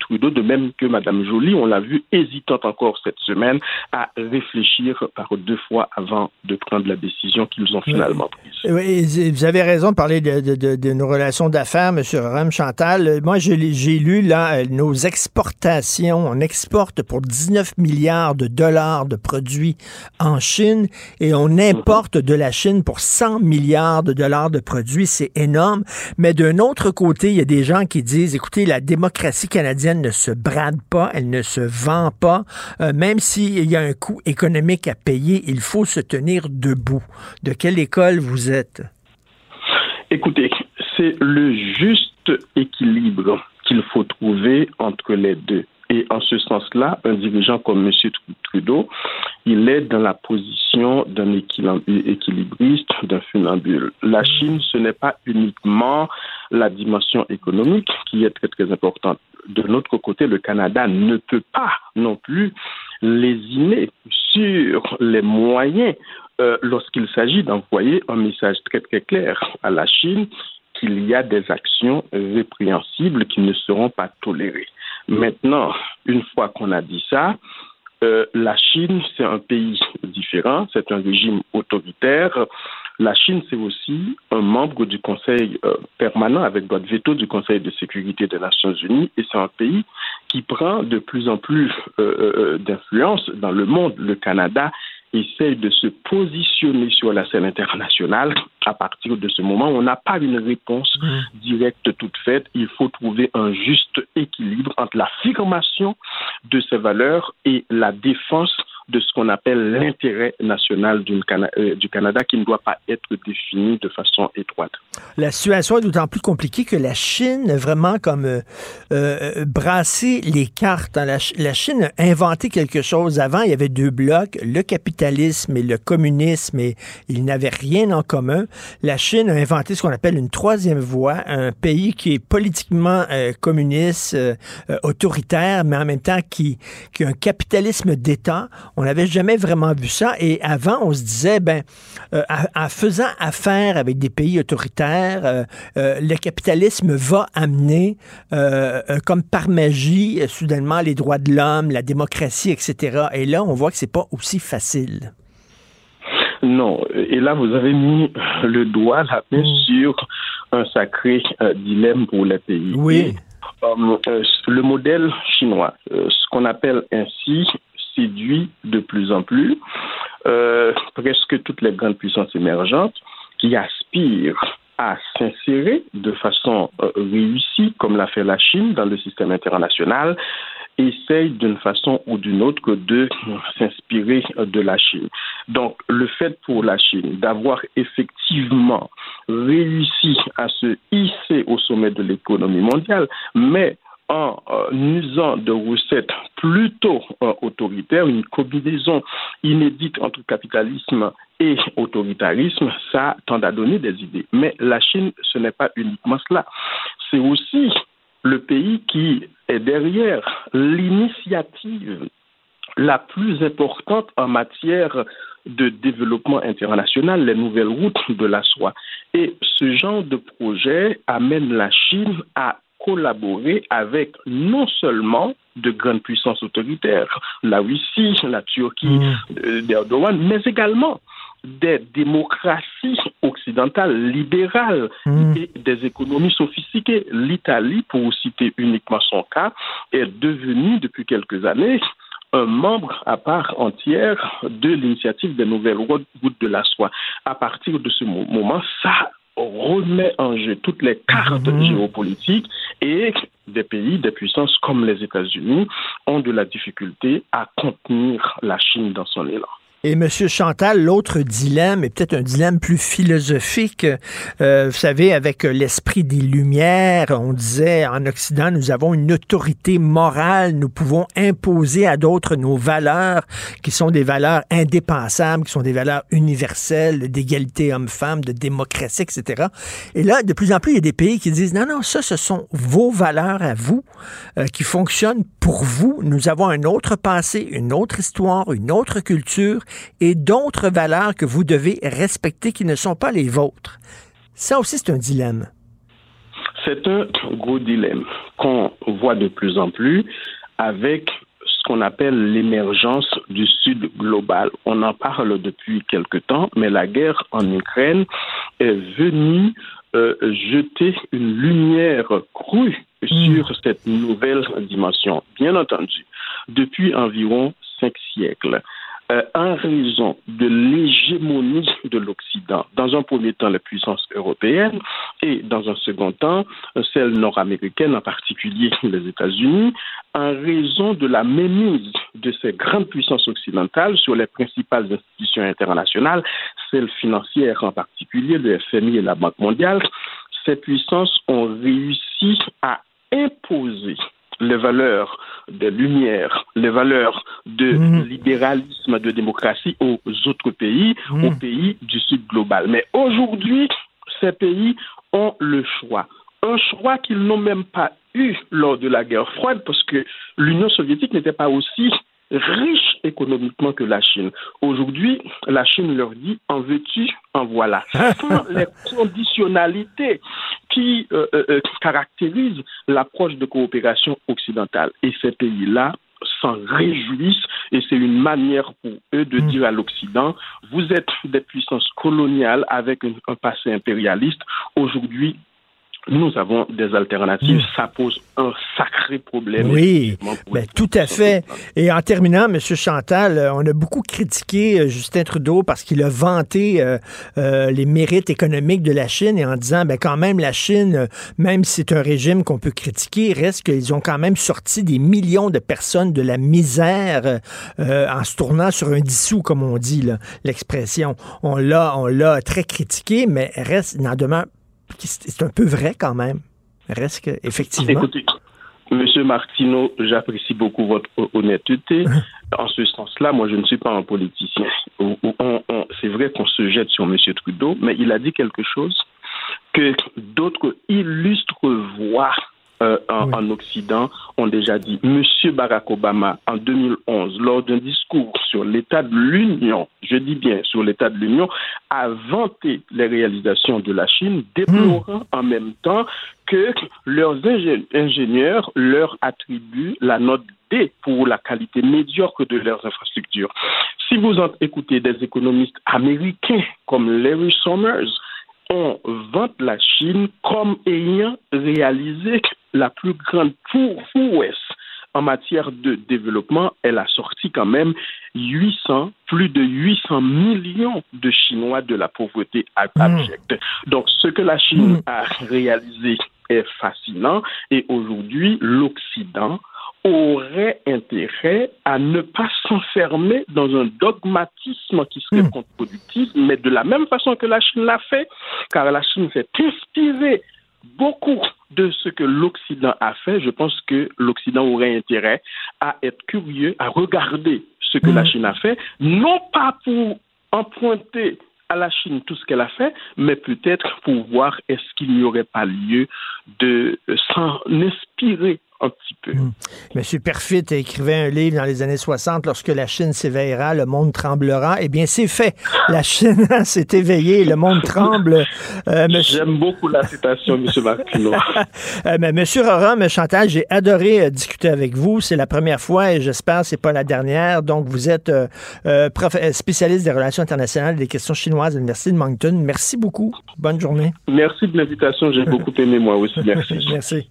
Trudeau, de même que Mme Joly, on l'a vu hésitante encore cette semaine, à réfléchir par deux fois avant de prendre la décision qu'ils ont finalement prise. Oui, vous avez raison de parler de, de- de- de nos relations d'affaires, M. Ram Chantal. Moi, j'ai j'ai lu là euh, nos exportations. On exporte pour 19 milliards de dollars de produits en Chine et on importe de la Chine pour 100 milliards de dollars de produits. C'est énorme. Mais d'un autre côté, il y a des gens qui disent, écoutez, la démocratie canadienne ne se brade pas, elle ne se vend pas. Euh, même s'il y a un coût économique à payer, il faut se tenir debout. De quelle école vous êtes? Écoutez, c'est le juste équilibre qu'il faut trouver entre les deux. Et en ce sens-là, un dirigeant comme M. Trudeau, il est dans la position d'un équil- équilibriste, d'un funambule. La Chine, ce n'est pas uniquement la dimension économique qui est très très importante. De l'autre côté, le Canada ne peut pas non plus lésiner sur les moyens euh, lorsqu'il s'agit d'envoyer un message très très clair à la Chine qu'il y a des actions répréhensibles qui ne seront pas tolérées. Maintenant, une fois qu'on a dit ça, euh, la Chine, c'est un pays différent, c'est un régime autoritaire. La Chine, c'est aussi un membre du Conseil euh, permanent avec droit de veto du Conseil de sécurité des Nations Unies et c'est un pays qui prend de plus en plus euh, d'influence dans le monde. Le Canada essaye de se positionner sur la scène internationale. À partir de ce moment, on n'a pas une réponse directe toute faite. Il faut trouver un juste équilibre entre l'affirmation de ces valeurs et la défense de ce qu'on appelle l'intérêt national Cana- euh, du Canada qui ne doit pas être défini de façon étroite. La situation est d'autant plus compliquée que la Chine a vraiment comme euh, euh, brassé les cartes. hein. La, Ch- la Chine a inventé quelque chose. Avant, il y avait deux blocs, le capitalisme et le communisme, et ils n'avaient rien en commun. La Chine a inventé ce qu'on appelle une troisième voie, un pays qui est politiquement euh, communiste, autoritaire, mais en même temps qui, qui a un capitalisme d'État. On n'avait jamais vraiment vu ça. Et avant, on se disait, ben, euh, en, en faisant affaire avec des pays autoritaires, euh, euh, le capitalisme va amener, comme par magie, soudainement les droits de l'homme, la démocratie, etc. Et là, on voit que c'est pas aussi facile. Non, et là vous avez mis le doigt la main sur un sacré euh, dilemme pour les pays. Oui. Euh, le modèle chinois, euh, ce qu'on appelle ainsi, séduit de plus en plus euh, presque toutes les grandes puissances émergentes qui aspirent à s'insérer de façon euh, réussie, comme l'a fait la Chine, dans le système international, essayent d'une façon ou d'une autre de s'inspirer de la Chine. Donc, le fait pour la Chine d'avoir effectivement réussi à se hisser au sommet de l'économie mondiale, mais en euh, usant de recettes plutôt euh, autoritaires, une combinaison inédite entre capitalisme et autoritarisme, ça tend à donner des idées. Mais la Chine, ce n'est pas uniquement cela. C'est aussi le pays qui est derrière l'initiative la plus importante en matière de développement international, les nouvelles routes de la soie. Et ce genre de projet amène la Chine à collaborer avec non seulement de grandes puissances autoritaires, la Russie, la Turquie euh, d'Erdogan, mais également des démocraties occidentales libérales et des économies sophistiquées. L'Italie, pour citer uniquement son cas, est devenue depuis quelques années un membre à part entière de l'initiative des nouvelles routes de la soie. À partir de ce mo- moment, ça remet en jeu toutes les cartes géopolitiques et des pays, des puissances comme les États-Unis ont de la difficulté à contenir la Chine dans son élan. Et M. Chantal, l'autre dilemme est peut-être un dilemme plus philosophique. Euh, vous savez, avec l'esprit des Lumières, on disait en Occident, nous avons une autorité morale, nous pouvons imposer à d'autres nos valeurs, qui sont des valeurs indépensables, qui sont des valeurs universelles, d'égalité homme-femme, de démocratie, etc. Et là, de plus en plus, il y a des pays qui disent, non, non, ça, ce sont vos valeurs à vous, euh, qui fonctionnent pour vous, nous avons un autre passé, une autre histoire, une autre culture et d'autres valeurs que vous devez respecter qui ne sont pas les vôtres. Ça aussi, c'est un dilemme. C'est un gros dilemme qu'on voit de plus en plus avec qu'on appelle l'émergence du Sud global. On en parle depuis quelque temps, mais la guerre en Ukraine est venue euh, jeter une lumière crue sur cette nouvelle dimension. Bien entendu, depuis environ cinq siècles, euh, en raison de l'hégémonie de l'Occident, dans un premier temps la puissance européenne et dans un second temps celle nord-américaine, en particulier les États-Unis, en raison de la mémise de ces grandes puissances occidentales sur les principales institutions internationales, celles financières en particulier, le FMI et la Banque mondiale, ces puissances ont réussi à imposer les valeurs de lumière, les valeurs de libéralisme, de démocratie aux autres pays, aux pays du Sud global. Mais aujourd'hui, ces pays ont le choix. Un choix qu'ils n'ont même pas eu lors de la guerre froide parce que l'Union soviétique n'était pas aussi riche économiquement que la Chine. Aujourd'hui, la Chine leur dit en veux-tu, en voilà. Sans les conditionnalités qui euh, euh, caractérisent l'approche de coopération occidentale. Et ces pays-là s'en réjouissent et c'est une manière pour eux de dire à l'Occident, vous êtes des puissances coloniales avec un, un passé impérialiste. Aujourd'hui, nous avons des alternatives. Ça pose un sacré problème. Oui, ben, tout à fait. Et en terminant, M. Chantal, euh, on a beaucoup critiqué euh, Justin Trudeau parce qu'il a vanté euh, euh, les mérites économiques de la Chine et en disant, ben quand même, la Chine, même si c'est un régime qu'on peut critiquer, reste qu'ils ont quand même sorti des millions de personnes de la misère euh, en se tournant sur un dissous, comme on dit, là, l'expression. On l'a, on l'a très critiqué, mais reste, il en demeure c'est un peu vrai quand même. Reste que, effectivement. Écoutez, Monsieur Martineau, j'apprécie beaucoup votre honnêteté. en ce sens-là, moi, je ne suis pas un politicien. C'est vrai qu'on se jette sur Monsieur Trudeau, mais il a dit quelque chose que d'autres illustres voix euh, en, en Occident ont déjà dit. Monsieur Barack Obama, en 2011, lors d'un discours sur l'état de l'Union, je dis bien sur l'état de l'Union, a vanté les réalisations de la Chine, déplorant en même temps que leurs ingé- ingénieurs leur attribuent la note D pour la qualité médiocre de leurs infrastructures. Si vous en écoutez des économistes américains comme Larry Summers, on vante la Chine comme ayant réalisé la plus grande prouesse en matière de développement. Elle a sorti quand même 800, plus de 800 millions de Chinois de la pauvreté ab- abjecte. Donc, ce que la Chine a réalisé est fascinant et aujourd'hui, l'Occident aurait intérêt à ne pas s'enfermer dans un dogmatisme qui serait contre-productif, mais de la même façon que la Chine l'a fait, car la Chine s'est inspirée beaucoup de ce que l'Occident a fait. Je pense que l'Occident aurait intérêt à être curieux, à regarder ce que la Chine a fait, non pas pour emprunter à la Chine tout ce qu'elle a fait, mais peut-être pour voir est-ce qu'il n'y aurait pas lieu de s'en inspirer un petit peu. M. Perfit écrivait un livre dans les années 60, Lorsque la Chine s'éveillera, le monde tremblera. Eh bien, c'est fait. La Chine s'est éveillée, le monde tremble. Euh, monsieur- J'aime beaucoup la citation, M. Martineau. Euh, mais Monsieur Rora, M. Chantal, j'ai adoré euh, discuter avec vous. C'est la première fois et j'espère que c'est pas la dernière. Donc, vous êtes euh, prof- spécialiste des relations internationales et des questions chinoises à l'Université de Moncton. Merci beaucoup. Bonne journée. Merci de l'invitation, j'ai beaucoup aimé moi aussi. Merci. Merci.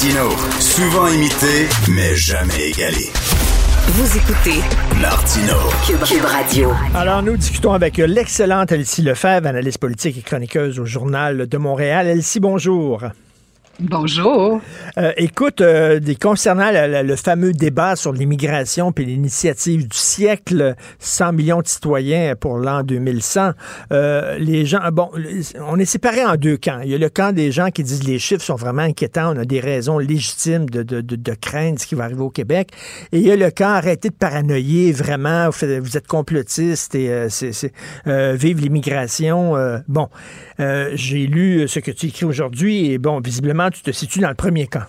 Martino, souvent imité, mais jamais égalé. Vous écoutez Martino. Cube, Cube Radio. Alors, nous discutons avec l'excellente Elsie Lefebvre, analyste politique et chroniqueuse au Journal de Montréal. Elsie, bonjour. Bonjour. Euh, écoute, euh, concernant le fameux débat sur l'immigration puis l'initiative du siècle, 100 millions de citoyens pour l'an 2100, euh, les gens, bon, on est séparés en deux camps. Il y a le camp des gens qui disent les chiffres sont vraiment inquiétants, on a des raisons légitimes de, de, de, craindre ce qui va arriver au Québec. Et il y a le camp arrêtez de paranoïer, vraiment, vous, êtes complotistes et c'est, vive l'immigration. bon, j'ai lu ce que tu écris aujourd'hui et bon, visiblement, tu te situes dans le premier camp?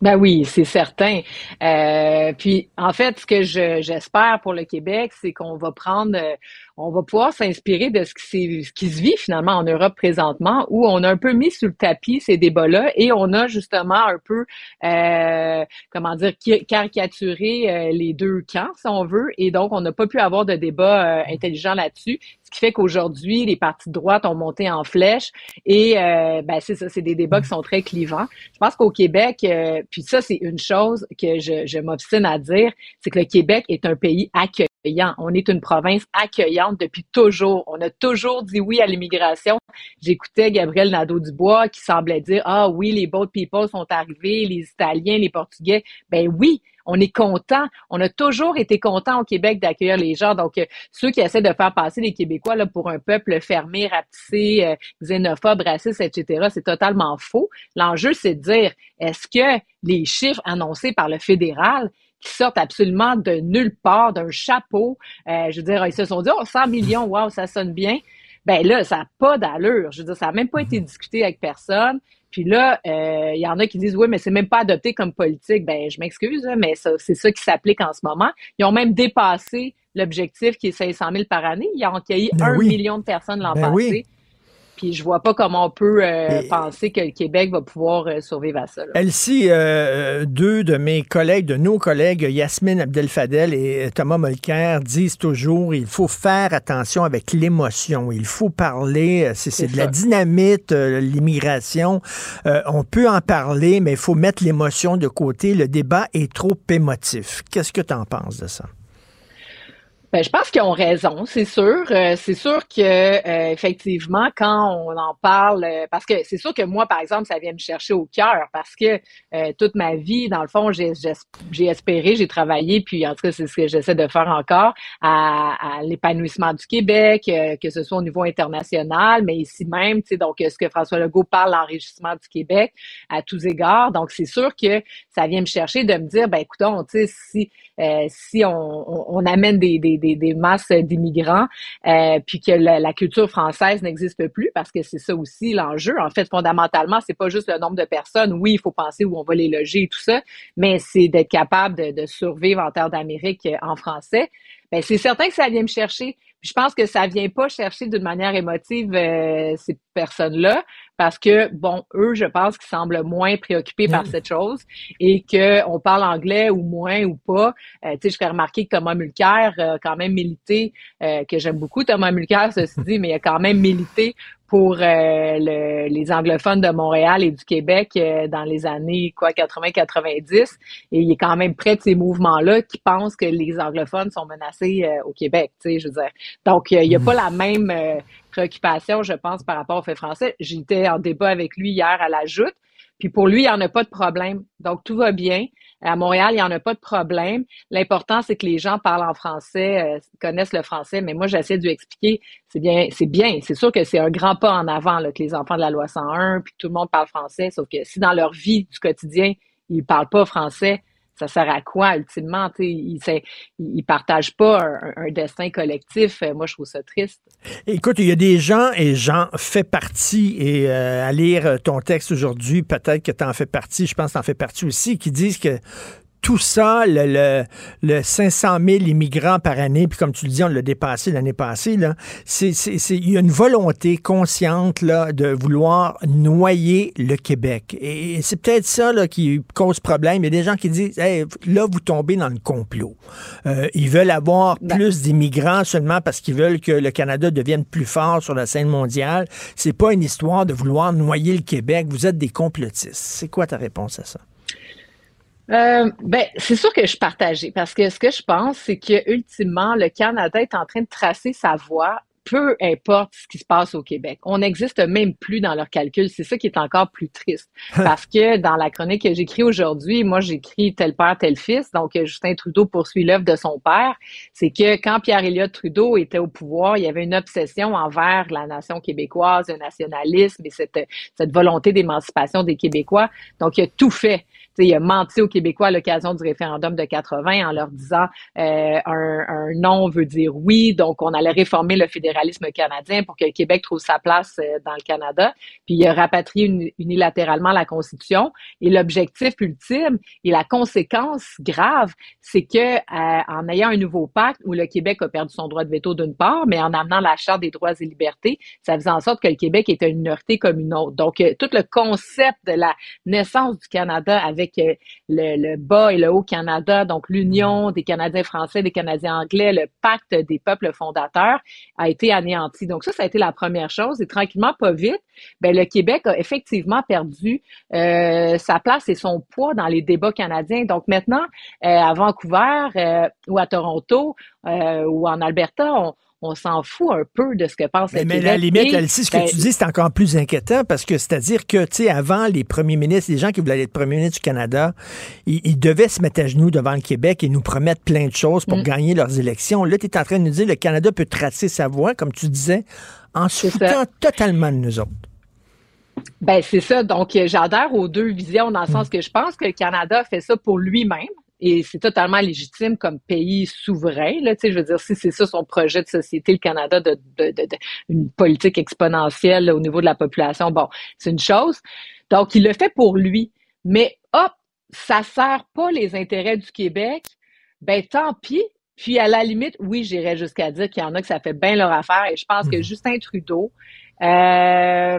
Ben oui, c'est certain. Euh, puis en fait, ce que je- j'espère pour le Québec, c'est qu'on va prendre, euh, on va pouvoir s'inspirer de ce qui, se vit finalement en Europe présentement, où on a un peu mis sous le tapis ces débats-là et on a justement un peu, euh, comment dire, caricaturé euh, les deux camps, si on veut, et donc on n'a pas pu avoir de débat euh, intelligent là-dessus. Ce qui fait qu'aujourd'hui, les partis de droite ont monté en flèche et euh, ben c'est ça, c'est des débats qui sont très clivants. Je pense qu'au Québec, euh, puis ça c'est une chose que je, je m'obstine à dire, c'est que le Québec est un pays accueillant. On est une province accueillante depuis toujours. On a toujours dit oui à l'immigration. J'écoutais Gabriel Nadeau-Dubois qui semblait dire ah oui les boat people sont arrivés, les Italiens, les Portugais. Ben oui, on est content. On a toujours été content au Québec d'accueillir les gens. Donc, euh, ceux qui essaient de faire passer les Québécois là, pour un peuple fermé, rapetissé, euh, xénophobe, raciste, etc., c'est totalement faux. L'enjeu, c'est de dire, est-ce que les chiffres annoncés par le fédéral qui sortent absolument de nulle part, d'un chapeau, euh, je veux dire, ils se sont dit, oh, 100 millions, wow, ça sonne bien. Ben là, ça n'a pas d'allure. Je veux dire, ça n'a même pas été discuté avec personne. Puis là, euh, il y en a qui disent oui, mais c'est même pas adopté comme politique. Ben, je m'excuse, hein, mais ça, c'est ça qui s'applique en ce moment. Ils ont même dépassé l'objectif qui est 500 000 par année. Ils ont accueilli Ben un oui. million de personnes l'an Ben passé. oui. Puis je vois pas comment on peut euh, Et- penser que le Québec va pouvoir euh, survivre à ça. là. Elsie, euh, deux de mes collègues, de nos collègues, Yasmine Abdel-Fadel et Thomas Molker, disent toujours il faut faire attention avec l'émotion. Il faut parler. euh, C'est, de la dynamite, euh, l'immigration. Euh, on peut en parler, mais il faut mettre l'émotion de côté. Le débat est trop émotif. Qu'est-ce que tu en penses de ça? Ben, je pense qu'ils ont raison, c'est sûr. Euh, c'est sûr que euh, effectivement, quand on en parle, euh, parce que c'est sûr que moi, par exemple, ça vient me chercher au cœur, parce que euh, toute ma vie, dans le fond, j'ai espéré, j'ai travaillé, puis en tout cas, c'est ce que j'essaie de faire encore, à, à l'épanouissement du Québec, que ce soit au niveau international, mais ici même, tu sais, donc ce que François Legault parle, l'enrichissement du Québec à tous égards. Donc, c'est sûr que ça vient me chercher de me dire, ben écoutons, tu sais, si euh, si on, on, on amène des, des, des, des masses d'immigrants, euh, puis que la, la culture française n'existe plus, parce que c'est ça aussi l'enjeu. En fait, fondamentalement, c'est pas juste le nombre de personnes. Oui, il faut penser où on va les loger et tout ça, mais c'est d'être capable de, de survivre en terre d'Amérique euh, en français. Ben, c'est certain que ça vient me chercher. Je pense que ça vient pas chercher d'une manière émotive euh, ces personnes-là, parce que, bon, eux, je pense qu'ils semblent moins préoccupés par cette chose et qu'on parle anglais ou moins ou pas. Euh, tu sais, je fais remarquer que Thomas Mulcair a quand même milité, euh, que j'aime beaucoup Thomas Mulcair, ceci dit, mais il a quand même milité pour euh, le- les anglophones de Montréal et du Québec dans les années quoi 80-90 et il est quand même près de ces mouvements-là qui pensent que les anglophones sont menacés au Québec, tu sais, je veux dire. Donc il n'y a pas la même préoccupation, je pense, par rapport au fait français. J'étais en débat avec lui hier à la Joute, puis pour lui, il n'y en a pas de problème. Donc tout va bien. À Montréal, il n'y en a pas de problème. L'important, c'est que les gens parlent en français, euh, connaissent le français. Mais moi, j'essaie de lui expliquer, c'est bien, c'est bien. C'est sûr que c'est un grand pas en avant que les enfants de la loi 101, puis tout le monde parle français. Sauf que si dans leur vie du quotidien, ils parlent pas français, ça sert à quoi ultimement Ils ils partagent pas un, destin collectif. Euh, Moi, je trouve ça triste. Écoute, il y a des gens, et j'en fais partie, et euh, à lire ton texte aujourd'hui, peut-être que tu en fais partie, je pense que tu en fais partie aussi, qui disent que tout ça, le, le, le 500 000 immigrants par année, puis comme tu le dis, on l'a dépassé l'année passée, là, c'est, il y a une volonté consciente là, de vouloir noyer le Québec. Et c'est peut-être ça là, qui cause problème. Il y a des gens qui disent, hey, là, vous tombez dans le complot. Euh, ils veulent avoir plus d'immigrants seulement parce qu'ils veulent que le Canada devienne plus fort sur la scène mondiale. C'est pas une histoire de vouloir noyer le Québec. Vous êtes des complotistes. C'est quoi ta réponse à ça? Euh, ben, c'est sûr que je suis partagée parce que ce que je pense, c'est que ultimement, le Canada est en train de tracer sa voie. peu importe ce qui se passe au Québec. On n'existe même plus dans leurs calculs. C'est ça qui est encore plus triste. Parce que dans la chronique que j'écris aujourd'hui, moi, j'écris tel père, tel fils. Donc, Justin Trudeau poursuit l'œuvre de son père. C'est que quand Pierre-Éliott Trudeau était au pouvoir, il y avait une obsession envers la nation québécoise, un nationalisme et cette, cette volonté d'émancipation des Québécois. Donc, il a tout fait il a menti aux Québécois à l'occasion du référendum de 80 en leur disant euh, un, un, non veut dire oui, donc on allait réformer le fédéralisme canadien pour que le Québec trouve sa place euh, dans le Canada. Puis il a rapatrié unilatéralement la Constitution. Et l'objectif ultime et la conséquence grave, c'est que euh, en ayant un nouveau pacte où le Québec a perdu son droit de veto d'une part, mais en amenant la Charte des droits et libertés, ça faisait en sorte que le Québec était une minorité comme une autre. Donc tout le concept de la naissance du Canada avec le, bas et le haut Canada, donc l'union des Canadiens français, des Canadiens anglais, le pacte des peuples fondateurs a été anéanti. Donc ça, ça a été la première chose. Et tranquillement, pas vite, ben le Québec a effectivement perdu euh, sa place et son poids dans les débats canadiens. Donc maintenant, euh, à Vancouver euh, ou à Toronto ou en Alberta, on, on s'en fout un peu de ce que pense mais, le mais Québec. la limite, Alice, ce que ben, tu dis, c'est encore plus inquiétant parce que c'est-à-dire que, tu sais, avant, les premiers ministres, les gens qui voulaient être premiers ministres du Canada, ils, ils devaient se mettre à genoux devant le Québec et nous promettre plein de choses pour Mm. gagner leurs élections. Là, tu es en train de nous dire le Canada peut tracer sa voie, comme tu disais, en se ça. totalement de nous autres. Ben c'est ça. Donc j'adhère aux deux visions dans le Mm. sens que je pense que le Canada fait ça pour lui-même. Et c'est totalement légitime comme pays souverain. Là, tu sais, je veux dire, si c'est ça son projet de société, le Canada, de, de, de- de- une politique exponentielle là, au niveau de la population, bon, c'est une chose. Donc, il le fait pour lui. Mais hop, ça sert pas les intérêts du Québec. Ben tant pis. Puis à la limite, oui, j'irais jusqu'à dire qu'il y en a que ça fait bien leur affaire. Et je pense que Justin Trudeau, euh,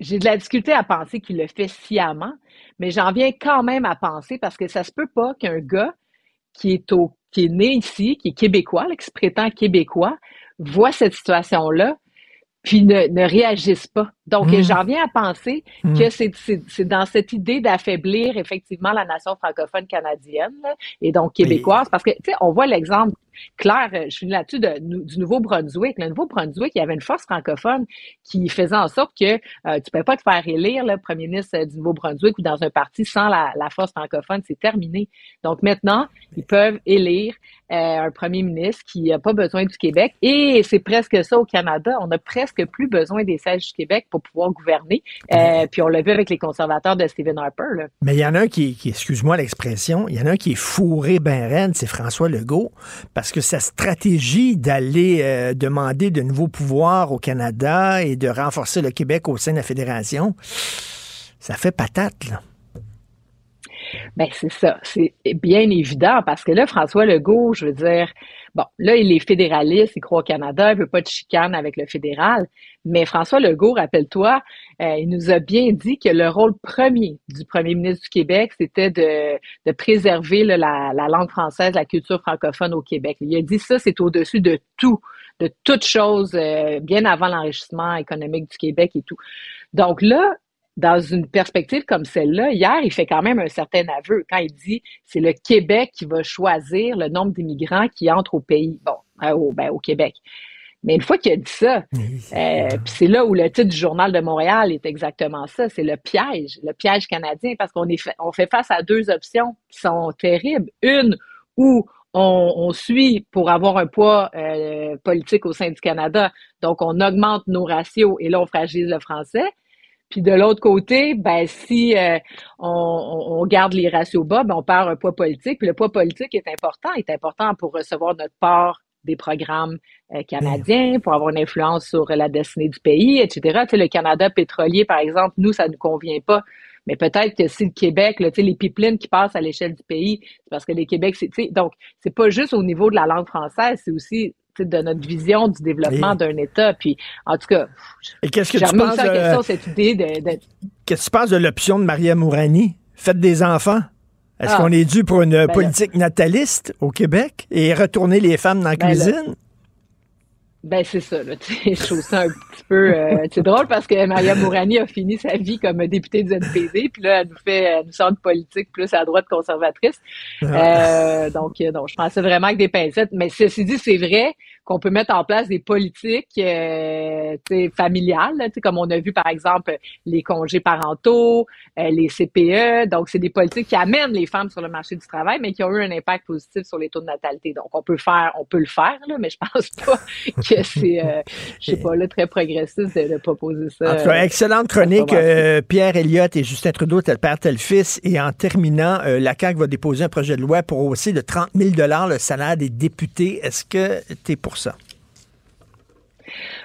j'ai de la difficulté à penser qu'il le fait sciemment, mais j'en viens quand même à penser parce que ça se peut pas qu'un gars qui est au, qui est né ici, qui est québécois, là, qui se prétend québécois, voit cette situation-là, puis ne, ne réagisse pas. Donc, Mm. j'en viens à penser Mm. que c'est c'est- c'est dans cette idée d'affaiblir effectivement la nation francophone canadienne là, et donc québécoise, parce que, tu sais, on voit l'exemple clair, euh, je finis là-dessus, du Nouveau-Brunswick. Le Nouveau-Brunswick, il y avait une force francophone qui faisait en sorte que euh, tu ne peux pas te faire élire le premier ministre euh, du Nouveau-Brunswick ou dans un parti sans la, la force francophone. C'est terminé. Donc maintenant, ils peuvent élire euh, un premier ministre qui n'a pas besoin du Québec. Et c'est presque ça au Canada. On n'a presque plus besoin des sièges du Québec pour pouvoir gouverner. Euh, puis on l'a vu avec les conservateurs de Stephen Harper. Là. Mais il y en a un qui, qui excuse-moi l'expression, il y en a un qui est fourré ben raide, c'est François Legault, parce que sa stratégie d'aller euh, demander de nouveaux pouvoirs au Canada et de renforcer le Québec au sein de la fédération, ça fait patate, là. Ben c'est ça, c'est bien évident parce que là, François Legault, je veux dire, bon, là, il est fédéraliste, il croit au Canada, il veut pas de chicane avec le fédéral, mais François Legault, rappelle-toi, euh, il nous a bien dit que le rôle premier du premier ministre du Québec, c'était de, de préserver la, la langue française, la culture francophone au Québec. Il a dit ça, c'est au-dessus de tout, de toute chose, euh, bien avant l'enrichissement économique du Québec et tout. Donc là, dans une perspective comme celle-là, hier, il fait quand même un certain aveu quand il dit c'est le Québec qui va choisir le nombre d'immigrants qui entrent au pays, bon, euh, au, ben, au Québec. Mais une fois qu'il a dit ça, euh, puis c'est là où le titre du journal de Montréal est exactement ça, c'est le piège, le piège canadien, parce qu'on est fait, on fait face à deux options qui sont terribles. Une où on, on suit pour avoir un poids euh, politique au sein du Canada, donc on augmente nos ratios et là on fragilise le français. Puis de l'autre côté, ben si euh, on, on- garde les ratios bas, ben on perd un poids politique. Puis le poids politique est important, est important pour recevoir notre part des programmes euh, canadiens, pour avoir une influence sur la destinée du pays, etc. Tu sais, le Canada pétrolier, par exemple, nous, ça ne nous convient pas. Mais peut-être que si le Québec, là, les pipelines qui passent à l'échelle du pays, c'est parce que les Québec, c'est, donc, c'est pas juste au niveau de la langue française, c'est aussi de notre vision du développement d'un État. Puis, en tout cas, Et qu'est-ce que je tu penses ça en de- question, cette idée de, de- Qu'est-ce que tu penses de l'option de Maria Mourani? Faites des enfants. Est-ce Ah. qu'on est dû pour une Ben là. politique nataliste au Québec et retourner les femmes dans la Ben là. Ben c'est ça, là, je trouve ça un petit peu euh, c'est drôle parce que Maria Mourani a fini sa vie comme députée du NPD, puis là elle nous fait elle nous sort de politique plus à droite conservatrice. Euh, donc euh, non, je pensais vraiment avec des pincettes, mais ceci dit c'est vrai qu'on peut mettre en place des politiques euh, familiales, là, tu sais, comme on a vu par exemple les congés parentaux, euh, les CPE, donc c'est des politiques qui amènent les femmes sur le marché du travail, mais qui ont eu un impact positif sur les taux de natalité. Donc on peut faire, on peut le faire là, mais je pense pas que c'est, euh, je sais pas, là, très progressiste de, de proposer ça. En tout cas, excellente chronique. euh, Pierre Elliott et Justin Trudeau, tel père, tel fils. Et en terminant, euh, la CAQ va déposer un projet de loi pour hausser de 30 000 le salaire des députés. Est-ce que tu es pour ça?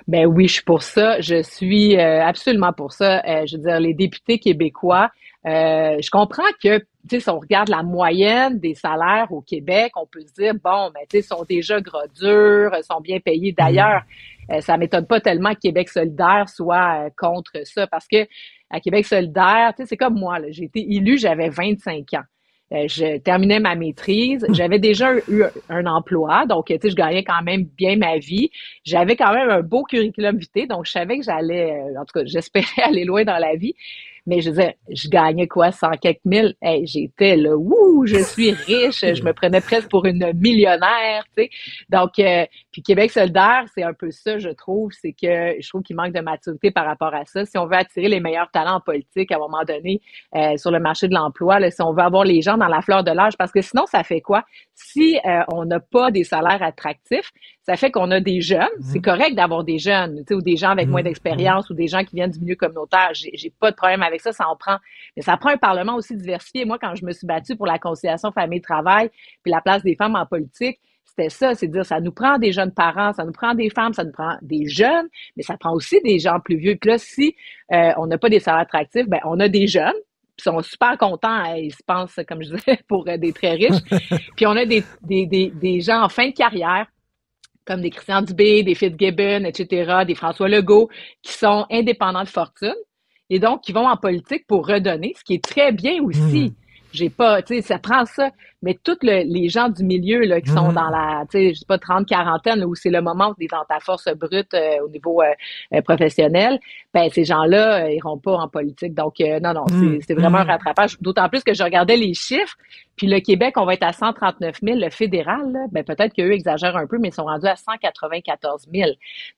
Ben oui, je suis pour ça. Je suis euh, absolument pour ça. Euh, je veux dire, les députés québécois, euh, je comprends que, tu sais, si on regarde la moyenne des salaires au Québec, on peut se dire, bon, ben, tu sais, sont déjà gras durs, sont bien payés. D'ailleurs, euh, ça m'étonne pas tellement que Québec solidaire soit contre ça parce que à Québec solidaire, tu sais, c'est comme moi, j'ai été élu, j'avais 25 ans. Euh, je terminais ma maîtrise. J'avais déjà eu un emploi, donc tu sais, je gagnais quand même bien ma vie. J'avais quand même un beau curriculum vitae, donc je savais que j'allais, euh, en tout cas, j'espérais aller loin dans la vie. Mais je veux dire, je gagnais quoi, cent quelques mille? Hey, j'étais là, ouh, je suis riche, je me prenais presque pour une millionnaire, tu sais. Donc, euh, puis Québec solidaire, c'est un peu ça, je trouve, c'est que je trouve qu'il manque de maturité par rapport à ça. Si on veut attirer les meilleurs talents en politique à un moment donné euh, sur le marché de l'emploi, là, si on veut avoir les gens dans la fleur de l'âge, parce que sinon, ça fait quoi? Si euh, on n'a pas des salaires attractifs, ça fait qu'on a des jeunes. C'est correct d'avoir des jeunes, tu sais, ou des gens avec moins d'expérience, ou des gens qui viennent du milieu communautaire. J'ai j'ai pas de problème avec ça, ça en prend. Mais ça prend un Parlement aussi diversifié. Moi, quand je me suis battue pour la conciliation famille-travail, puis la place des femmes en politique, c'était ça, c'est dire ça nous prend des jeunes parents, ça nous prend des femmes, ça nous prend des jeunes, mais ça prend aussi des gens plus vieux. Puis là, si euh, on n'a pas des salaires attractifs, ben on a des jeunes, puis sont super contents, hein, ils se pensent, comme je disais, pour euh, des très riches. puis on a des, des, des, des gens en fin de carrière comme des Christian Dubé, des Fitzgibbon, etc., des François Legault, qui sont indépendants de fortune et donc qui vont en politique pour redonner, ce qui est très bien aussi. J'ai pas, tu sais, ça prend ça. Mais tous le- les gens du milieu là, qui sont Mhm. dans la, tu sais, je sais pas, 30, quarantaine, où c'est le moment où tu es dans ta force brute euh, au niveau euh, euh, professionnel, ben ces gens-là iront pas en politique. Donc, non, non, c'est c'est vraiment un Mhm. rattrapage. D'autant plus que je regardais les chiffres, puis le Québec, on va être à 139 000. Le fédéral, là, ben peut-être qu'eux exagèrent un peu, mais ils sont rendus à 194 000.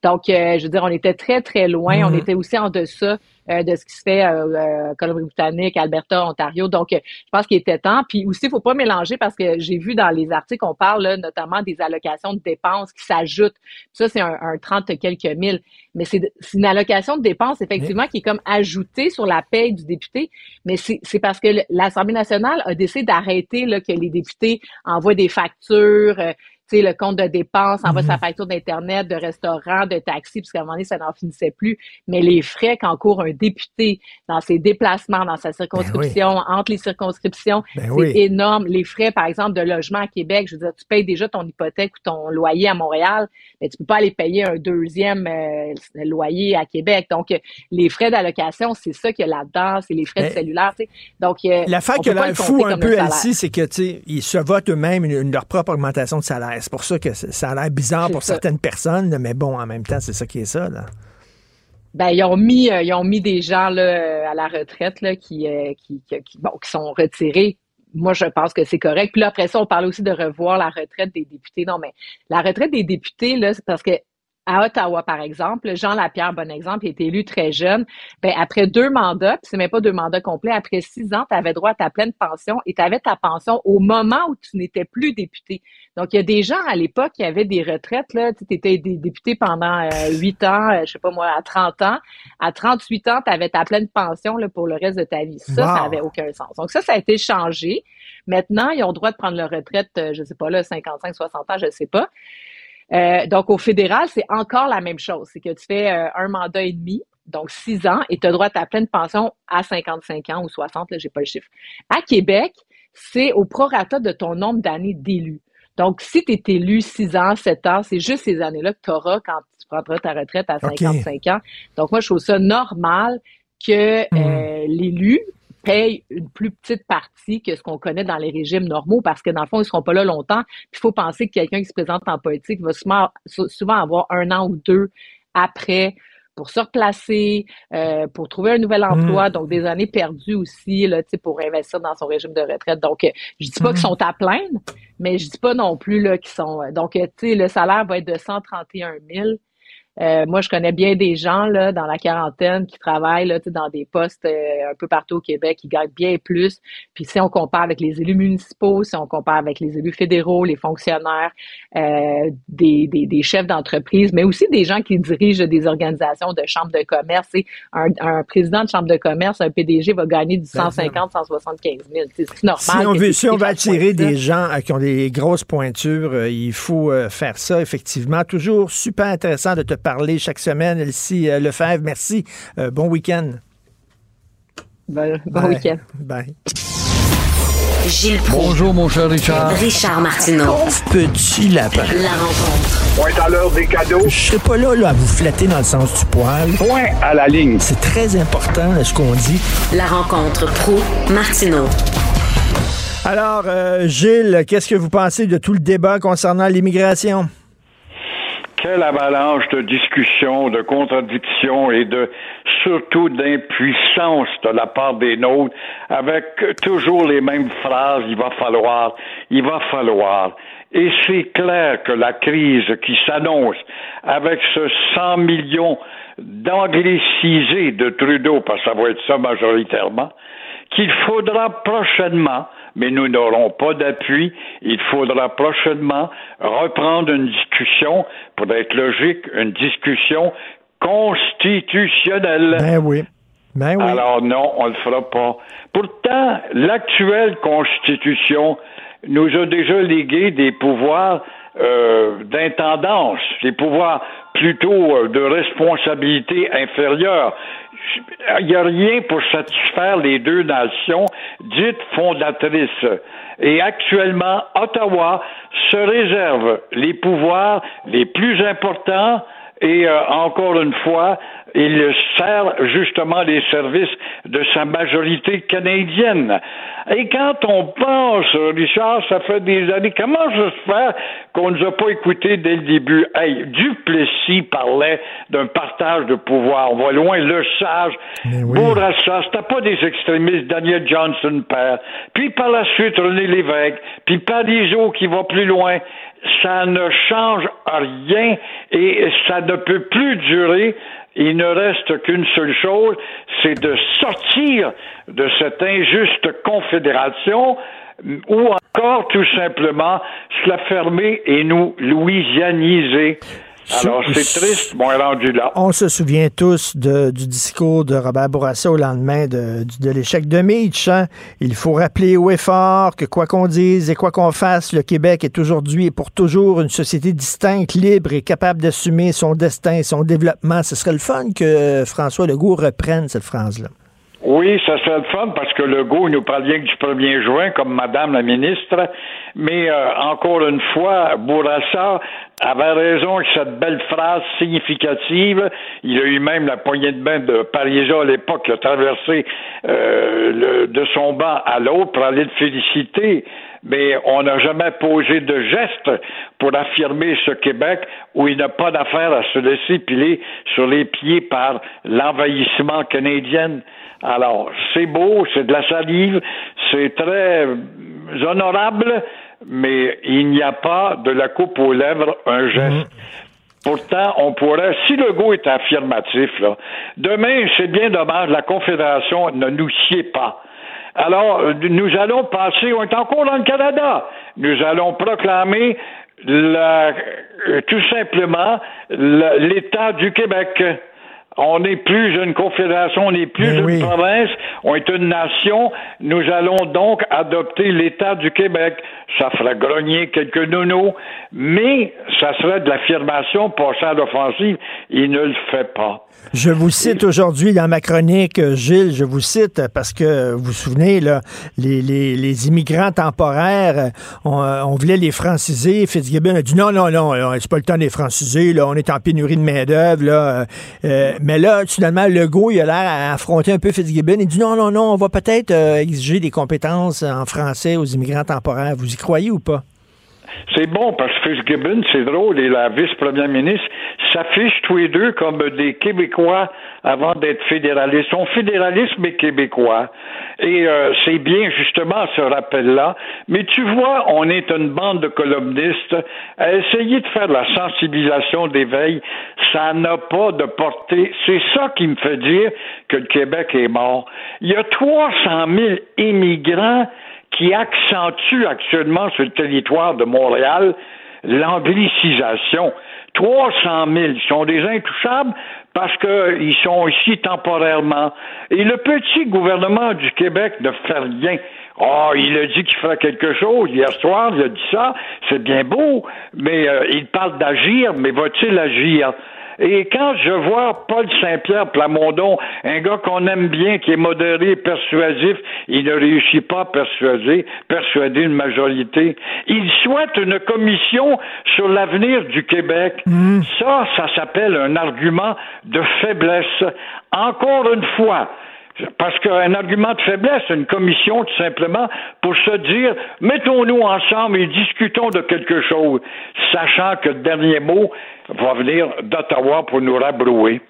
Donc, je veux dire, on était très, très loin. On était aussi en deçà euh, de ce qui se fait euh, euh, Colombie-Britannique, Alberta, Ontario. Donc, je pense qu'il était temps. Puis aussi, il faut pas mélanger parce que j'ai vu dans les articles, on parle là, notamment des allocations de dépenses qui s'ajoutent. Ça, c'est un, un 30 quelques mille. Mais c'est une allocation de dépenses, effectivement, qui est comme ajoutée sur la paye du député. Mais c'est parce que l'Assemblée nationale a décidé d'arrêter que les députés envoient des factures, euh, sais, le compte de dépenses, envoie Mhm. sa facture d'Internet, de restaurant, de taxi, puisqu'à un moment donné, ça n'en finissait plus. Mais les frais qu'encourt un député dans ses déplacements, dans sa circonscription, entre les circonscriptions, Ben c'est oui. énorme. Les frais, par exemple, de logement à Québec, je veux dire, tu payes déjà ton hypothèque ou ton loyer à Montréal, mais tu peux pas aller payer un deuxième euh, loyer à Québec. Donc, les frais d'allocation, c'est ça qu'il y a là-dedans, c'est les frais de Ben, cellulaire, tu sais. Donc, euh, L'affaire on qui a peut pas l'air le fou un peu. Elsie, c'est que, tu sais, ils se votent eux-mêmes leur propre augmentation de salaire. C'est pour ça que ça a l'air bizarre pour ça. certaines personnes, mais bon, en même temps, c'est ça qui est ça, là. Ben, ils ont mis, euh, ils ont mis des gens là, à la retraite là, qui, euh, qui, qui, qui- bon, qui sont retirés. Moi, je pense que c'est correct. Puis là, après ça, on parle aussi de revoir la retraite des députés. Non, mais la retraite des députés, là, c'est parce que à Ottawa, par exemple, Jean Lapierre, bon exemple, il a été élu très jeune. Ben, après deux mandats, puis c'est même pas deux mandats complets, après six ans, tu avais droit à ta pleine pension et tu avais ta pension au moment où tu n'étais plus député. Donc, il y a des gens à l'époque qui avaient des retraites, là, tu étais député pendant euh, huit ans, euh, je sais pas moi, à 30 ans. À 38 ans, tu avais ta pleine pension là, pour le reste de ta vie. Ça, ça Wow. avait aucun sens. Donc, ça, ça a été changé. Maintenant, ils ont le droit de prendre leur retraite, euh, je sais pas, là, 55, 60 ans, je sais pas. Euh, donc, au fédéral, c'est encore la même chose. C'est que tu fais euh, un mandat et demi, donc six ans, et tu as droit à ta pleine pension à 55 ans ou 60, là, j'ai pas le chiffre. À Québec, c'est au prorata de ton nombre d'années d'élu. Donc, si tu es élu 6 ans, 7 ans, c'est juste ces années-là que tu auras quand tu prendras ta retraite à OK. 55 ans. Donc, moi, je trouve ça normal que euh, l'élu payent une plus petite partie que ce qu'on connaît dans les régimes normaux parce que dans le fond, ils seront pas là longtemps. Puis il faut penser que quelqu'un qui se présente en politique va souvent, souvent avoir un an ou deux après pour se replacer, euh, pour trouver un nouvel emploi, donc des années perdues aussi là, pour investir dans son régime de retraite. Donc, euh, je dis pas qu'ils sont à plaindre, mais je dis pas non plus là qu'ils sont. euh, Donc, tu sais, le salaire va être de 131 000. Euh, moi, je connais bien des gens là dans la quarantaine qui travaillent là, tu sais, dans des postes euh, un peu partout au Québec, qui gagnent bien plus. Puis si on compare avec les élus municipaux, si on compare avec les élus fédéraux, les fonctionnaires, euh, des, des, des chefs d'entreprise, mais aussi des gens qui dirigent des organisations de chambres de commerce. Sais, Un, un président de chambre de commerce, un PDG va gagner du 150, 175 000. Tu sais, C'est normal. Si on veut, si on veut attirer des gens euh, qui ont des grosses pointures, euh, il faut euh, faire ça, effectivement. Toujours super intéressant de te parler chaque semaine, Elsie euh, Lefebvre. Merci. Euh, bon week-end. Bon, bon Bye. week-end. Bye. Gilles Proulx. Bonjour, mon cher Richard. Richard Martineau. Petit lapin. La rencontre. Point à l'heure des cadeaux. Je serai pas là, là à vous flatter dans le sens du poil. Point à la ligne. C'est très important là, ce qu'on dit. La rencontre pro martineau Alors, euh, Gilles, qu'est-ce que vous pensez de tout le débat concernant l'immigration? Quelle avalanche de discussions, de contradictions et de surtout d'impuissance de la part des nôtres, avec toujours les mêmes phrases, il va falloir, il va falloir. Et c'est clair que la crise qui s'annonce avec ce 100 millions d'anglicisés de Trudeau, parce que ça va être ça majoritairement, qu'il faudra prochainement, mais nous n'aurons pas d'appui, il faudra prochainement reprendre une discussion, pour être logique, une discussion constitutionnelle. Ben oui. Ben oui. Alors non, on ne le fera pas. Pourtant, l'actuelle Constitution nous a déjà légué des pouvoirs euh, d'intendance, des pouvoirs plutôt euh, de responsabilité inférieure. Il n'y a rien pour satisfaire les deux nations dites fondatrices. Et actuellement, Ottawa se réserve les pouvoirs les plus importants et euh, encore une fois, il sert justement les services de sa majorité canadienne. Et quand on pense, Richard, ça fait des années, comment ça se fait qu'on ne nous a pas écoutés dès le début? Hey, Duplessis parlait d'un partage de pouvoir. On va loin, le sage, Bourassa, c'était pas des extrémistes, Daniel Johnson père. Puis par la suite, René Lévesque, puis Parizeau qui va plus loin ça ne change rien et ça ne peut plus durer. Il ne reste qu'une seule chose, c'est de sortir de cette injuste confédération ou encore tout simplement se la fermer et nous louisianiser. Alors, c'est triste, bon, rendu là. On se souvient tous de- du discours de Robert Bourassa au lendemain de, l'échec de Mitch. hein. Il faut rappeler haut et fort que quoi qu'on dise et quoi qu'on fasse, le Québec est aujourd'hui et pour toujours une société distincte, libre et capable d'assumer son destin son développement. Ce serait le fun que François Legault reprenne cette phrase-là. Oui, ça serait le fun parce que Legault nous parle bien que du 1er juin, comme Madame la ministre. Mais euh, encore une fois, Bourassa avait raison avec cette belle phrase significative. Il a eu même la poignée de main de Parizeau à l'époque, a traversé euh, le- de son banc à l'autre pour aller le féliciter. Mais on n'a jamais posé de geste pour affirmer ce Québec où il n'a pas d'affaire à se laisser piler sur les pieds par l'envahissement canadien. Alors, c'est beau, c'est de la salive, c'est très honorable, mais il n'y a pas de la coupe aux lèvres un geste. Pourtant, on pourrait, si le go est affirmatif, là, demain, c'est bien dommage, la Confédération ne nous sied pas. Alors, nous allons passer, on est encore dans le Canada, nous allons proclamer la- euh, tout simplement l'État du Québec. On n'est plus une confédération, on n'est plus une province, on est une nation. Nous allons donc adopter l'État du Québec. Ça fera grogner quelques nounous, mais ça serait de l'affirmation passée à l'offensive. Il ne le fait pas. Je vous cite aujourd'hui dans ma chronique, euh, Gilles, je vous cite parce que vous vous souvenez, là, les, les- les immigrants temporaires, euh, on, euh, on voulait les franciser. Fitzgibbon a dit non, non, non, euh, c'est pas le temps de les franciser, là, on est en pénurie de main-d'œuvre. là, euh, euh, Mais là, finalement, Legault, il a l'air à affronter un peu Fitzgibbon. Il dit non, non, non, on va peut-être euh, exiger des compétences en français aux immigrants temporaires. Vous y croyez ou pas? C'est bon parce que Fitzgibbon, c'est drôle, et la vice-première ministre s'affichent tous les deux comme des Québécois avant d'être fédéralistes. Ils sont fédéralistes mais québécois. Et euh, c'est bien justement ce rappel-là. Mais tu vois, on est une bande de columnistes à essayer de faire la sensibilisation d'éveil. Ça n'a pas de portée. C'est ça qui me fait dire que le Québec est mort. Il y a 300 000 immigrants qui accentue actuellement sur le territoire de Montréal l'anglicisation. 300 000 sont des intouchables parce qu'ils sont ici temporairement. Et le petit gouvernement du Québec ne fait rien. Oh, il a dit qu'il fera quelque chose. Hier soir, il a dit ça. C'est bien beau, mais euh, il parle d'agir, mais va-t-il agir? Et quand je vois Paul Saint-Pierre Plamondon, un gars qu'on aime bien, qui est modéré, persuasif, il ne réussit pas à persuader, persuader une majorité. Il souhaite une commission sur l'avenir du Québec. Ça, ça s'appelle un argument de faiblesse. Encore une fois, parce qu'un argument de faiblesse, une commission tout simplement pour se dire mettons-nous ensemble et discutons de quelque chose, sachant que le dernier mot va venir d'Ottawa pour nous rabrouer.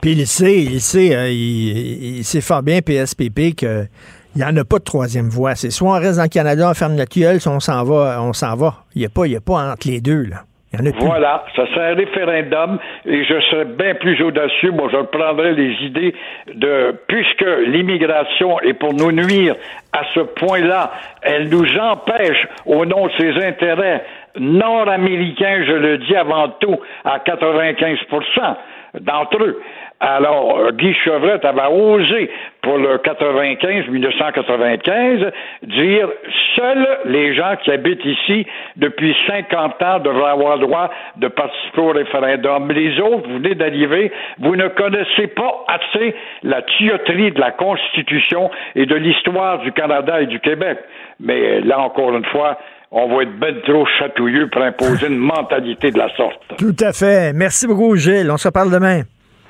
Puis il sait, il sait, euh, il, il sait fort bien, PSPP, que il n'y en a pas de troisième voie. C'est soit on reste dans le Canada, on ferme notre gueule, soit on s'en va, on s'en va. Il n'y a, pas, il y a pas entre les deux, là. Il y en a plus. Voilà, ça serait un référendum et je serais bien plus audacieux. Moi, je prendrais les idées de, puisque l'immigration est pour nous nuire à ce point-là, elle nous empêche, au nom de ses intérêts nord-américains, je le dis avant tout, à 95% d'entre eux. Alors, Guy Chevrette avait osé, pour le 95, 1995, dire seuls les gens qui habitent ici depuis 50 ans devraient avoir le droit de participer au référendum. Les autres, vous venez d'arriver, vous ne connaissez pas assez la tuyauterie de la Constitution et de l'histoire du Canada et du Québec. Mais là, encore une fois, on va être ben trop chatouilleux pour imposer une mentalité de la sorte. Tout à fait. Merci beaucoup, Gilles. On se parle demain.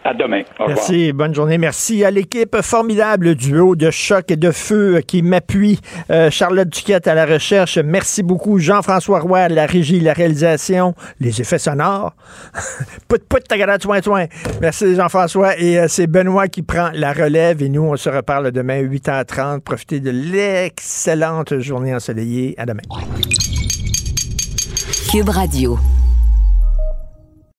À demain. Au revoir. Merci, bonne journée. Merci à l'équipe formidable duo de choc et de feu qui m'appuie. Euh, Charlotte Duquette à la recherche. Merci beaucoup. Jean-François Roy à la régie, la réalisation, les effets sonores. put put tagada toin toin. Merci Jean-François. Et euh, c'est Benoît qui prend la relève. Et nous, on se reparle demain 8h30. Profitez de l'excellente journée ensoleillée. À demain. Cube Radio.